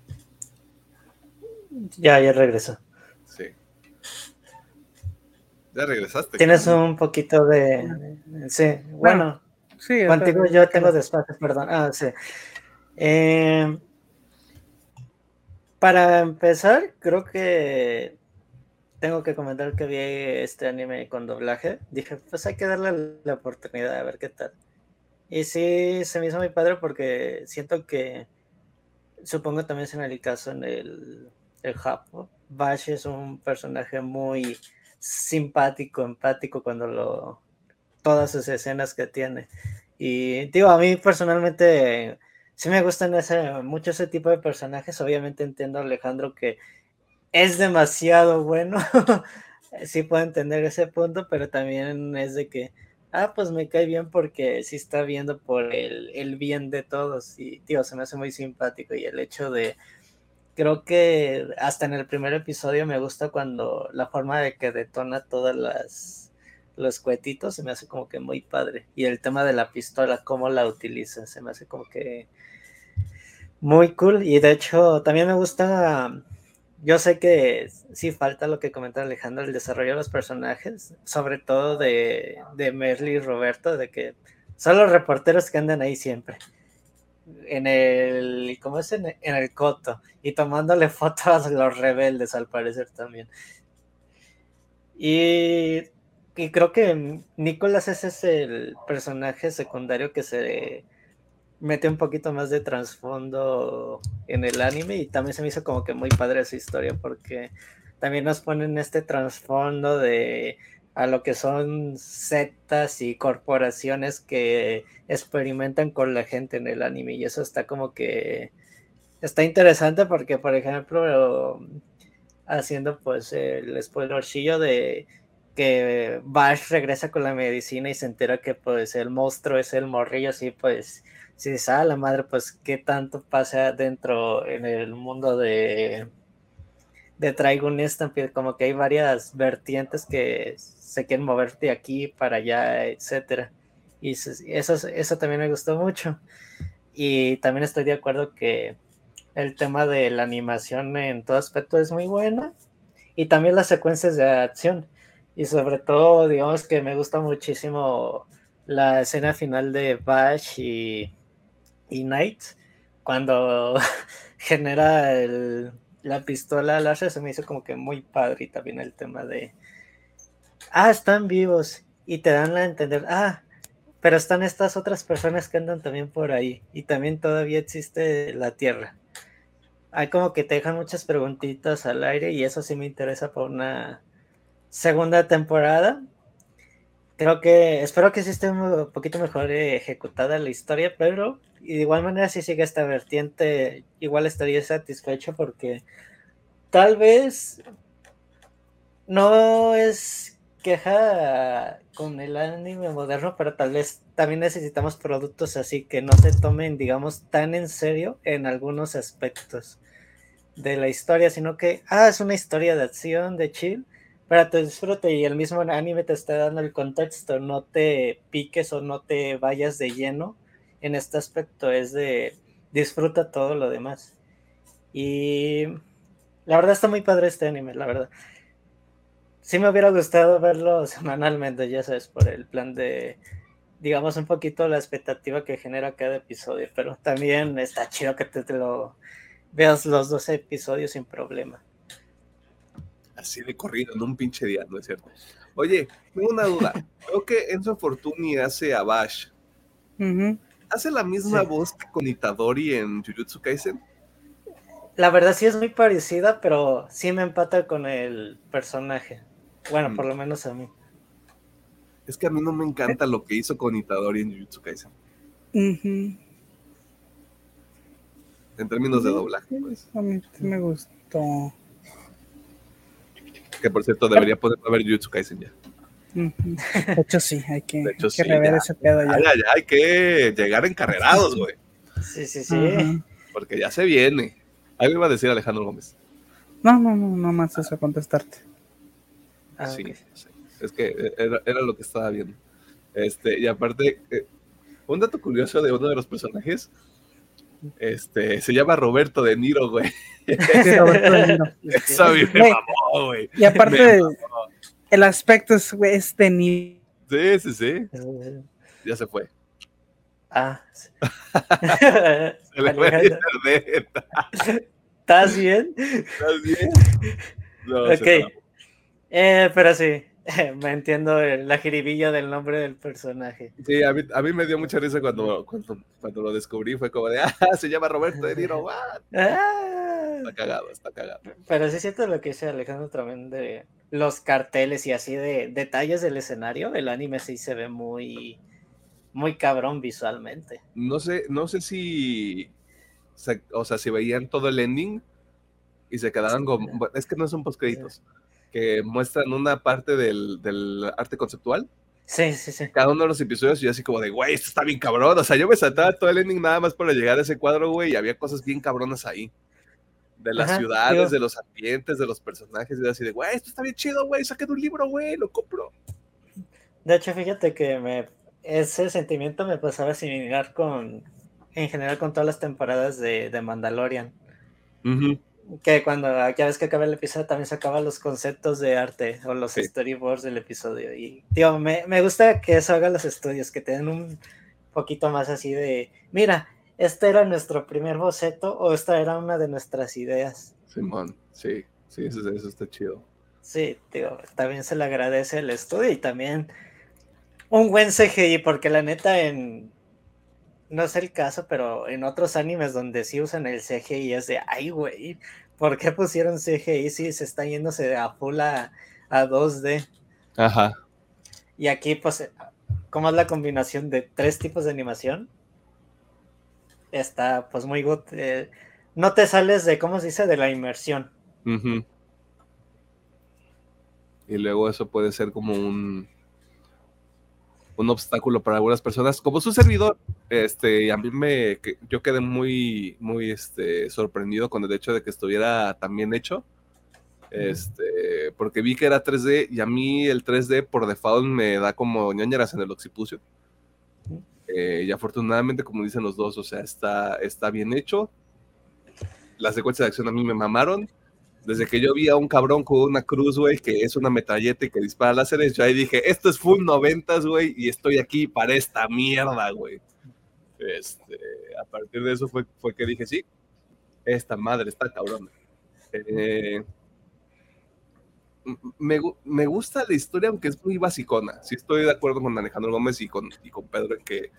Ya, ya regresó. Sí. Ya regresaste. Tienes un poquito de. Sí, bueno. sí, contigo yo tengo despacio, perdón. Ah, sí. Eh, para empezar, creo que tengo que comentar que vi este anime con doblaje. Dije, pues hay que darle la oportunidad a ver qué tal. Y sí, se me hizo muy padre porque siento que, supongo también es en el caso en el, el Japón. Bash es un personaje muy simpático, empático cuando lo. todas sus escenas que tiene. Y digo, a mí personalmente sí me gustan ese, mucho ese tipo de personajes. Obviamente entiendo, Alejandro, que es demasiado bueno. [laughs] sí puedo entender ese punto, pero también es de que, ah, pues me cae bien porque sí está viendo por el, el bien de todos. Y, tío, se me hace muy simpático. Y el hecho de, creo que hasta en el primer episodio me gusta cuando la forma de que detona todas las los cuetitos se me hace como que muy padre. Y el tema de la pistola, cómo la utiliza, se me hace como que muy cool. Y de hecho, también me gusta yo sé que sí falta lo que comenta Alejandro, el desarrollo de los personajes, sobre todo de, de Merly y Roberto, de que son los reporteros que andan ahí siempre. En el, ¿cómo es? En, el coto. Y tomándole [laughs] fotos a los rebeldes, al parecer también. Y, y creo que Nicolás ese es el personaje secundario que se mete un poquito más de trasfondo en el anime y también se me hizo como que muy padre esa historia porque también nos ponen este trasfondo de a lo que son sectas y corporaciones que experimentan con la gente en el anime y eso está como que está interesante porque, por ejemplo, haciendo pues el spoilercillo de que Bash regresa con la medicina y se entera que pues el monstruo es el morrillo, así pues si dice, ah, la madre, pues qué tanto pasa dentro en el mundo de de Dragon Stampede, como que hay varias vertientes que se quieren mover de aquí para allá, etcétera. Y eso, eso también me gustó mucho. Y también estoy de acuerdo que el tema de la animación en todo aspecto es muy buena. Y también las secuencias de acción. Y sobre todo, digamos que me gusta muchísimo la escena final de Bash y, y Knight. Cuando [laughs] genera la pistola láser se me hizo como que muy padre y también el tema de ah, están vivos y te dan a entender, ah, pero están estas otras personas que andan también por ahí y también todavía existe la Tierra. Hay como que te dejan muchas preguntitas al aire y eso sí me interesa por una segunda temporada. Creo que, espero que sí esté un poquito mejor ejecutada la historia, pero de igual manera si sigue esta vertiente, igual estaría satisfecho porque tal vez no es queja con el anime moderno, pero tal vez también necesitamos productos así que no se tomen, digamos, tan en serio en algunos aspectos de la historia, sino que, ah, es una historia de acción, de chill, para tu disfrute y el mismo anime te está dando el contexto, no te piques o no te vayas de lleno en este aspecto, es de disfruta todo lo demás. Y la verdad está muy padre este anime, la verdad sí me hubiera gustado verlo [laughs] semanalmente, ya sabes, por el plan de, digamos, un poquito la expectativa que genera cada episodio, pero también está chido que te, lo veas los 12 episodios sin problema. Así de corrido, en un pinche día, ¿no es cierto? Oye, tengo una duda. [laughs] Creo que Enzo Fortuni hace a Bash. ¿Hace la misma voz que con Itadori en Jujutsu Kaisen? La verdad sí es muy parecida, pero sí me empata con el personaje. Bueno, por mm. lo menos a mí. Es que a mí no me encanta lo que hizo con Itadori en Jujutsu Kaisen. En términos de doblaje, pues. A mí me gustó. Que por cierto, debería poder ver Jujutsu Kaisen ya. De hecho, sí, hay que, rever ese pedo ya. ya. Hay que llegar encarrerados, güey. Sí, sí, sí. Porque ya se viene. Algo iba a decir Alejandro Gómez. No, no, no, no más eso contestarte. Ah, sí, es que eh, era, lo que estaba viendo. Este, y aparte, eh, un dato curioso de uno de los personajes, este, se llama Roberto De Niro, güey. Sí, Roberto De Niro. [laughs] Eso a mí me mamó, güey. Y aparte, el aspecto es, De Niro. Sí, sí, sí. Ya se fue. Ah. se le fue a ¿Estás bien? ¿Estás bien? No, ok. Eh, pero sí, [laughs] me entiendo la jiribilla del nombre del personaje. Sí, a mí, a mí me dio mucha risa cuando, cuando, cuando, lo descubrí, fue como de, [laughs] ah, se llama Roberto De Niro? [laughs] Ah. Está cagado, está cagado. Pero sí siento lo que dice Alejandro también de los carteles y así de detalles del escenario, el anime sí se ve muy, muy cabrón visualmente. No sé, no sé si, o sea, si veían todo el ending y se quedaban con, es que no son post créditos que muestran una parte del, arte conceptual. Sí, sí, sí. Cada uno de los episodios, yo así como de, güey, esto está bien cabrón. O sea, yo me saltaba todo el ending nada más para llegar a ese cuadro, güey, y había cosas bien cabronas ahí. De las ciudades, de los ambientes, de los personajes, y así de, güey, esto está bien chido, güey, saqué de un libro, güey, lo compro. De hecho, fíjate que me, ese sentimiento me pasaba similar con, en general, con todas las temporadas de, de Mandalorian que cuando ya ves que acaba el episodio también se acaban los conceptos de arte o los storyboards del episodio. Y, tío, me, me, gusta que eso haga los estudios, que te den un poquito más así de, mira, este era nuestro primer boceto o esta era una de nuestras ideas. Simón, sí, sí, eso, eso está chido. Sí, tío, también se le agradece el estudio y también un buen CGI, porque la neta en no es el caso, pero en otros animes donde sí usan el CGI es de, ay, güey, ¿por qué pusieron CGI si se está yéndose a full a, 2D? Ajá. Y aquí, pues, ¿cómo es la combinación de tres tipos de animación? Está, pues, muy good. Eh, no te sales de, ¿cómo se dice? De la inmersión. Ujú. Y luego eso puede ser como un, un obstáculo para algunas personas. Como su servidor, este, a mí me, yo quedé muy, muy, este, sorprendido con el hecho de que estuviera tan bien hecho. Este, porque vi que era 3D y a mí el 3D por default me da como ñañaras en el occipucio. Eh, y afortunadamente, como dicen los dos, o sea, está, está bien hecho. Las secuencias de acción a mí me mamaron. Desde que yo vi a un cabrón con una cruz, güey, que es una metralleta y que dispara láseres, yo ahí dije, esto es full noventas, güey, y estoy aquí para esta mierda, güey. Este, a partir de eso fue, fue que dije, sí, esta madre está cabrón. Eh, me, me gusta la historia, aunque es muy basicona. Sí estoy de acuerdo con Alejandro Gómez y con, y con Pedro en que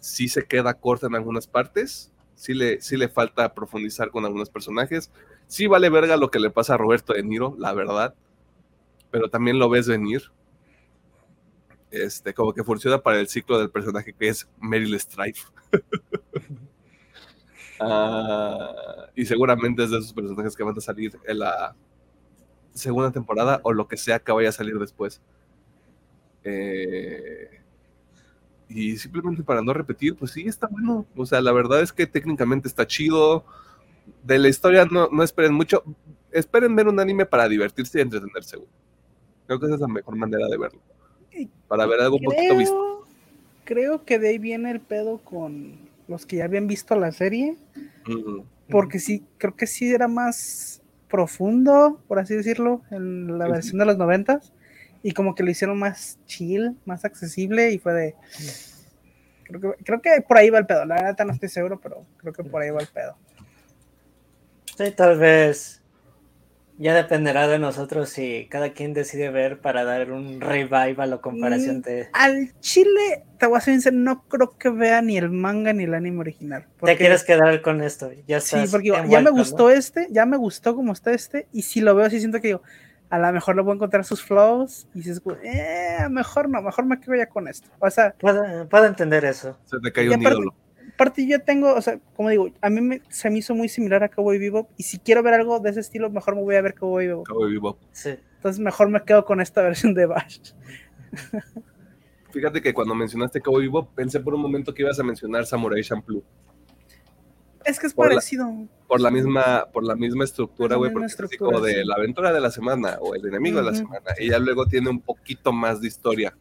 sí se queda corta en algunas partes, sí le, sí le falta profundizar con algunos personajes. Sí vale verga lo que le pasa a Roberto De Niro, la verdad, pero también lo ves venir. Este, como que funciona para el ciclo del personaje que es Meryl Streep. [laughs] Ah, y seguramente es de esos personajes que van a salir en la segunda temporada o lo que sea que vaya a salir después. Eh, y simplemente para no repetir, pues sí, está bueno. O sea, la verdad es que técnicamente está chido. De la historia no, no esperen mucho. Esperen ver un anime para divertirse y entretenerse. güey. Creo que esa es la mejor manera de verlo. Para ver algo un poquito visto. Creo, que de ahí viene el pedo con los que ya habían visto la serie. Porque sí, creo que sí era más profundo, por así decirlo, en la Sí, versión de los noventas. Y como que lo hicieron más chill, más accesible y fue de... Creo que, creo que por ahí va el pedo. La verdad no estoy seguro, pero creo que por ahí va el pedo. Sí, tal vez ya dependerá de nosotros si cada quien decide ver para dar un revival o comparación Mm, de... Al chile, te voy a no creo que vea ni el manga ni el anime original. ¿Te porque- quieres quedar con esto? Ya Sí, estás porque ya me gustó este, ya me gustó como está este, y si lo veo, sí siento que digo, a lo mejor le voy a encontrar sus flaws, y dices, eh, mejor no, mejor me quedo ya con esto. O sea, Puedo, puedo entender eso. Se te cae Y un aparte- ídolo. aparte yo tengo, o sea, como digo, a mí me, se me hizo muy similar a Cowboy Bebop, y si quiero ver algo de ese estilo, mejor me voy a ver Cowboy Bebop. Cowboy Bebop. Sí. Entonces mejor me quedo con esta [laughs] versión de Bash. Fíjate que cuando mencionaste Cowboy Bebop, pensé por un momento que ibas a mencionar Samurai Champloo. Es que es Por la- parecido. Por la misma, por la misma estructura, güey, porque es como de la aventura de la semana o el enemigo de la semana. Y ya luego tiene un poquito más de historia.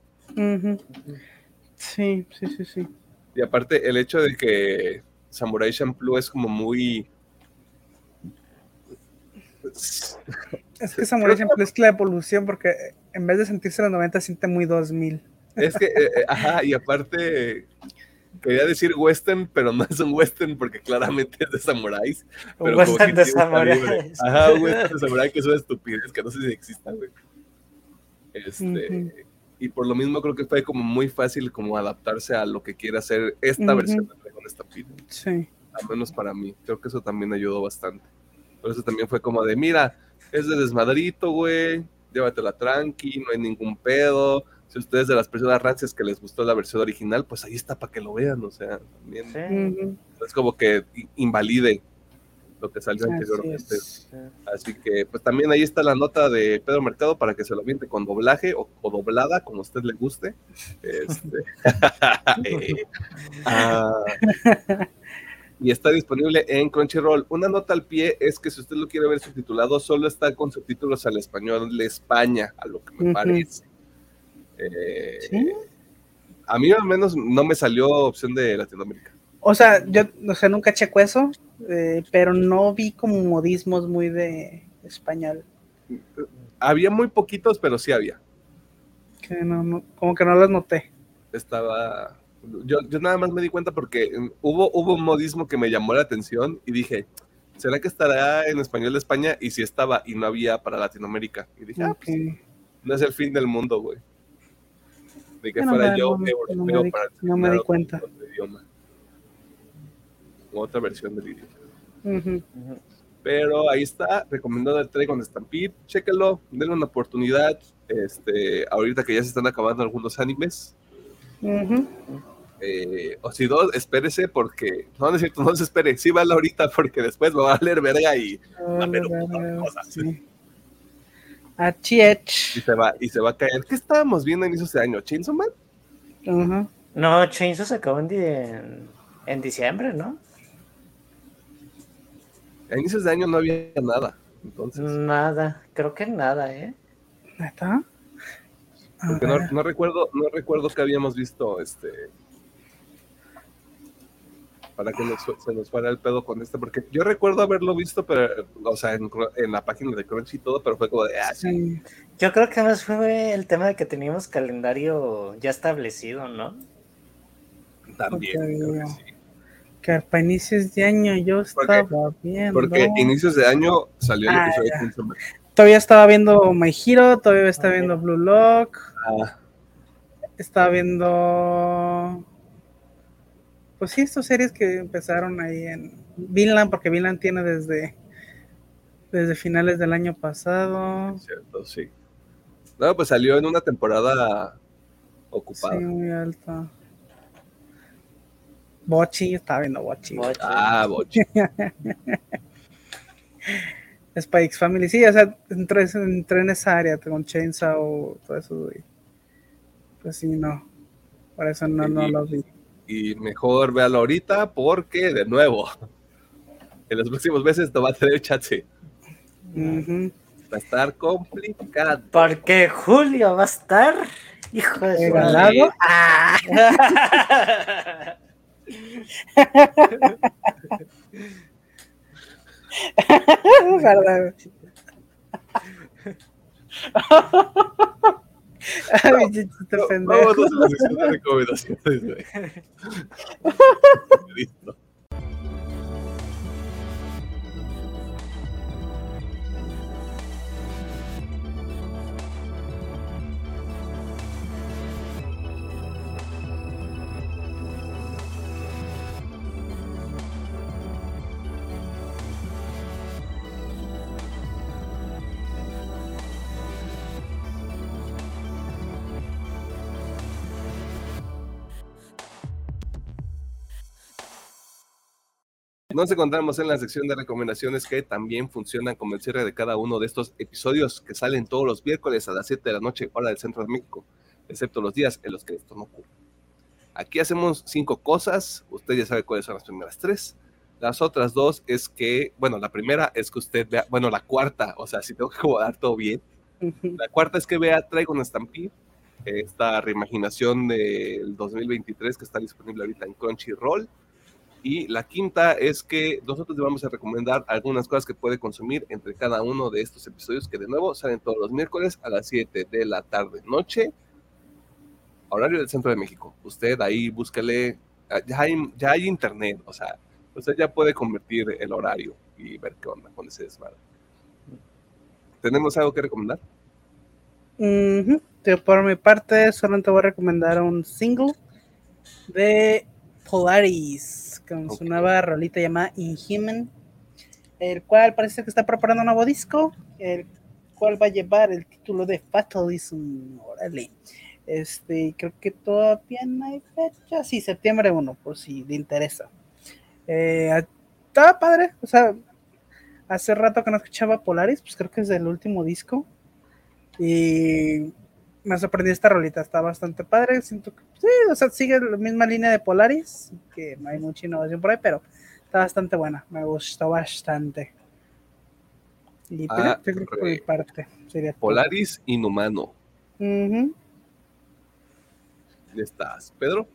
Sí, sí, sí, sí. Y aparte, el hecho de que Samurai Champloo es como muy. Es que Samurai Champloo es la evolución, porque en vez de sentirse en los 90, siente muy 2000. Es que, eh, eh, ajá, y aparte. Quería decir western, pero no es un western porque claramente es de samuráis. Pero como western que de samuráis. Ajá, un western de samurái que es una estupidez que no sé si exista, güey. Este, Ujú. Y por lo mismo creo que fue como muy fácil como adaptarse a lo que quiere hacer esta Ujú. versión de Dragon Stampede. Sí. Al menos para mí. Creo que eso también ayudó bastante. Por eso también fue como de, mira, es de desmadrito, güey. Llévatela tranqui, no hay ningún pedo. Si ustedes de las personas rancias que les gustó la versión original, pues ahí está para que lo vean. O sea, también Sí. Es como que invalide lo que salió Así anteriormente. es. Así que, pues también ahí está la nota de Pedro Mercado para que se lo aviente con doblaje o, o doblada, como a usted le guste. Este, [laughs] ah, y está disponible en Crunchyroll. Una nota al pie es que si usted lo quiere ver subtitulado, solo está con subtítulos al español de España, a lo que me parece. Eh, ¿Sí? A mí al menos no me salió opción de Latinoamérica. O sea, yo o sea, nunca checo eso, eh, pero no vi como modismos muy de español. Había muy poquitos, pero sí había. Que no, no- como que no los noté. estaba. Yo, yo nada más me di cuenta porque hubo, hubo un modismo que me llamó la atención y dije, ¿será que estará en español de España? Y si estaba y no había para Latinoamérica. Y dije, ah, pues, no es el fin del mundo, güey. De que no fuera me- yo no me- europeo no me di- para no me di cuenta. idioma. Otra versión del idioma. Pero ahí está, recomendado el Dragon Stampede, chéquenlo, denle una oportunidad. Este, ahorita que ya se están acabando algunos animes. Eh, o si dos, espérese porque, no, no es cierto, no se espere, sí vale ahorita porque después me va a leer verga y a de cosas. Sí. Achiech. Y se va, y se va a caer. ¿Qué estábamos viendo a inicios de año? ¿Chainsaw Man? No, Chainsaw se acabó en, di- en, en diciembre, ¿no? A inicios de año no había nada. Entonces, Nada, creo que nada, ¿eh? ¿Neta? A porque no, no recuerdo, no recuerdo que habíamos visto este. Para que nos se nos fuera el pedo con este, porque yo recuerdo haberlo visto, pero, o sea, en, la página de Crunchy y todo, pero fue como de, ah, sí. Yo creo que más fue el tema de que teníamos calendario ya establecido, ¿no? también. Creo que sí. Que para inicios de año yo Porque- estaba viendo. Porque inicios de año salió el Ah, episodio de ya. Chainsaw Man. Todavía estaba viendo My Hero, todavía estaba viendo Blue Lock, Ah, estaba viendo. Pues sí, estas series que empezaron ahí en Vinland, porque Vinland tiene desde, desde finales del año pasado. cierto, sí. No, pues salió en una temporada ocupada. Sí, muy alto. Bochi, estaba viendo Bochi. Bochi. Ah, boche. [laughs] Spikes Family, sí, o sea, entré, entré en esa área con Chainsaw, todo eso. y pues sí, no. Por eso no, no lo vi. Y mejor véalo ahorita porque, de nuevo, [laughs] en los próximos meses no va a tener chance. Ujú. Va a estar complicado. Porque Julio va a estar. Hijo de su madre. Ah, [laughs] verdad. [laughs] Ay, No. Vámonos a la sección de recomendaciones, güey. [laughs] [laughs] Listo. Nos encontramos en la sección de recomendaciones que también funcionan como el cierre de cada uno de estos episodios que salen todos los miércoles a las 7 de la noche, hora del centro de México, excepto los días en los que esto no ocurre. Aquí hacemos cinco cosas, usted ya sabe cuáles son las primeras tres. Las otras dos es que, bueno, la primera es que usted vea, bueno, la cuarta, o sea, si tengo que acomodar todo bien, la cuarta es que vea Traigo una Stampede, esta reimaginación del 2023 que está disponible ahorita en Crunchyroll. Y la quinta es que nosotros le vamos a recomendar algunas cosas que puede consumir entre cada uno de estos episodios que de nuevo salen todos los miércoles a las 7 de la tarde noche, horario del centro de México. Usted ahí búsquele, ah, ya hay, ya hay internet, o sea, usted ya puede convertir el horario y ver qué onda con ese desmadre. ¿Tenemos algo que recomendar? Por mi parte, solo te voy a recomendar un single de Polaris con su nueva rolita llamada Inhuman, el cual parece que está preparando un nuevo disco, el cual va a llevar el título de Fatalism. Órale. Este, creo que todavía no hay fecha. Sí, septiembre 1, por si le interesa. Eh, estaba padre, o sea, hace rato que no escuchaba Polaris, pues creo que es del último disco. Y me sorprendió esta rolita, está bastante padre. Siento que sí, o sea, sigue la misma línea de Polaris, que no hay mucha innovación por ahí, pero está bastante buena, me gustó bastante. Y pues, Ah, creo que por mi parte sería todo. Polaris Inhumano. ¿Dónde estás? ¿Pedro?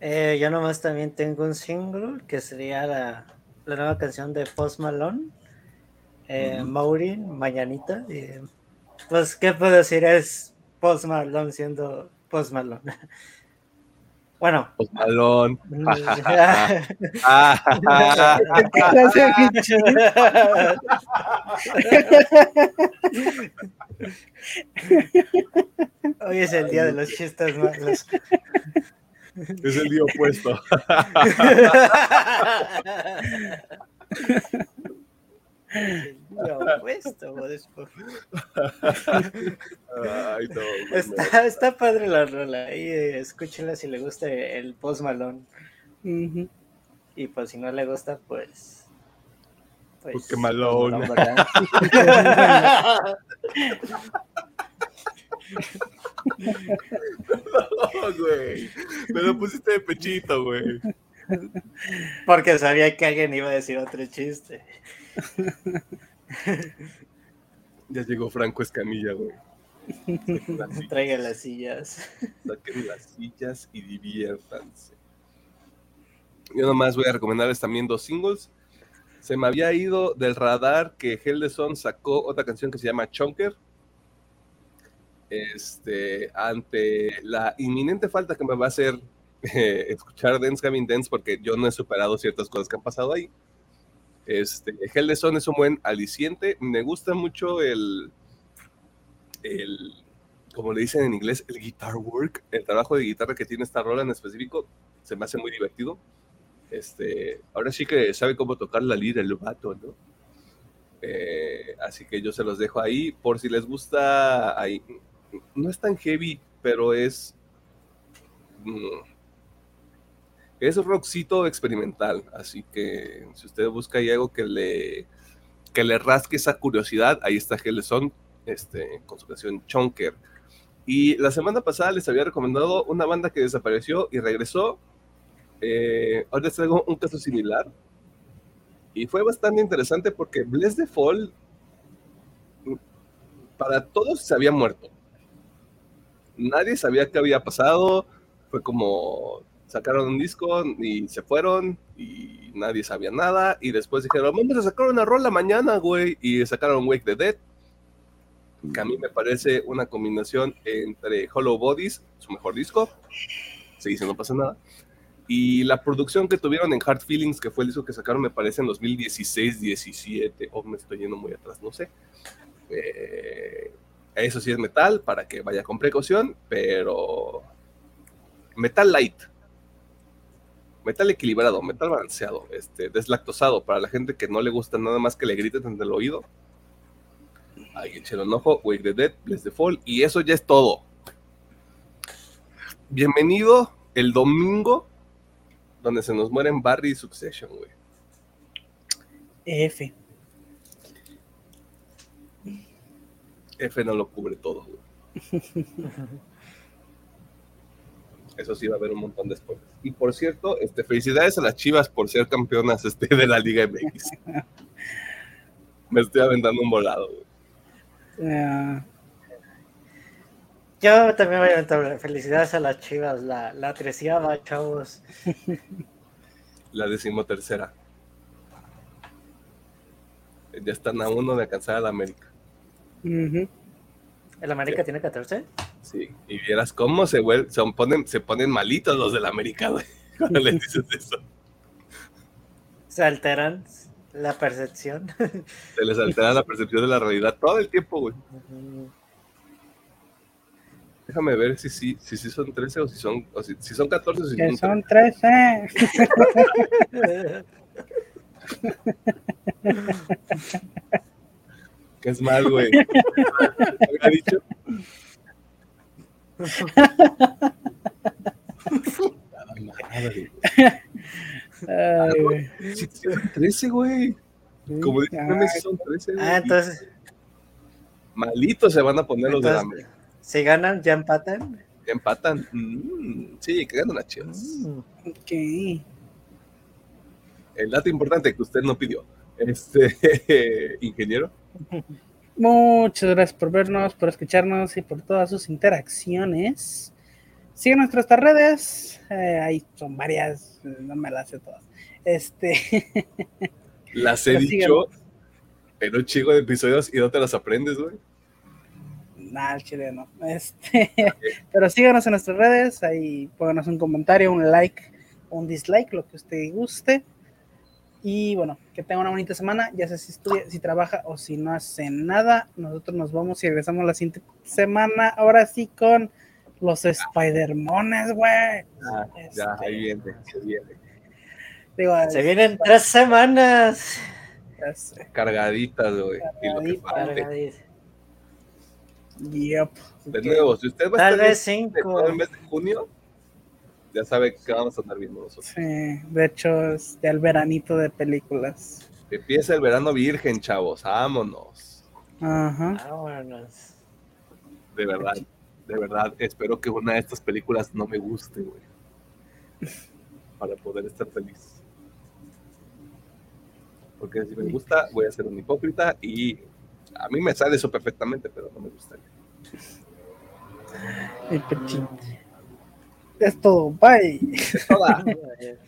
Eh, yo nomás también tengo un single que sería la, la nueva canción de Post Malone, eh. Maureen, Mañanita. y, pues, ¿qué puedo decir? Es Post Malone siendo Post Malone. [laughs] bueno. Post Malone. Ah. [laughs] Hoy es el día de los chistes malos. es el día opuesto. [laughs] Opuesto. Ay, no, Está, está padre la rola. Ahí eh, escúchenla si le gusta el post malón. Y pues si no le gusta, pues. Pues qué malón. malón, ¿verdad? [laughs] no, güey. Me lo pusiste de pechito, güey. Porque sabía que alguien iba a decir otro chiste. Ya llegó Franco Escamilla, güey. [laughs] Saquen las sillas, Traigan las sillas. saquen las sillas y diviértanse. Yo nomás voy a recomendarles también dos singles. Se me había ido del radar que Heldeson sacó otra canción que se llama Chunker. Este, ante la inminente falta que me va a hacer [laughs] eh, escuchar Dance Gavin Dance, porque yo no he superado ciertas cosas que han pasado ahí. Este, Heldeson es un buen aliciente. Me gusta mucho el, el, como le dicen en inglés, el guitar work, el trabajo de guitarra que tiene esta rola en específico, se me hace muy divertido. Este, ahora sí que sabe cómo tocar la lira el vato, ¿no? Eh, así que yo se los dejo ahí por si les gusta. Ahí. No es tan heavy, pero es. mm, es rockcito experimental. Así que si usted busca ahí algo que le, que le rasque esa curiosidad, ahí está Hellson este, con su canción Chonker. Y la semana pasada les había recomendado una banda que desapareció y regresó. Eh, ahora les traigo un caso similar. Y fue bastante interesante porque Bless the Fall, para todos se había muerto. Nadie sabía qué había pasado. Fue como sacaron un disco y se fueron y nadie sabía nada. Y después dijeron, vamos a sacar una rola mañana, güey. Y sacaron Wake the Dead, que a mí me parece una combinación entre Hollow Bodies, su mejor disco. Se dice, no pasa nada. Y la producción que tuvieron en Hard Feelings, que fue el disco que sacaron, me parece en 2016-17, o me estoy yendo muy atrás, no sé. Eh, eso sí es metal, para que vaya con precaución, pero metal light. Metal equilibrado, metal balanceado, este, deslactosado, para la gente que no le gusta nada más que le griten en el oído. Ahí echaron un ojo, Wake the Dead, Bless the Fall, y eso ya es todo. Bienvenido el domingo donde se nos mueren Barry y Succession, güey. F. F no lo cubre todo, güey. [laughs] Eso sí va a haber un montón de spoilers. Y por cierto, este, felicidades a las Chivas por ser campeonas este, de la Liga MX. Me estoy aventando un volado, Yo también voy a aventar felicidades a las chivas, la, la treceava, chavos. La decimotercera. Ya están a uno de alcanzar a la América. ujú. ¿El América tiene 14? Sí, y vieras cómo se, vuel- se, ponen, se ponen malitos los del América, güey, [laughs] cuando les dices eso. Se alteran la percepción. Se les altera la percepción de la realidad todo el tiempo, güey. Déjame ver si sí si, sí son 13 o si son, o si, si son 14 o si Que son son 13. [laughs] Que es mal, güey. [laughs] Había dicho. Ay. Sí, son 13, güey. Como sí son 13. güey. ah, entonces, Malitos se van a poner los de la entonces América. si ganan, ya empatan. Empatan. Mm, sí, que ganan las chivas. Mm. ok. El dato importante que usted no pidió. Este, [laughs] ingeniero. [laughs] Muchas gracias por vernos, por escucharnos y por todas sus interacciones. Sigan nuestras redes, eh, ahí son varias, no me las sé todas. Este, [laughs] Las he Pues dicho en un chico de episodios y no te las aprendes, güey. nada, el chile no. Este, [laughs] pero síganos en nuestras redes, ahí póganos un comentario, un like, un dislike, lo que usted guste. Y bueno, que tenga una bonita semana, ya sea si estudia, si trabaja o si no hace nada. Nosotros nos vamos y regresamos la siguiente semana, ahora sí con los Spider-Mones, güey. Ah, ya, Este, ahí viene, se viene. Digo, Se vienen tres semanas. Cargaditas, güey. Y lo que. Yep. De nuevo, si usted va a Tal estar vez viendo cinco. el mes de junio, ya sabe que vamos a andar viendo nosotros. Sí, de hecho, es ya el veranito de películas. Empieza el verano virgen, chavos. Vámonos. Ajá. Vámonos. De verdad, de verdad, espero que una de estas películas no me guste, güey. Para poder estar feliz. Porque si me gusta, voy a ser un hipócrita y a mí me sale eso perfectamente, pero no me gustaría. El pechín. Es todo. Bye. Toda. Adiós.